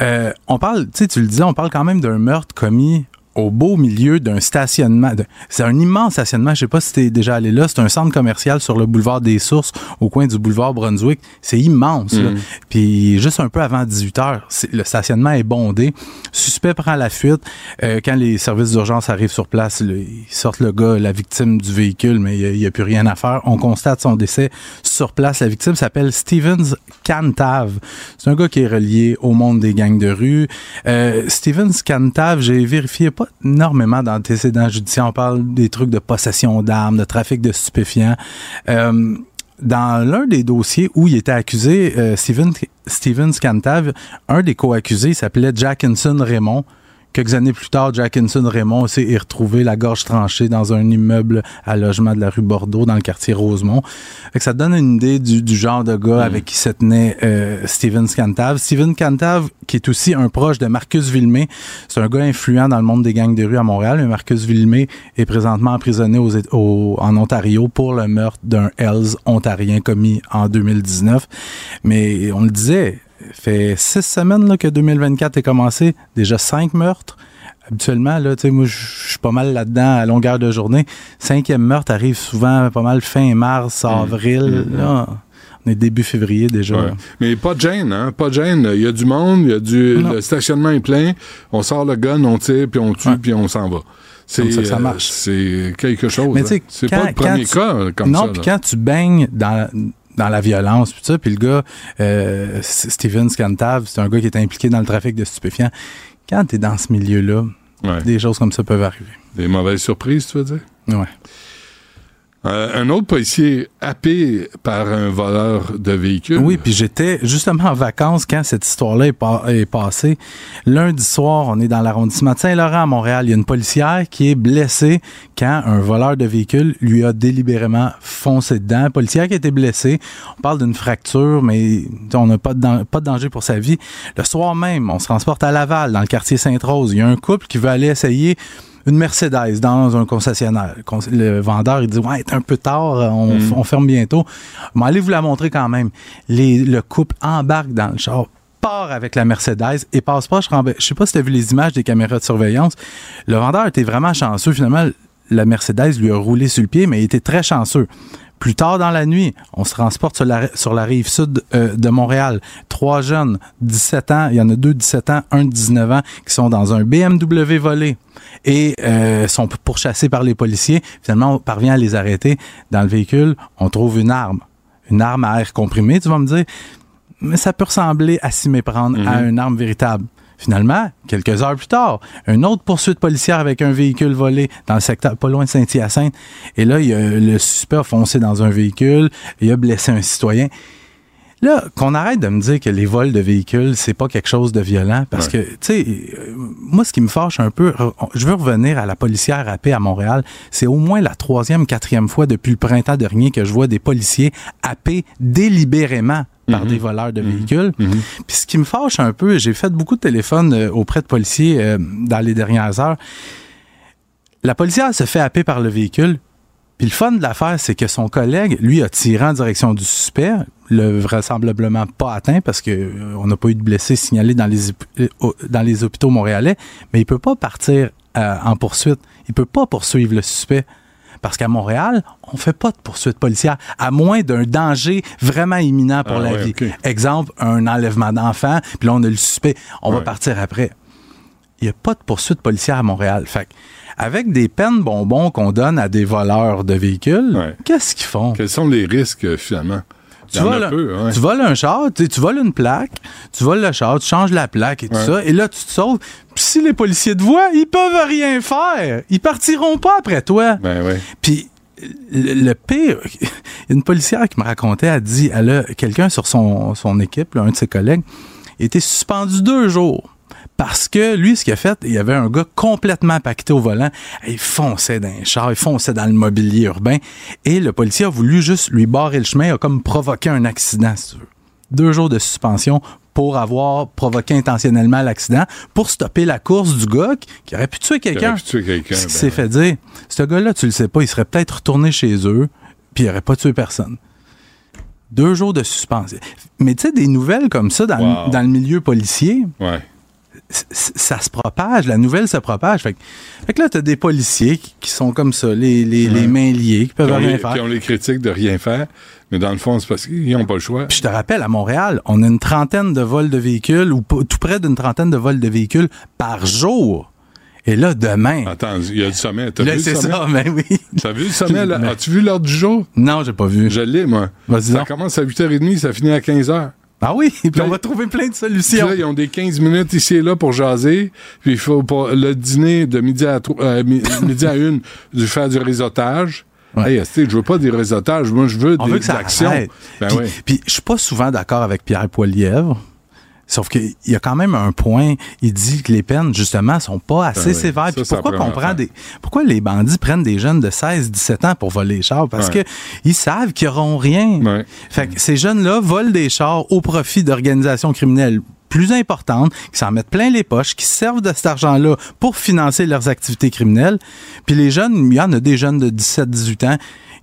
Euh, on parle, tu sais, tu le disais, on parle quand même d'un meurtre commis au beau milieu d'un stationnement. C'est un immense stationnement. Je sais pas si t'es déjà allé là. C'est un centre commercial sur le boulevard des Sources, au coin du boulevard Brunswick. C'est immense. là. Mhm. Puis juste un peu avant 18 heures, le stationnement est bondé. Suspect prend la fuite. Euh, quand les services d'urgence arrivent sur place, là, ils sortent le gars, la victime du véhicule, mais il n'y a, plus rien à faire. On constate son décès sur place. La victime s'appelle Stevens Cantav. C'est un gars qui est relié au monde des gangs de rue. Euh, Stevens Cantav, j'ai vérifié pas énormément d'antécédents judiciaires. On parle des trucs de possession d'armes, de trafic de stupéfiants. Euh, dans l'un des dossiers où il était accusé, euh, Steven, Steven Scantav, un des co-accusés s'appelait Jackinson Raymond. Quelques années plus tard, Jackinson Raymond aussi est retrouvé la gorge tranchée dans un immeuble à logement de la rue Bordeaux, dans le quartier Rosemont. Fait que ça donne une idée du, du genre de gars avec qui se tenait euh, Steven Scantav. Steven Cantav, qui est aussi un proche de Marcus Villemé, c'est un gars influent dans le monde des gangs de rue à Montréal. Mais Marcus Villemé est présentement emprisonné aux, en Ontario pour le meurtre d'un Hells ontarien commis en 2019. Mais on le disait, fait six semaines là, que 2024 est commencé, déjà cinq meurtres. Habituellement, là, tu sais, moi, je suis pas mal là-dedans à longueur de journée. Cinquième meurtre arrive souvent pas mal fin mars, avril. Mmh. Là, on est début février déjà. Ouais. Mais pas de gêne, hein? Pas de gêne. Il y a du monde, il y a du. Non. Le stationnement est plein. On sort le gun, on tire, puis on tue, puis on s'en va. C'est ça que ça euh, marche. c'est quelque chose. Mais tu sais, hein. c'est pas le premier tu- cas euh, comme non, ça. puis là. quand tu baignes dans, dans la violence, puis ça, puis le gars, euh, Steven Scantav, c'est un gars qui est impliqué dans le trafic de stupéfiants. Quand tu es dans ce milieu-là, Ouais. des choses comme ça peuvent arriver. Des mauvaises surprises, tu veux dire? Ouais. Euh, un autre policier happé par un voleur de véhicule. Oui, puis j'étais justement en vacances quand cette histoire-là est, pa- est passée. Lundi soir, on est dans l'arrondissement de Saint-Laurent à Montréal. Il y a une policière qui est blessée quand un voleur de véhicule lui a délibérément foncé dedans. Policière qui a été blessée. On parle d'une fracture, mais on n'a pas de, pas de danger pour sa vie. Le soir même, on se transporte à Laval, dans le quartier Sainte-Rose. Il y a un couple qui veut aller essayer une Mercedes dans un concessionnaire. Con- Le vendeur, il dit, ouais, c'est un peu tard, on, Mm. on ferme bientôt. Mais allez vous la montrer quand même. Les, le couple embarque dans le char part avec la Mercedes et passe pas. Je je sais pas si tu as vu les images des caméras de surveillance. Le vendeur était vraiment chanceux. Finalement, la Mercedes lui a roulé sur le pied, mais il était très chanceux. Plus tard dans la nuit, on se transporte sur la, sur la rive sud euh, de Montréal. Trois jeunes, 17 ans, il y en a deux 17 ans, un de 19 ans, qui sont dans un BMW volé et euh, sont pourchassés par les policiers. Finalement, on parvient à les arrêter. Dans le véhicule, on trouve une arme. Une arme à air comprimé, tu vas me dire. Mais ça peut ressembler à s'y méprendre à une arme véritable. Finalement, quelques heures plus tard, une autre poursuite policière avec un véhicule volé dans le secteur pas loin de Saint-Hyacinthe. Et là, il y a, le suspect a foncé dans un véhicule, il a blessé un citoyen. Là, qu'on arrête de me dire que les vols de véhicules, c'est pas quelque chose de violent. Parce que, tu sais, euh, moi, ce qui me fâche un peu, je veux revenir à la policière à paix à Montréal. C'est au moins la troisième, quatrième fois depuis le printemps dernier que je vois des policiers happés délibérément par des voleurs de véhicules. Puis ce qui me fâche un peu, j'ai fait beaucoup de téléphones euh, auprès de policiers euh, dans les dernières heures. La policière se fait happer par le véhicule. Puis le fun de l'affaire, c'est que son collègue, lui, a tiré en direction du suspect, le vraisemblablement pas atteint parce que euh, on n'a pas eu de blessés signalés dans les, dans hôpitaux montréalais, mais il peut pas partir euh, en poursuite. Il peut pas poursuivre le suspect. Parce qu'à Montréal, on fait pas de poursuite policière, à moins d'un danger vraiment imminent pour Ah la ouais, vie. Exemple, un enlèvement d'enfant, puis là, on a le suspect, on va partir après. Il n'y a pas de poursuite policière à Montréal. Fait que, avec des peines bonbons qu'on donne à des voleurs de véhicules, Ouais. qu'est-ce qu'ils font? Quels sont les risques, euh, finalement? Tu voles, un, peu, ouais. tu voles un char, tu, voles une plaque, tu voles le char, tu changes la plaque et tout Ouais. ça, et là, tu te sauves. Puis si les policiers te voient, ils peuvent rien faire. Ils partiront pas après toi. Ben ouais. Puis le, le pire, une policière qui me racontait, a dit, elle a quelqu'un sur son, son équipe, là, un de ses collègues, était suspendu deux jours. Parce que lui, ce qu'il a fait, il y avait un gars complètement pacté au volant. Il fonçait dans un char, il fonçait dans le mobilier urbain. Et le policier a voulu juste lui barrer le chemin, a comme provoqué un accident, si tu veux. Deux jours de suspension pour avoir provoqué intentionnellement l'accident, pour stopper la course du gars qui, aurait pu tuer quelqu'un. aurait pu tuer quelqu'un, Ce qui ben s'est fait dire, ce gars-là, tu le sais pas, il serait peut-être retourné chez eux, puis il aurait pas tué personne. Deux jours de suspension. Mais tu sais, des nouvelles comme ça dans, Wow. le, dans le milieu policier, Ouais. Ça se propage, la nouvelle se propage. Fait que, fait que là, tu as des policiers qui, qui sont comme ça, les, les, les mains liées, qui peuvent rien les, faire. qui ont les critiques de rien faire, mais dans le fond, c'est parce qu'ils n'ont pas le choix. Puis je te rappelle, à Montréal, on a une trentaine de vols de véhicules, ou tout près d'une trentaine de vols de véhicules par jour. Et là, demain. Attends, il y a du sommet. T'as vu le c'est ça, mais oui. T'as vu le sommet, là? As-tu vu l'heure du jour? Non, j'ai pas vu. Je l'ai, moi. Vas-y Ça commence à 8h30, ça finit à 15h. Ah oui, puis on va trouver plein de solutions. là, ils ont des 15 minutes ici et là pour jaser. Puis il faut pour le dîner de midi à, euh, mi- midi à une, de faire du réseautage. Ouais. Hey, je veux pas des réseautages, moi je veux On des veut que ça actions. Ben puis, oui. puis je suis pas souvent d'accord avec Pierre Poilièvre. Sauf qu'il y a quand même un point, il dit que les peines, justement, sont pas assez Ben oui. sévères. Ça, Puis pourquoi qu'on prend des. Pourquoi les bandits prennent des jeunes de 16, 17 ans pour voler les chars? Parce Ouais. que ils savent qu'ils auront rien. Ouais. Fait que ces jeunes-là volent des chars au profit d'organisations criminelles plus importantes, qui s'en mettent plein les poches, qui servent de cet argent-là pour financer leurs activités criminelles. Puis les jeunes, il y en a des jeunes de 17, 18 ans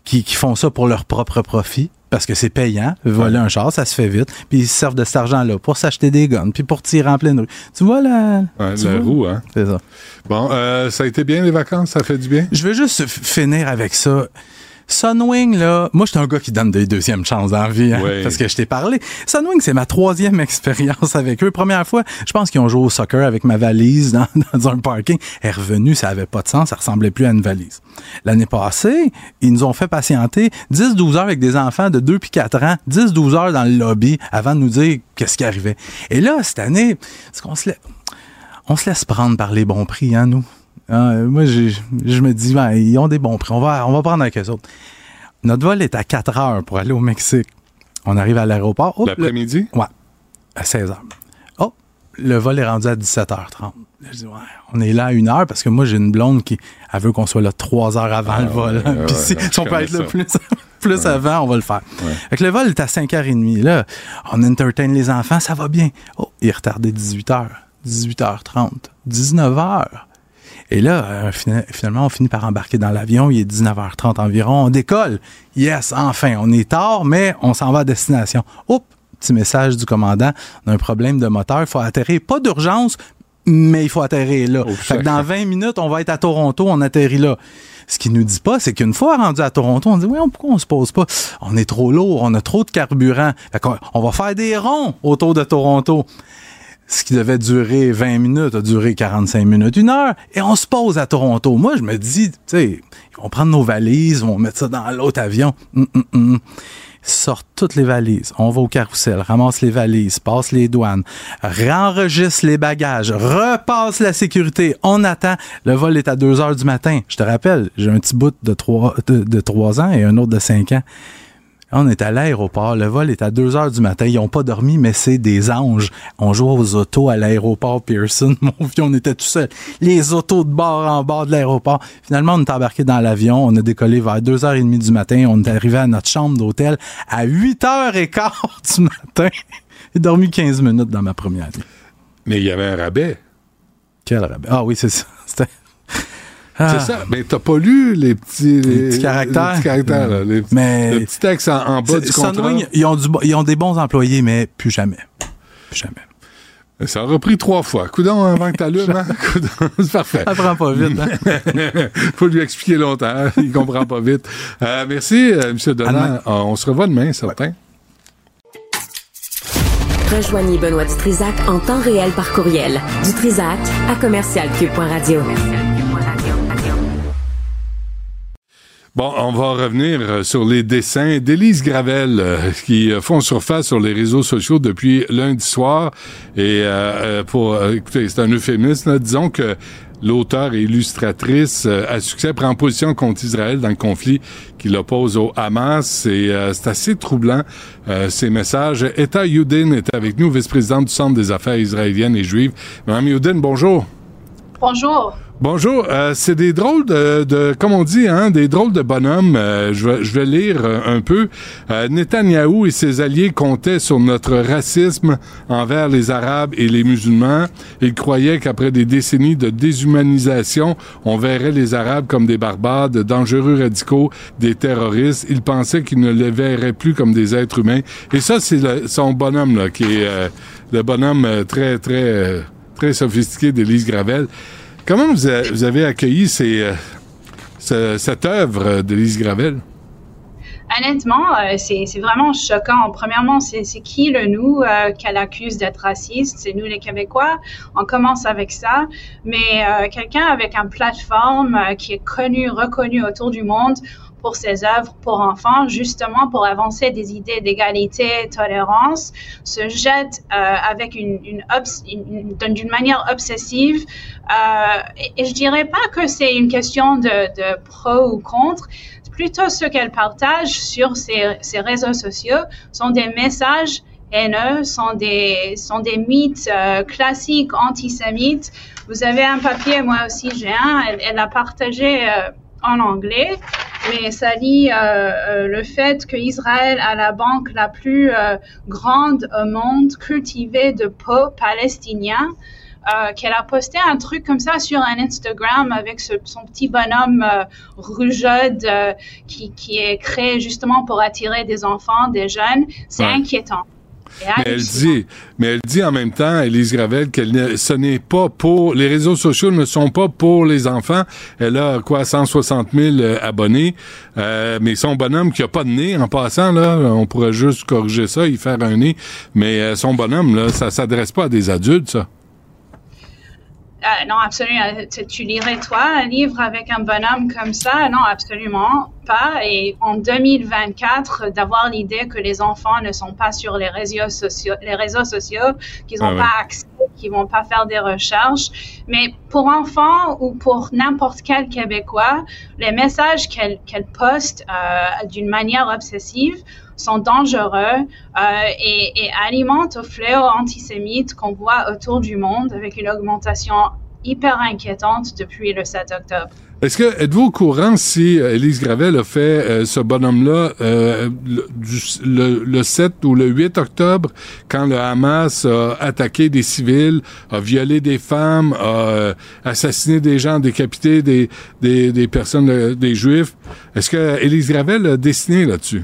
qui, qui font ça pour leur propre profit. Parce que c'est payant, voler un char, ça se fait vite. Puis ils se servent de cet argent-là pour s'acheter des guns, puis pour tirer en pleine rue. Tu vois la... Ouais, tu la vois? roue, hein? C'est ça. Bon, euh, ça a été bien les vacances, ça fait du bien? Je veux juste finir avec ça. Sunwing, là, moi, je suis un gars qui donne des deuxièmes chances dans la vie, hein, Oui. parce que je t'ai parlé. Sunwing, c'est ma troisième expérience avec eux. Première fois, je pense qu'ils ont joué au soccer avec ma valise dans, dans un parking. Elle est revenue, ça avait pas de sens, ça ressemblait plus à une valise. L'année passée, ils nous ont fait patienter 10-12 heures avec des enfants de 2 puis 4 ans, 10-12 heures dans le lobby avant de nous dire qu'est-ce qui arrivait. Et là, cette année, qu'on se on se laisse prendre par les bons prix, hein, nous? Euh, moi, je me dis, ben, ils ont des bons prix. On va, on va prendre avec eux autres. Notre vol est à 4 heures pour aller au Mexique. On arrive à l'aéroport. Oh, L'après-midi? le- Ouais, à 16 heures. Oh, le vol est rendu à 17h30. Là, je dis, ouais, on est là à une heure parce que moi, j'ai une blonde qui elle veut qu'on soit là trois heures avant le vol. Ah, ouais, Puis ouais, si, on peut être là plus, plus avant, on va le faire. Fait que le vol est à 5h30. Là, on entertain les enfants, ça va bien. Oh, il est retardé 18h, 18h30, 19h. Et là, euh, fina- finalement, on finit par embarquer dans l'avion. Il est 19h30 environ. On décolle. Yes, enfin, on est tard, mais on s'en va à destination. Oups, petit message du commandant. On a un problème de moteur. Il faut atterrir. Pas d'urgence, mais il faut atterrir là. fait que dans 20 minutes, on va être à Toronto. On atterrit là. Ce qu'il nous dit pas, c'est qu'une fois rendu à Toronto, on dit, oui, pourquoi on se pose pas? On est trop lourd, on a trop de carburant. Fait qu'on- on va faire des ronds autour de Toronto ce qui devait durer 20 minutes a duré 45 minutes, une heure, et on se pose à Toronto. Moi, je me dis, tu sais, ils vont prendre nos valises, ils vont mettre ça dans l'autre avion. Hum. Ils sortent toutes les valises. On va au carrousel, ramasse les valises, passe les douanes, réenregistre les bagages, repasse la sécurité. On attend. Le vol est à 2 heures du matin. Je te rappelle, j'ai un petit bout de 3, de, de 3 ans et un autre de 5 ans. On est à l'aéroport, le vol est à 2 heures du matin. Ils n'ont pas dormi, mais c'est des anges. On joue aux autos à l'aéroport Pearson. Mon vieux, on était tout seul. Les autos de bord en bord de l'aéroport. Finalement, on est embarqué dans l'avion. On a décollé vers 2h30 du matin. On est arrivé à notre chambre d'hôtel à 8h15 du matin. J'ai dormi 15 minutes dans ma première nuit. Mais il y avait un rabais. Quel rabais? Ah oui, c'est ça. C'était... Ah. C'est ça. Mais t'as pas lu les petits, Les petits caractères. Les petits caractères, là, les petits- Mais- le petit texte en, en bas du contrat. Sunwing, ils ont, du ils ont des bons employés, mais plus jamais. Plus jamais. Ça a repris trois fois. Coudon avant que t'allumes, hein? Coudon, c'est parfait. Ça prend pas vite, hein? Faut lui expliquer longtemps. Il comprend pas vite. Euh, merci, euh, M. Demain. Ah, on se revoit demain, certain. Rejoignez Benoît Dutrisac en temps réel par courriel. Dutrisac à commercialcube.radio. Bon, on va revenir euh, sur les dessins d'Élise Gravel euh, qui euh, font surface sur les réseaux sociaux depuis lundi soir. Et pour écoutez, c'est un euphémisme. Disons que l'auteur et illustratrice à succès prend position contre Israël dans le conflit qui l'oppose au Hamas. Et c'est assez troublant ces messages. Etta Youdin est avec nous, vice-présidente du Centre des affaires israéliennes et juives. Madame Youdin, bonjour. Bonjour. Bonjour, euh, c'est des drôles de, de, comme on dit, hein, des drôles de bonhommes. Euh, je, vais, je vais lire euh, un peu. Euh, Netanyahou et ses alliés comptaient sur notre racisme envers les Arabes et les musulmans. Ils croyaient qu'après des décennies de déshumanisation, on verrait les Arabes comme des barbares, de dangereux radicaux, des terroristes. Ils pensaient qu'ils ne les verraient plus comme des êtres humains. Et ça, c'est son bonhomme là, qui est euh, le bonhomme euh, très, très, très sophistiqué d'Élise Gravel. Comment vous, a- vous avez accueilli euh, ce- cette œuvre d'Élise Gravel? Honnêtement, euh, c'est vraiment choquant. Premièrement, c'est qui le nous euh, qu'elle accuse d'être raciste? C'est nous les Québécois. On commence avec ça. Mais quelqu'un avec une plateforme qui est connu, reconnu autour du monde pour ses œuvres pour enfants, justement pour avancer des idées d'égalité, tolérance, se jette euh, avec une, une, une- une- d'une manière obsessive. Euh, et, et je dirais pas que c'est une question de, de pro ou contre, plutôt ce qu'elle partage sur ses, ses réseaux sociaux sont des messages haineux, sont des, sont des mythes euh, classiques antisémites. Vous avez un papier, moi aussi j'ai un, elle, elle a partagé euh, en anglais, mais ça lit euh, euh, le fait qu'Israël a la banque la plus euh, grande au monde cultivée de peau palestinien euh, qu'elle a posté un truc comme ça sur un Instagram avec ce- son petit bonhomme euh, rougeaude euh, qui, qui est créé justement pour attirer des enfants, des jeunes. C'est Ouais. inquiétant. Mais elle dit, mais elle dit en même temps, Élise Gravel, que ce n'est pas pour, les réseaux sociaux ne sont pas pour les enfants. Elle a, quoi, 160 000 euh, abonnés. Euh, mais son bonhomme qui a pas de nez, en passant, là, on pourrait juste corriger ça, y faire un nez. Mais euh, son bonhomme, là, ça s'adresse pas à des adultes, ça. Euh, non, absolument. Tu, tu lirais, toi, un livre avec un bonhomme comme ça? Non, absolument pas. Et en 2024, d'avoir l'idée que les enfants ne sont pas sur les réseaux sociaux, les réseaux sociaux qu'ils n'ont Ah pas accès qui vont pas faire des recherches. Mais pour enfants ou pour n'importe quel Québécois, les messages qu'elle qu'elle poste euh, d'une manière obsessive sont dangereux euh, et, et alimentent au fléau antisémite qu'on voit autour du monde avec une augmentation hyper inquiétante depuis le 7 octobre. Est-ce que êtes-vous au courant si euh, Élise Gravel a fait euh, ce bonhomme-là euh, le, le, le 7 ou le 8 octobre, quand le Hamas a attaqué des civils, a violé des femmes, a euh, assassiné des gens, décapité des, des, des personnes, euh, des Juifs? Est-ce que Élise Gravel a dessiné là-dessus?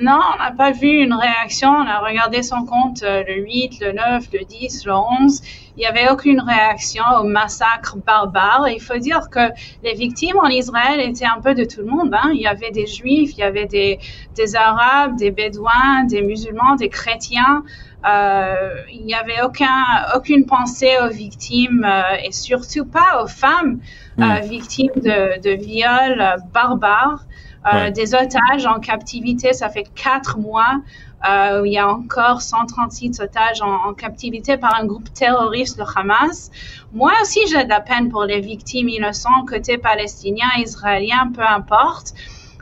Non, on n'a pas vu une réaction. On a regardé son compte euh, le 8, le 9, le 10, le 11. Il n'y avait aucune réaction au massacre barbare. Et il faut dire que les victimes en Israël étaient un peu de tout le monde. Hein. Il y avait des juifs, il y avait des, des arabes, des bédouins, des musulmans, des chrétiens. Euh, il n'y avait aucun, aucune pensée aux victimes euh, et surtout pas aux femmes euh, victimes de, de viols euh, barbares. Euh, Ouais. des otages en captivité, ça fait quatre mois. Euh, il y a encore 136 otages en, en captivité par un groupe terroriste, le Hamas. Moi aussi, j'ai de la peine pour les victimes innocentes, côté palestinien, israélien, peu importe.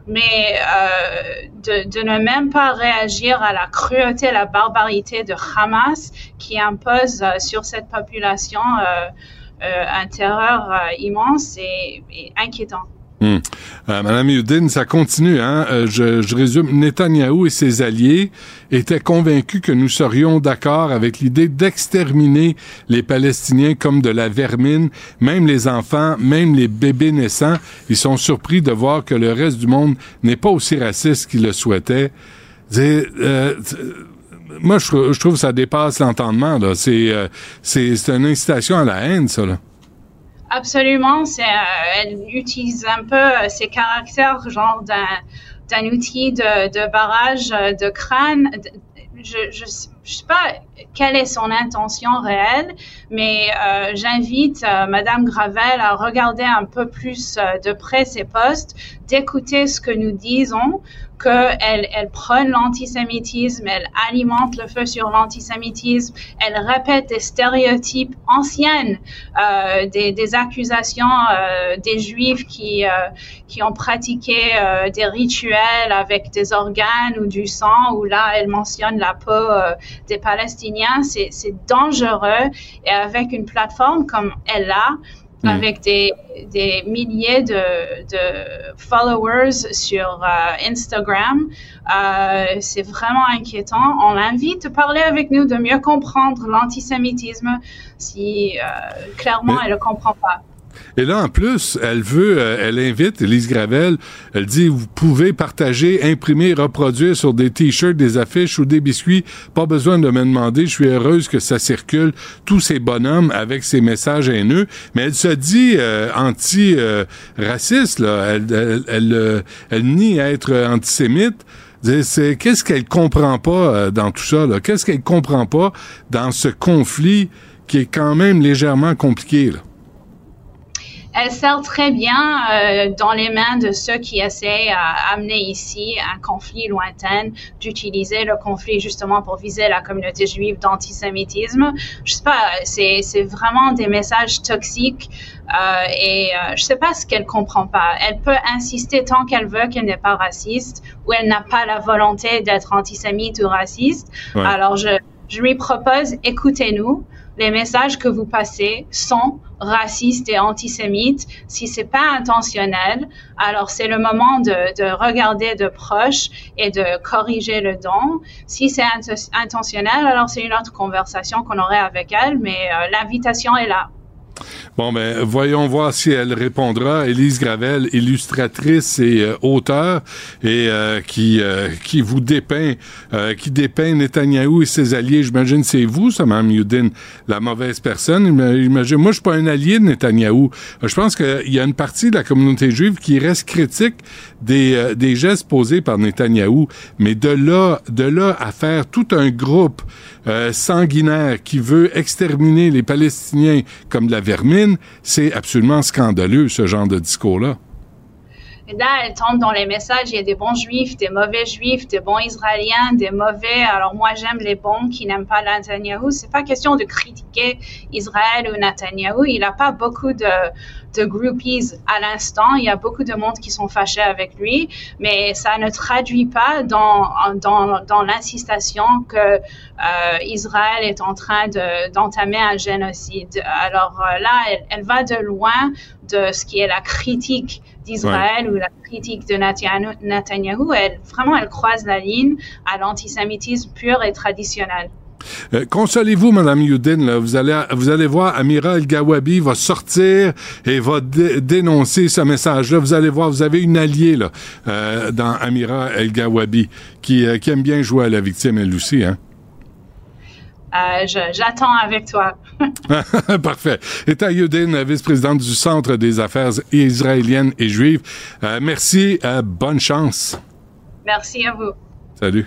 Mais euh, de, de ne même pas réagir à la cruauté, la barbarité de Hamas qui impose euh, sur cette population euh, euh, un terreur immense et, et inquiétant. Hmm. Euh, Madame Youdin, ça continue. Hein? Euh, je, je résume. Netanyahou et ses alliés étaient convaincus que nous serions d'accord avec l'idée d'exterminer les Palestiniens comme de la vermine, même les enfants, même les bébés naissants. Ils sont surpris de voir que le reste du monde n'est pas aussi raciste qu'ils le souhaitaient. Euh, moi, je, je trouve que ça dépasse l'entendement. euh, c'est une incitation à la haine, ça. Là. Absolument, c'est, euh, elle utilise un peu euh, ses caractères, genre d'un, outil de, de barrage euh, de crâne. Je, je sais pas quelle est son intention réelle, mais euh, j'invite euh, Madame Gravel à regarder un peu plus euh, de près ses postes, d'écouter ce que nous disons, qu'elle elle prône l'antisémitisme, elle alimente le feu sur l'antisémitisme, elle répète des stéréotypes anciennes, euh, des, des accusations euh, des juifs qui, euh, qui ont pratiqué euh, des rituels avec des organes ou du sang, où là elle mentionne la peau euh, des Palestiniens, c'est c'est dangereux. Et avec une plateforme comme elle a, Mm. avec des, des milliers de, de followers sur euh, Instagram. Euh, c'est vraiment inquiétant. On l'invite à parler avec nous, de mieux comprendre l'antisémitisme si euh, clairement Mais- elle ne comprend pas. Et là, en plus, elle veut, euh, elle invite Elise Gravel, elle dit, vous pouvez partager, imprimer, reproduire sur des t-shirts, des affiches ou des biscuits. Pas besoin de me demander, je suis heureuse que ça circule, tous ces bonhommes avec ces messages haineux. Mais elle se dit euh, anti-raciste. Elle, elle, euh, elle nie être antisémite. C'est- qu'est-ce qu'elle comprend pas euh, dans tout ça? Qu'est-ce qu'elle comprend pas dans ce conflit qui est quand même légèrement compliqué, là? Elle sert très bien euh, dans les mains de ceux qui essaient à amener ici un conflit lointain, d'utiliser le conflit justement pour viser la communauté juive d'antisémitisme. Je sais pas, c'est c'est vraiment des messages toxiques euh, et euh, je sais pas ce qu'elle comprend pas. Elle peut insister tant qu'elle veut qu'elle n'est pas raciste ou elle n'a pas la volonté d'être antisémite ou raciste. Ouais. Alors je je lui propose, écoutez-nous. Les messages que vous passez sont racistes et antisémites. Si c'est pas intentionnel, alors c'est le moment de, de regarder de proche et de corriger le don. Si c'est int- intentionnel, alors c'est une autre conversation qu'on aurait avec elle, mais euh, l'invitation est là. Bon, ben, voyons voir si elle répondra. Élise Gravel, illustratrice et euh, auteure, et euh, qui euh, qui vous dépeint, euh, qui dépeint Netanyahou et ses alliés. J'imagine c'est vous, ça, Mme Youdin, la mauvaise personne. Ima- Imagine, moi, je suis pas un allié de Netanyahou. Euh, Je pense qu'il y a une partie de la communauté juive qui reste critique des euh, des gestes posés par Netanyahou, mais de là de là à faire tout un groupe sanguinaire qui veut exterminer les Palestiniens comme de la c'est absolument scandaleux, ce genre de discours-là. Là, elle tombe dans les messages, il y a des bons juifs, des mauvais juifs, des bons israéliens, des mauvais. Alors moi, j'aime les bons qui n'aiment pas Netanyahou. C'est pas question de critiquer Israël ou Netanyahou. Il n'a pas beaucoup de, de groupies à l'instant. Il y a beaucoup de monde qui sont fâchés avec lui, mais ça ne traduit pas dans, dans, dans l'incitation que euh, Israël est en train de, d'entamer un génocide. Alors euh, là, elle, elle va de loin de ce qui est la critique d'Israël ou la critique de Netanyahu, elle, vraiment, elle croise la ligne à l'antisémitisme pur et traditionnel. Euh, Consolez-vous, Madame Youdin, là. Vous allez, vous allez voir, Amira El-Gawabi va sortir et va dé- dénoncer ce message-là. Vous allez voir, vous avez une alliée, là, euh, dans Amira El-Gawabi, qui, euh, qui aime bien jouer à la victime, elle aussi, hein. Euh, j'attends avec toi. Parfait. Eta Yudin, vice-présidente du Centre des affaires israéliennes et juives. Euh, merci, euh, bonne chance. Merci à vous. Salut.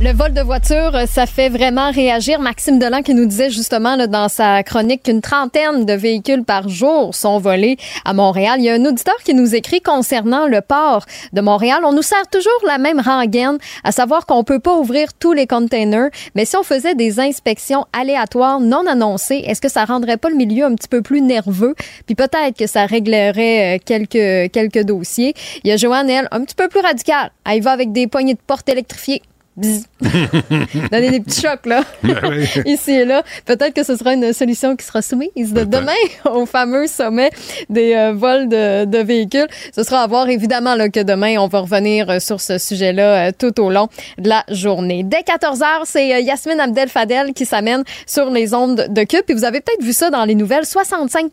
Le vol de voiture, euh, ça fait vraiment réagir. Maxime Delan qui nous disait justement là, dans sa chronique qu'une trentaine de véhicules par jour sont volés à Montréal. Il y a un auditeur qui nous écrit concernant le port de Montréal. On nous sert toujours la même rengaine, à savoir qu'on peut pas ouvrir tous les containers, mais si on faisait des inspections aléatoires non annoncées, est-ce que ça rendrait pas le milieu un petit peu plus nerveux? Puis peut-être que ça réglerait euh, quelques, quelques dossiers. Il y a Joanne, elle, un petit peu plus radicale. Elle va avec des poignées de porte électrifiées. Donner des petits chocs, là. Ben oui. Ici et là. Peut-être que ce sera une solution qui sera soumise de demain au fameux sommet des euh, vols de, de véhicules. Ce sera à voir, évidemment, là, que demain, on va revenir euh, sur ce sujet-là euh, tout au long de la journée. Dès 14 h c'est euh, Yasmine Abdel Fadel qui s'amène sur les ondes de CUP. Puis vous avez peut-être vu ça dans les nouvelles. 65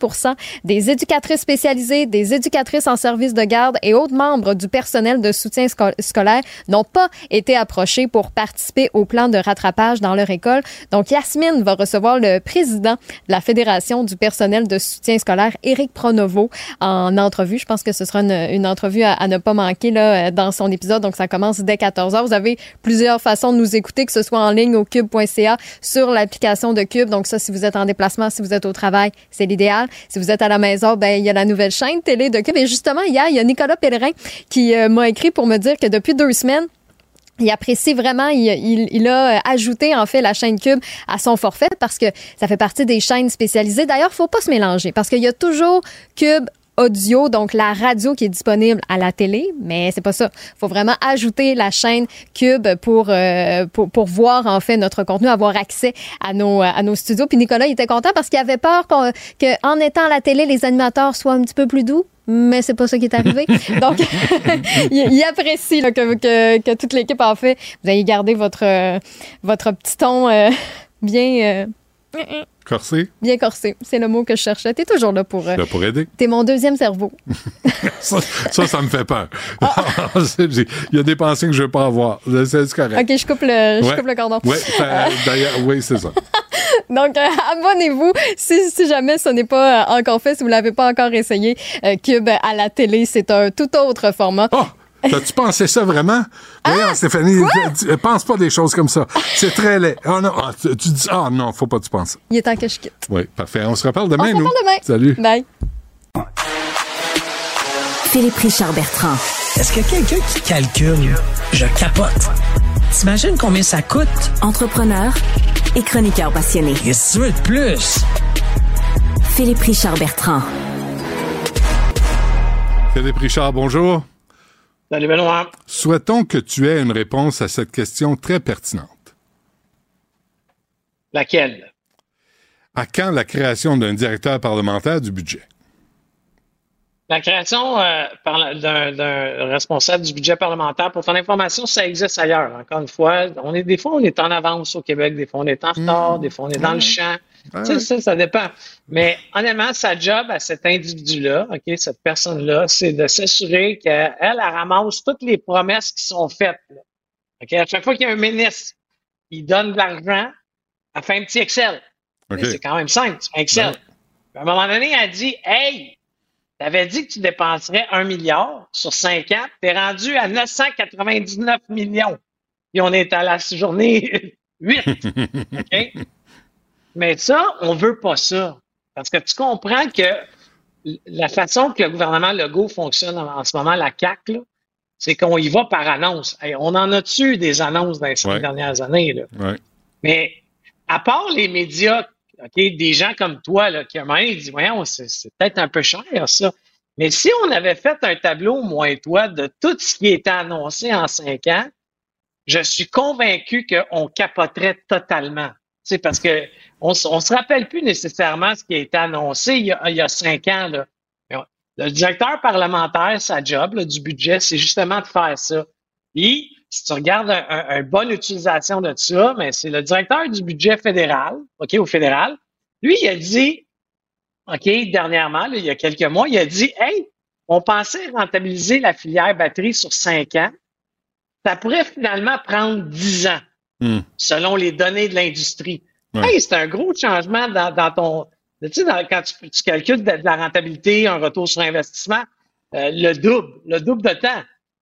des éducatrices spécialisées, des éducatrices en service de garde et autres membres du personnel de soutien sco- scolaire n'ont pas été approchés pour participer au plan de rattrapage dans leur école. Donc, Yasmine va recevoir le président de la Fédération du personnel de soutien scolaire, Éric Pronovo, en entrevue. Je pense que ce sera une, entrevue à, ne pas manquer là, dans son épisode. Donc, ça commence dès 14 h. Vous avez plusieurs façons de nous écouter, que ce soit en ligne au cube.ca, sur l'application de Cube. Donc, ça, si vous êtes en déplacement, si vous êtes au travail, c'est l'idéal. Si vous êtes à la maison, ben, il y a la nouvelle chaîne télé de Cube. Et justement, hier, il y a Nicolas Pellerin qui euh, m'a écrit pour me dire que depuis deux semaines, il apprécie vraiment, il, il, il a euh, ajouté en fait la chaîne Cube à son forfait parce que ça fait partie des chaînes spécialisées. D'ailleurs, faut pas se mélanger parce qu'il y a toujours Cube audio, donc la radio qui est disponible à la télé, mais c'est pas ça. faut vraiment ajouter la chaîne Cube pour, euh, pour, voir en fait notre contenu, avoir accès à nos, à nos studios. Puis Nicolas, il était content parce qu'il avait peur qu'on- que en étant à la télé, les animateurs soient un petit peu plus doux mais c'est pas ça qui est arrivé. Donc, il, il apprécie là, que, que, que toute l'équipe en fait. Vous avez gardé votre, euh, votre petit ton euh, bien, euh, Corsé, bien corsé. C'est le mot que je cherchais. T'es toujours là pour. euh, là, pour aider. T'es mon deuxième cerveau. Ça, ça, ça me fait peur. Ah. Il y a des pensées que je veux pas avoir. C'est correct. OK, je coupe le, je Ouais. coupe le cordon. Ouais, ça- d'ailleurs, oui, c'est ça. Donc, euh, abonnez-vous si, si jamais ce n'est pas euh, encore fait, si vous l'avez pas encore essayé. euh, Cube à la télé, c'est un tout autre format. Oh! T'as-tu pensé ça vraiment? Voyons, Stéphanie, pense pas des choses comme ça. C'est très laid. Oh non, ah, tu, tu dis, ah non, faut pas que tu penses. Il est temps que je quitte. Oui, parfait. On se reparle On demain, se nous. reparle demain. Salut. Bye. Philippe Richard Bertrand. Est-ce que quelqu'un qui calcule, je capote. T'imagines combien ça coûte? Entrepreneur et chroniqueur passionné. Qu'est-ce que tu veux de plus? Philippe Richard Bertrand. Philippe Richard, bonjour. Salut Benoît. Souhaitons que tu aies une réponse à cette question très pertinente. Laquelle? À quand la création d'un directeur parlementaire du budget? La création euh, d'un responsable du budget parlementaire, pour ton information, ça existe ailleurs. Encore une fois, on est des fois on est en avance au Québec, des fois on est en retard, des fois on est dans le champ. Ah Tu sais, ça, ça dépend. Mais honnêtement, sa job à cet individu-là, ok, cette personne-là, c'est de s'assurer qu'elle elle ramasse toutes les promesses qui sont faites. là. À chaque fois qu'il y a un ministre, il donne de l'argent, elle fait un petit Excel. OK. Mais c'est quand même simple, c'est un Excel. Puis À un moment donné, elle dit Hey, Tu avais dit que tu dépenserais un milliard sur cinq ans. Tu es rendu à 999 millions. Et on est à la journée 8. OK? Mais ça, on veut pas ça. Parce que tu comprends que la façon que le gouvernement Legault fonctionne en, en ce moment, la CAC, là, c'est qu'on y va par annonce. Hey, on en a-tu des annonces dans les cinq Ouais. dernières années? Là? Ouais. Mais à part les médias, des gens comme toi, là, qui à un moment disent, voyons, c'est c'est peut-être un peu cher, ça. Mais si on avait fait un tableau, moi et toi, de tout ce qui était annoncé en cinq ans, je suis convaincu qu'on capoterait totalement. Sais, parce que on, se rappelle plus nécessairement ce qui a été annoncé il y a, il y a cinq ans. Là. Le directeur parlementaire, sa job là, du budget, c'est justement de faire ça. Puis, si tu regardes un- un- une bonne utilisation de ça, mais c'est le directeur du budget fédéral, OK, au fédéral. Lui, il a dit, OK, dernièrement, là, il y a quelques mois, il a dit, hey, on pensait rentabiliser la filière batterie sur cinq ans. Ça pourrait finalement prendre dix ans Hmm. selon les données de l'industrie. Hey, c'est un gros changement dans, dans ton. Tu sais, dans- quand tu, tu calcules de, de la rentabilité, un retour sur investissement, euh, le double, le double de temps.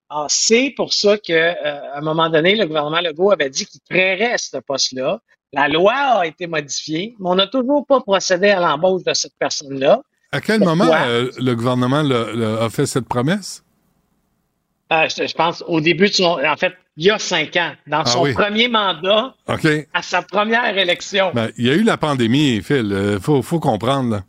Alors, c'est pour ça que, euh, à un moment donné, le gouvernement Legault avait dit qu'il créerait ce poste-là. La loi a été modifiée, mais on n'a toujours pas procédé à l'embauche de cette personne-là. À quel Pourquoi? moment euh, le gouvernement le- le- a fait cette promesse? Euh, je, je pense au début de son, en fait, il y a cinq ans, dans Ah son oui. premier mandat, à sa première élection. Ben, il y a eu la pandémie, Phil. Il faut, faut comprendre.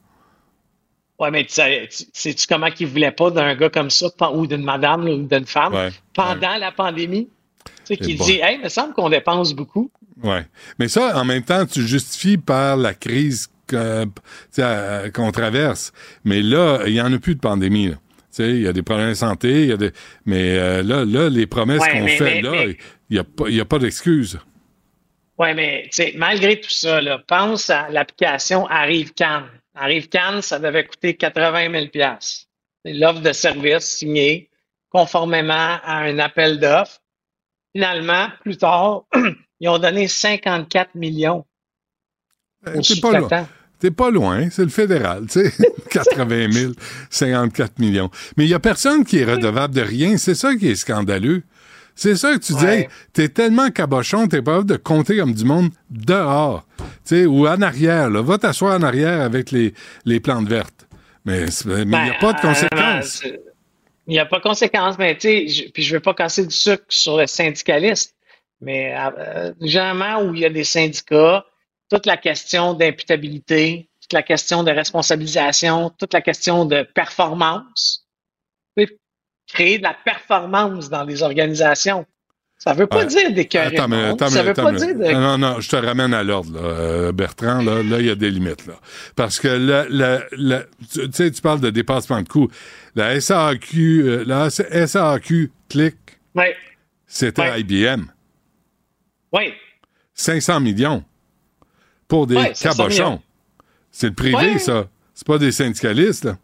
Ouais, mais tu sais- tu- sais-tu comment qu'il voulait pas d'un gars comme ça, ou d'une madame, là, ou d'une femme, Ouais, pendant la pandémie? Tu sais, qui bon. dit, hey, il me semble qu'on dépense beaucoup. Ouais. Mais ça, en même temps, tu justifies par la crise euh, qu'on traverse. Mais là, il n'y en a plus de pandémie. là. Tu sais, il y a des problèmes de santé, il y a des... mais euh, là, là, les promesses Ouais, qu'on mais- fait, mais- là, mais- il n'y a pas, il y a pas d'excuse. Ouais, mais tu sais, malgré tout ça, là, pense à l'application Arrive Cannes. Arrive Cannes, ça devait coûter 80 000 C'est L'offre de service signée conformément à un appel d'offres. Finalement, plus tard, ils ont donné 54 millions Euh, T'es pas loin. T'es pas loin, c'est le fédéral, tu sais. 80 000, 54 millions. Mais il y a personne qui est redevable de rien. C'est ça qui est scandaleux. C'est ça que tu dis, Ouais. hey, t'es tellement cabochon, t'es pas capable de compter comme du monde dehors, tu sais, ou en arrière, là. Va t'asseoir en arrière avec les, les plantes vertes. Mais il n'y a Ben, pas de euh, conséquences. Il n'y a pas de conséquences, mais tu sais, je- puis je veux pas casser du sucre sur le syndicaliste, mais euh, généralement où il y a des syndicats, toute la question d'imputabilité, toute la question de responsabilisation, toute la question de performance, créer de la performance dans les organisations. Ça veut pas dire d'écœurer Attends, mais attends, ça veut attends, pas mais- dire de... Non, non, je te ramène à l'ordre, là, euh, Bertrand. Là, là, il y a des limites, là. Parce que la, la, la- tu sais, tu parles de dépassement de coûts. La SAQ, euh, la SAQ clic, Ouais, c'était Ouais. IBM. ouais. 500 millions pour des Ouais, 500 cabochons. C'est le privé, Ouais. ça. C'est pas des syndicalistes, là.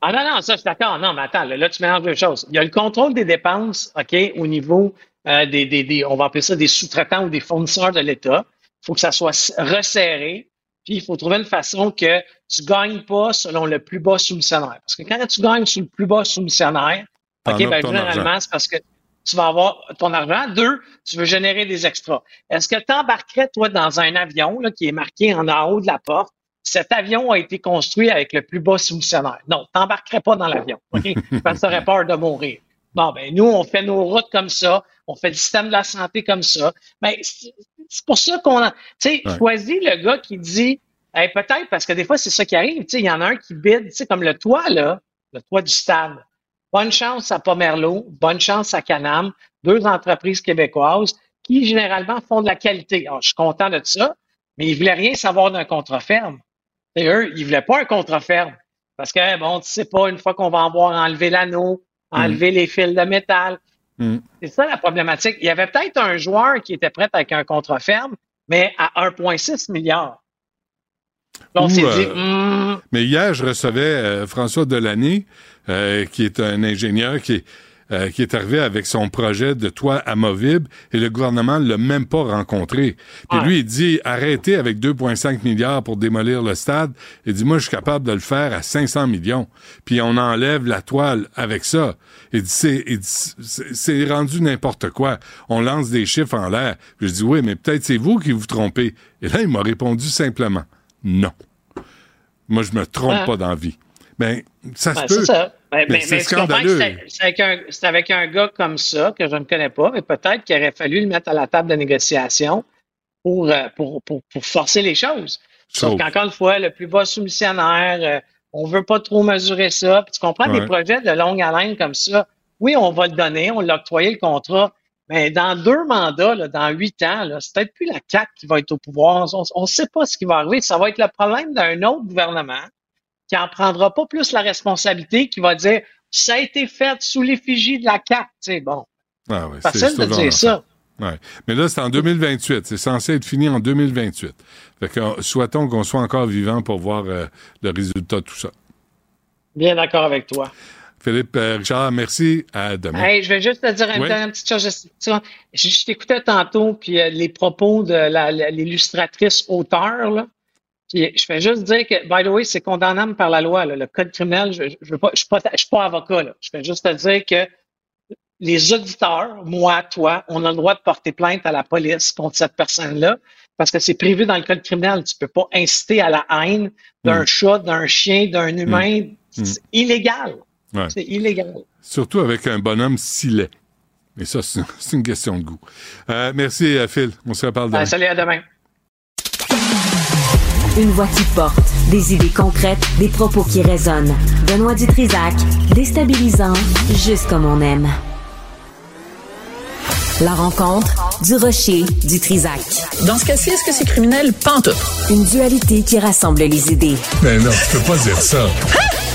Ah non, non, ça, je suis d'accord. Non, mais attends, là, là, tu mélanges deux choses. Il y a le contrôle des dépenses, OK, au niveau euh, des, des, des- on va appeler ça des sous-traitants ou des fournisseurs de l'État. Il faut que ça soit resserré. Puis, il faut trouver une façon que tu gagnes pas selon le plus bas soumissionnaire. Parce que quand tu gagnes sur le plus bas soumissionnaire, OK, ben, généralement, c'est parce que tu vas avoir ton argent. Deux, tu veux générer des extras. Est-ce que tu embarquerais, toi, dans un avion là, qui est marqué en haut de la porte? Cet avion a été construit avec le plus bas soumissionnaire. Non, tu n'embarquerais pas dans l'avion. OK? Parce que tu aurais peur de mourir. Bon, ben, nous, on fait nos routes comme ça. On fait le système de la santé comme ça. Ben, c'est c'est pour ça qu'on a, tu sais, Ouais. choisis le gars qui dit, Hey, peut-être parce que des fois, c'est ça qui arrive. Tu sais, il y en a un qui bide, tu sais, comme le toit, là, le toit du stade. Bonne chance à Pomerleau, bonne chance à Canam, deux entreprises québécoises qui, généralement, font de la qualité. Alors, je suis content de ça, mais ils voulaient rien savoir d'un contrat ferme. Et eux, ils voulaient pas un contrat ferme. Parce que, bon, tu sais pas, une fois qu'on va avoir enlevé l'anneau, enlever les fils de métal, Mm. c'est ça la problématique. Il y avait peut-être un joueur qui était prêt avec un contrat ferme, mais à 1,6 milliard. On euh, dit, hmm, Mais hier, je recevais euh, François Delaney, euh, qui est un ingénieur qui est euh, qui est arrivé avec son projet de toit amovible et le gouvernement l'a même pas rencontré. Puis lui, il dit arrêtez avec 2,5 milliards pour démolir le stade. Il dit moi, je suis capable de le faire à 500 millions. Puis on enlève la toile avec ça. Il dit c'est, rendu n'importe quoi. On lance des chiffres en l'air. Je dis oui, mais peut-être c'est vous qui vous trompez. Et là, il m'a répondu simplement non. Moi, je me trompe Ah. pas dans la vie. Ben, ça se Ben, peut. c'est ça. Ben, Mais mais- c'est scandaleux. C'est avec, un- c'est avec un gars comme ça, que je ne connais pas, mais peut-être qu'il aurait fallu le mettre à la table de négociation pour, euh, pour, pour, pour forcer les choses. Sauf qu'encore une fois, le plus bas soumissionnaire, euh, on veut pas trop mesurer ça. Puis tu comprends, Ouais. des projets de longue haleine comme ça, oui, on va le donner, on l'a octroyé le contrat, mais dans deux mandats, là, dans huit ans, c'est peut-être plus la CAQ qui va être au pouvoir. On ne sait pas ce qui va arriver. Ça va être le problème d'un autre gouvernement qui en prendra pas plus la responsabilité, qui va dire ça a été fait sous l'effigie de la CAQ. Sais, bon, Ah ouais, facile c'est de dire ça. Ouais. Mais là, c'est en 2028. C'est censé être fini en 2028. Fait que, euh, souhaitons qu'on soit encore vivant pour voir euh, le résultat de tout ça. Bien d'accord avec toi. Philippe euh, Richard, merci. À demain. Hey, je vais juste te dire une Oui. dernière petite chose. Je, t'écoutais tantôt, puis euh, les propos de l'illustratrice auteur, là. Puis je vais juste dire que, by the way, c'est condamnable par la loi. là. Le code criminel, je ne je, suis pas, je suis pas avocat. Là. Je vais juste te dire que les auditeurs, moi, toi, on a le droit de porter plainte à la police contre cette personne-là parce que c'est prévu dans le code criminel. Tu peux pas inciter à la haine d'un Mm. chat, d'un chien, d'un humain. Mm. C'est illégal. Ouais. C'est illégal. Surtout avec un bonhomme si laid. Mais ça, c'est une question de goût. Euh, merci, euh, Phil. On se reparle demain. Ben, salut, à demain. Une voix qui porte, des idées concrètes, des propos qui résonnent. Benoît Dutrisac, déstabilisant, juste comme on aime. La rencontre du rocher du Trisac. Dans ce cas-ci, est-ce que c'est criminel? Pantoute. Une dualité qui rassemble les idées. Mais non, tu peux pas dire ça. On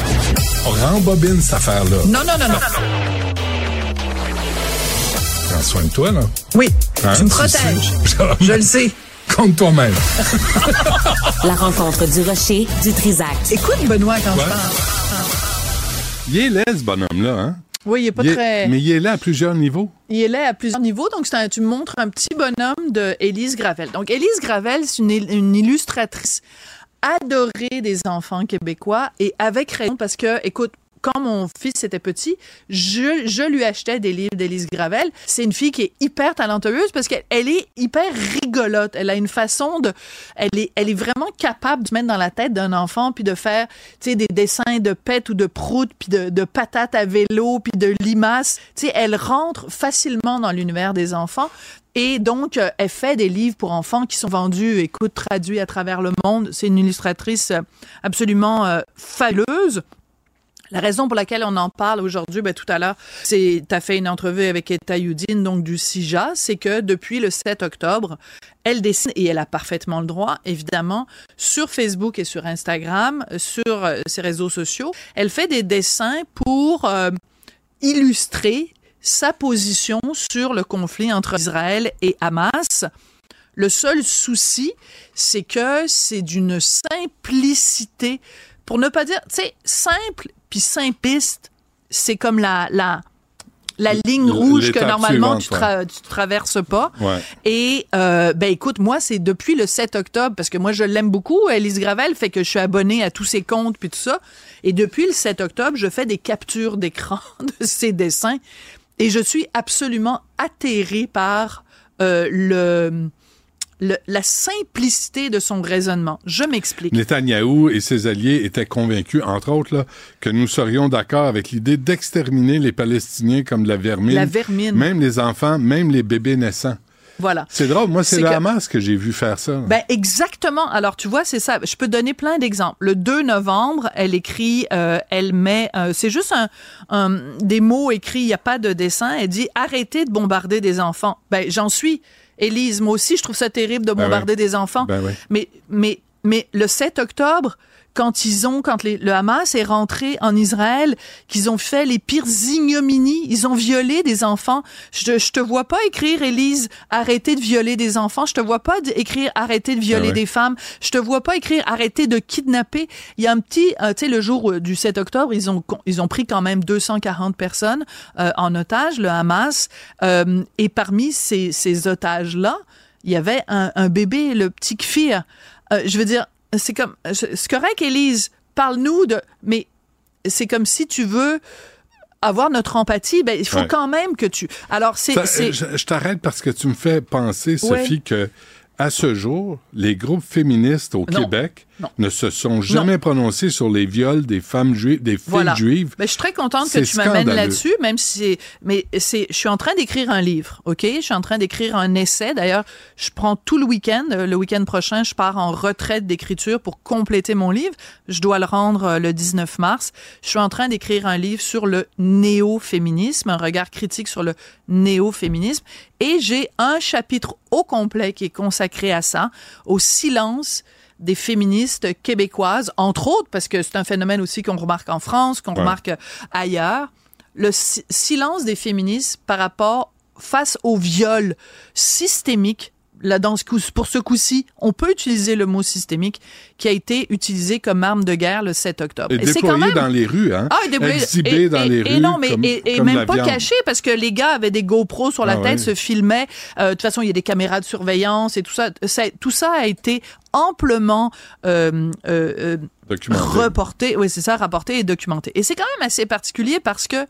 rembobine cette affaire-là. Non, non, non, non. Prends soin de toi, là. Oui, Hein, tu me protèges. Je le sais. Compte toi-même. La rencontre du rocher du Trisac. Écoute, Benoît, quand Ouais. je parle. Il est laid, ce bonhomme-là, hein? Oui, il est pas Il est- très. Mais il est là à plusieurs niveaux. Il est là à plusieurs niveaux. Donc, un- tu me montres un petit bonhomme de Élise Gravel. Donc, Élise Gravel, c'est une illustratrice adorée des enfants québécois et avec raison parce que, écoute, quand mon fils était petit, je, lui achetais des livres d'Élise Gravel. C'est une fille qui est hyper talentueuse parce qu'elle elle est hyper rigolote. Elle a une façon de... Elle est, vraiment capable de se mettre dans la tête d'un enfant puis de faire, des dessins de pète ou de prout puis de, patates à vélo puis de limaces. Tu elle rentre facilement dans l'univers des enfants. Et donc, euh, elle fait des livres pour enfants qui sont vendus, écoute, traduits à travers le monde. C'est une illustratrice euh, absolument euh. La raison pour laquelle on en parle aujourd'hui, ben, tout à l'heure, c'est, tu as fait une entrevue avec Etta Youdine, donc du CIJA, c'est que depuis le 7 octobre, elle dessine, et elle a parfaitement le droit, évidemment, sur Facebook et sur Instagram, sur euh, ses réseaux sociaux. Elle fait des dessins pour euh, illustrer sa position sur le conflit entre Israël et Hamas. Le seul souci, c'est que c'est d'une simplicité, pour ne pas dire, tu sais, simple puis simpliste, c'est comme la, la, la ligne rouge que normalement tu, tra- tu traverses pas. Ouais. Et euh, ben écoute, moi c'est depuis le 7 octobre parce que moi je l'aime beaucoup, Elise Gravel, fait que je suis abonnée à tous ses comptes puis tout ça. Et depuis le 7 octobre, je fais des captures d'écran de ses dessins et je suis absolument atterrée par euh, le, le- la simplicité de son raisonnement. Je m'explique. Netanyahou et ses alliés étaient convaincus, entre autres, là, que nous serions d'accord avec l'idée d'exterminer les Palestiniens comme de la vermine. La vermine. Même les enfants, même les bébés naissants. Voilà. C'est drôle. Moi, c'est le que- Hamas que j'ai vu faire ça. Ben exactement. Alors tu vois, c'est ça. Je peux donner plein d'exemples. Le 2 novembre, elle écrit, euh, elle met, euh, c'est juste un, un- des mots écrits. Il y a pas de dessin. Elle dit arrêtez de bombarder des enfants. Ben j'en suis. Élise, moi aussi, je trouve ça terrible de Ben bombarder des enfants. Ben. Mais mais mais le 7 octobre. Quand ils ont, quand les- le Hamas est rentré en Israël, qu'ils ont fait les pires ignominies, ils ont violé des enfants. Je, je te vois pas écrire, Élise, arrêtez de violer des enfants. Je te vois pas écrire, arrêtez de violer Ah ouais. des femmes. Je te vois pas écrire, arrêtez de kidnapper. Il y a un petit, euh, tu sais, le jour euh, du 7 octobre, ils ont, ils ont pris quand même 240 personnes euh, en otage, le Hamas. Euh, et parmi ces, ces otages-là, il y avait un, un bébé, le petit Kfir. Euh, je veux dire, c'est comme, c'est correct, Élise, parle-nous de, mais c'est comme si tu veux avoir notre empathie, ben, il faut Ouais. quand même que tu, alors c'est, euh, je je t'arrête parce que tu me fais penser, Sophie, Ouais. que à ce jour, les groupes féministes au Non. Québec Non. ne se sont jamais prononcés sur les viols des femmes juives, des filles Voilà. juives. Ben, je suis très contente que tu m'amènes là-dessus, même si c'est, mais c'est, je suis en train d'écrire un livre, ok? Je suis en train d'écrire un essai. D'ailleurs, je prends tout le week-end. Le week-end prochain, je pars en retraite d'écriture pour compléter mon livre. Je dois le rendre euh, le 19 mars. Je suis en train d'écrire un livre sur le néo-féminisme, un regard critique sur le néo-féminisme. Et j'ai un chapitre au complet qui est consacré à ça, au silence des féministes québécoises, entre autres, parce que c'est un phénomène aussi qu'on remarque en France, qu'on Ouais. remarque ailleurs, le si- silence des féministes par rapport face au viol systémique. Là, dans ce coup, pour ce coup-ci, on peut utiliser le mot systémique qui a été utilisé comme arme de guerre le 7 octobre. Et c'est quand même- dans les rues, hein? ah, et Exhibé et- dans et- les et rues non, mais comme- et, et comme même pas viande. caché parce que les gars avaient des GoPros sur la Ah tête, se filmaient. Euh, de toute façon, il y a des caméras de surveillance et tout ça. Ça- tout ça a été amplement euh, euh, euh, Documenté. reporté. Oui, c'est ça, rapporté et documenté. Et c'est quand même assez particulier parce que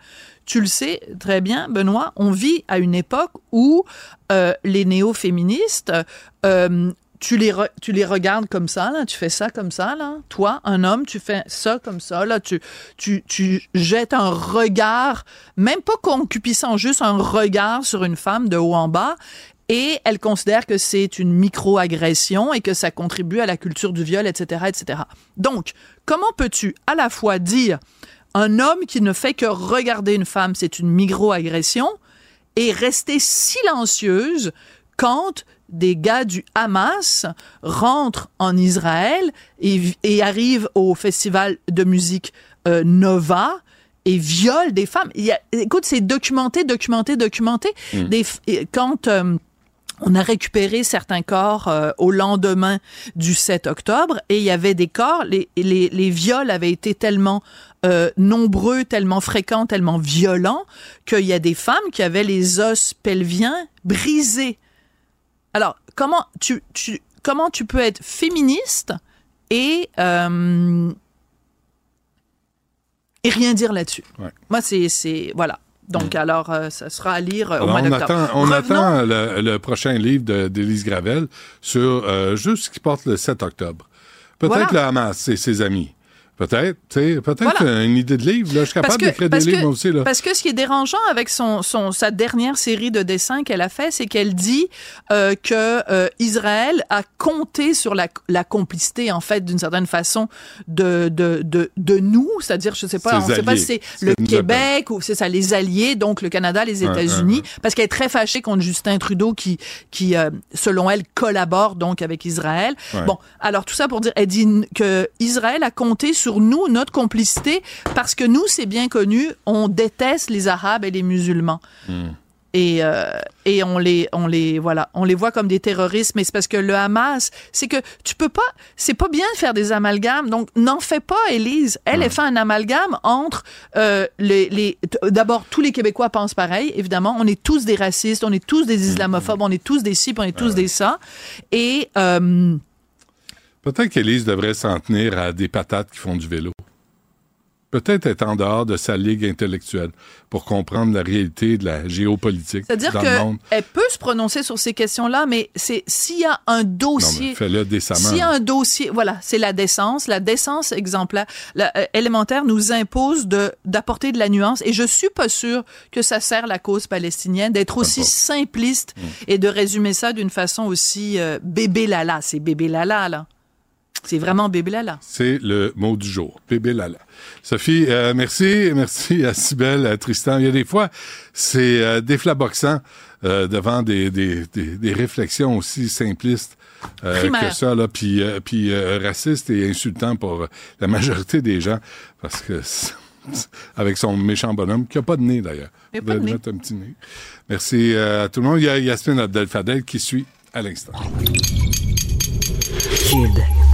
tu le sais très bien, Benoît, on vit à une époque où euh, les néo-féministes euh, tu les, tu les regardes comme ça, là, tu fais ça comme ça, là. Toi, un homme, tu fais ça comme ça, là. Tu, tu, tu jettes un regard, même pas concupiscent, juste un regard sur une femme de haut en bas. Et elle considère que c'est une micro-agression et que ça contribue à la culture du viol, etc., etc. Donc, comment peux-tu à la fois dire un homme qui ne fait que regarder une femme, c'est une micro-agression, et rester silencieuse quand des gars du Hamas rentrent en Israël et, et arrivent au festival de musique euh, Nova et violent des femmes? Il y a, écoute, c'est documenté, documenté, documenté. Mm. Des, quand euh, on a récupéré certains corps euh, au lendemain du 7 octobre et il y avait des corps, les, les, les viols avaient été tellement euh, nombreux, tellement fréquents, tellement violents qu'il y a des femmes qui avaient les os pelviens brisés. Alors, comment tu, tu, comment tu peux être féministe et, euh, et rien dire là-dessus? Ouais. Moi, c'est, c'est, voilà. Donc, alors, euh, ça sera à lire euh, au mois on d'octobre. attend, on Revenons- attend le, le prochain livre d'Élise Gravel sur euh, juste ce qui porte le 7 octobre. Peut-être Voilà. le Hamas et ses amis. Peut-être, tu sais, peut-être Voilà. une idée de livre. Là, je suis capable d'écrire des livres que- aussi. Là. Parce que ce qui est dérangeant avec son, son sa dernière série de dessins qu'elle a fait, c'est qu'elle dit euh, que euh, Israël a compté sur la, la complicité en fait d'une certaine façon de de de, de nous, c'est-à-dire je sais pas, on sait pas si c'est le Québec ou c'est ça les alliés, donc le Canada, les États-Unis, parce qu'elle est très fâchée contre Justin Trudeau qui qui euh, selon elle collabore donc avec Israël. Ouais. Bon, alors tout ça pour dire, elle dit que Israël a compté sur nous, notre complicité, parce que nous, c'est bien connu, on déteste les Arabes et les musulmans. Hmm. Et, euh, et on les on les voilà on les voit comme des terroristes mais c'est parce que le Hamas c'est que tu peux pas c'est pas bien de faire des amalgames donc n'en fais pas Élise. Elle elle fait un amalgame entre euh, les, les d'abord tous les Québécois pensent pareil évidemment on est tous des racistes on est tous des islamophobes on est tous des ci on est tous des ça. Et euh, Peut-être qu'Élise devrait s'en tenir à des patates qui font du vélo. Peut-être être en dehors de sa ligue intellectuelle pour comprendre la réalité de la géopolitique C'est-à-dire dans le monde. qu'elle peut se prononcer sur ces questions-là, mais c'est s'il y a un dossier. fais-le décemment. S'il y a un dossier, voilà, c'est la décence. La décence exemplaire, la, euh, élémentaire nous impose de d'apporter de la nuance. Et je suis pas sûre que ça sert la cause palestinienne d'être aussi simpliste Mm. et de résumer ça d'une façon aussi euh, bébé lala. C'est bébé lala là. C'est vraiment bébé lala. C'est le mot du jour, bébé lala. Sophie, euh, merci, merci à Sibelle, à Tristan. Il y a des fois, c'est euh, déflaboxant euh, devant des, des, des, des réflexions aussi simplistes euh, que ça, là, puis, euh, puis euh, raciste et insultant pour la majorité des gens, parce que c'est- avec son méchant bonhomme, qui a pas de nez d'ailleurs. Il pas de nez. un petit nez. Merci euh, à tout le monde. Il y a Yasmine Abdel-Fadel qui suit à l'instant. Kid.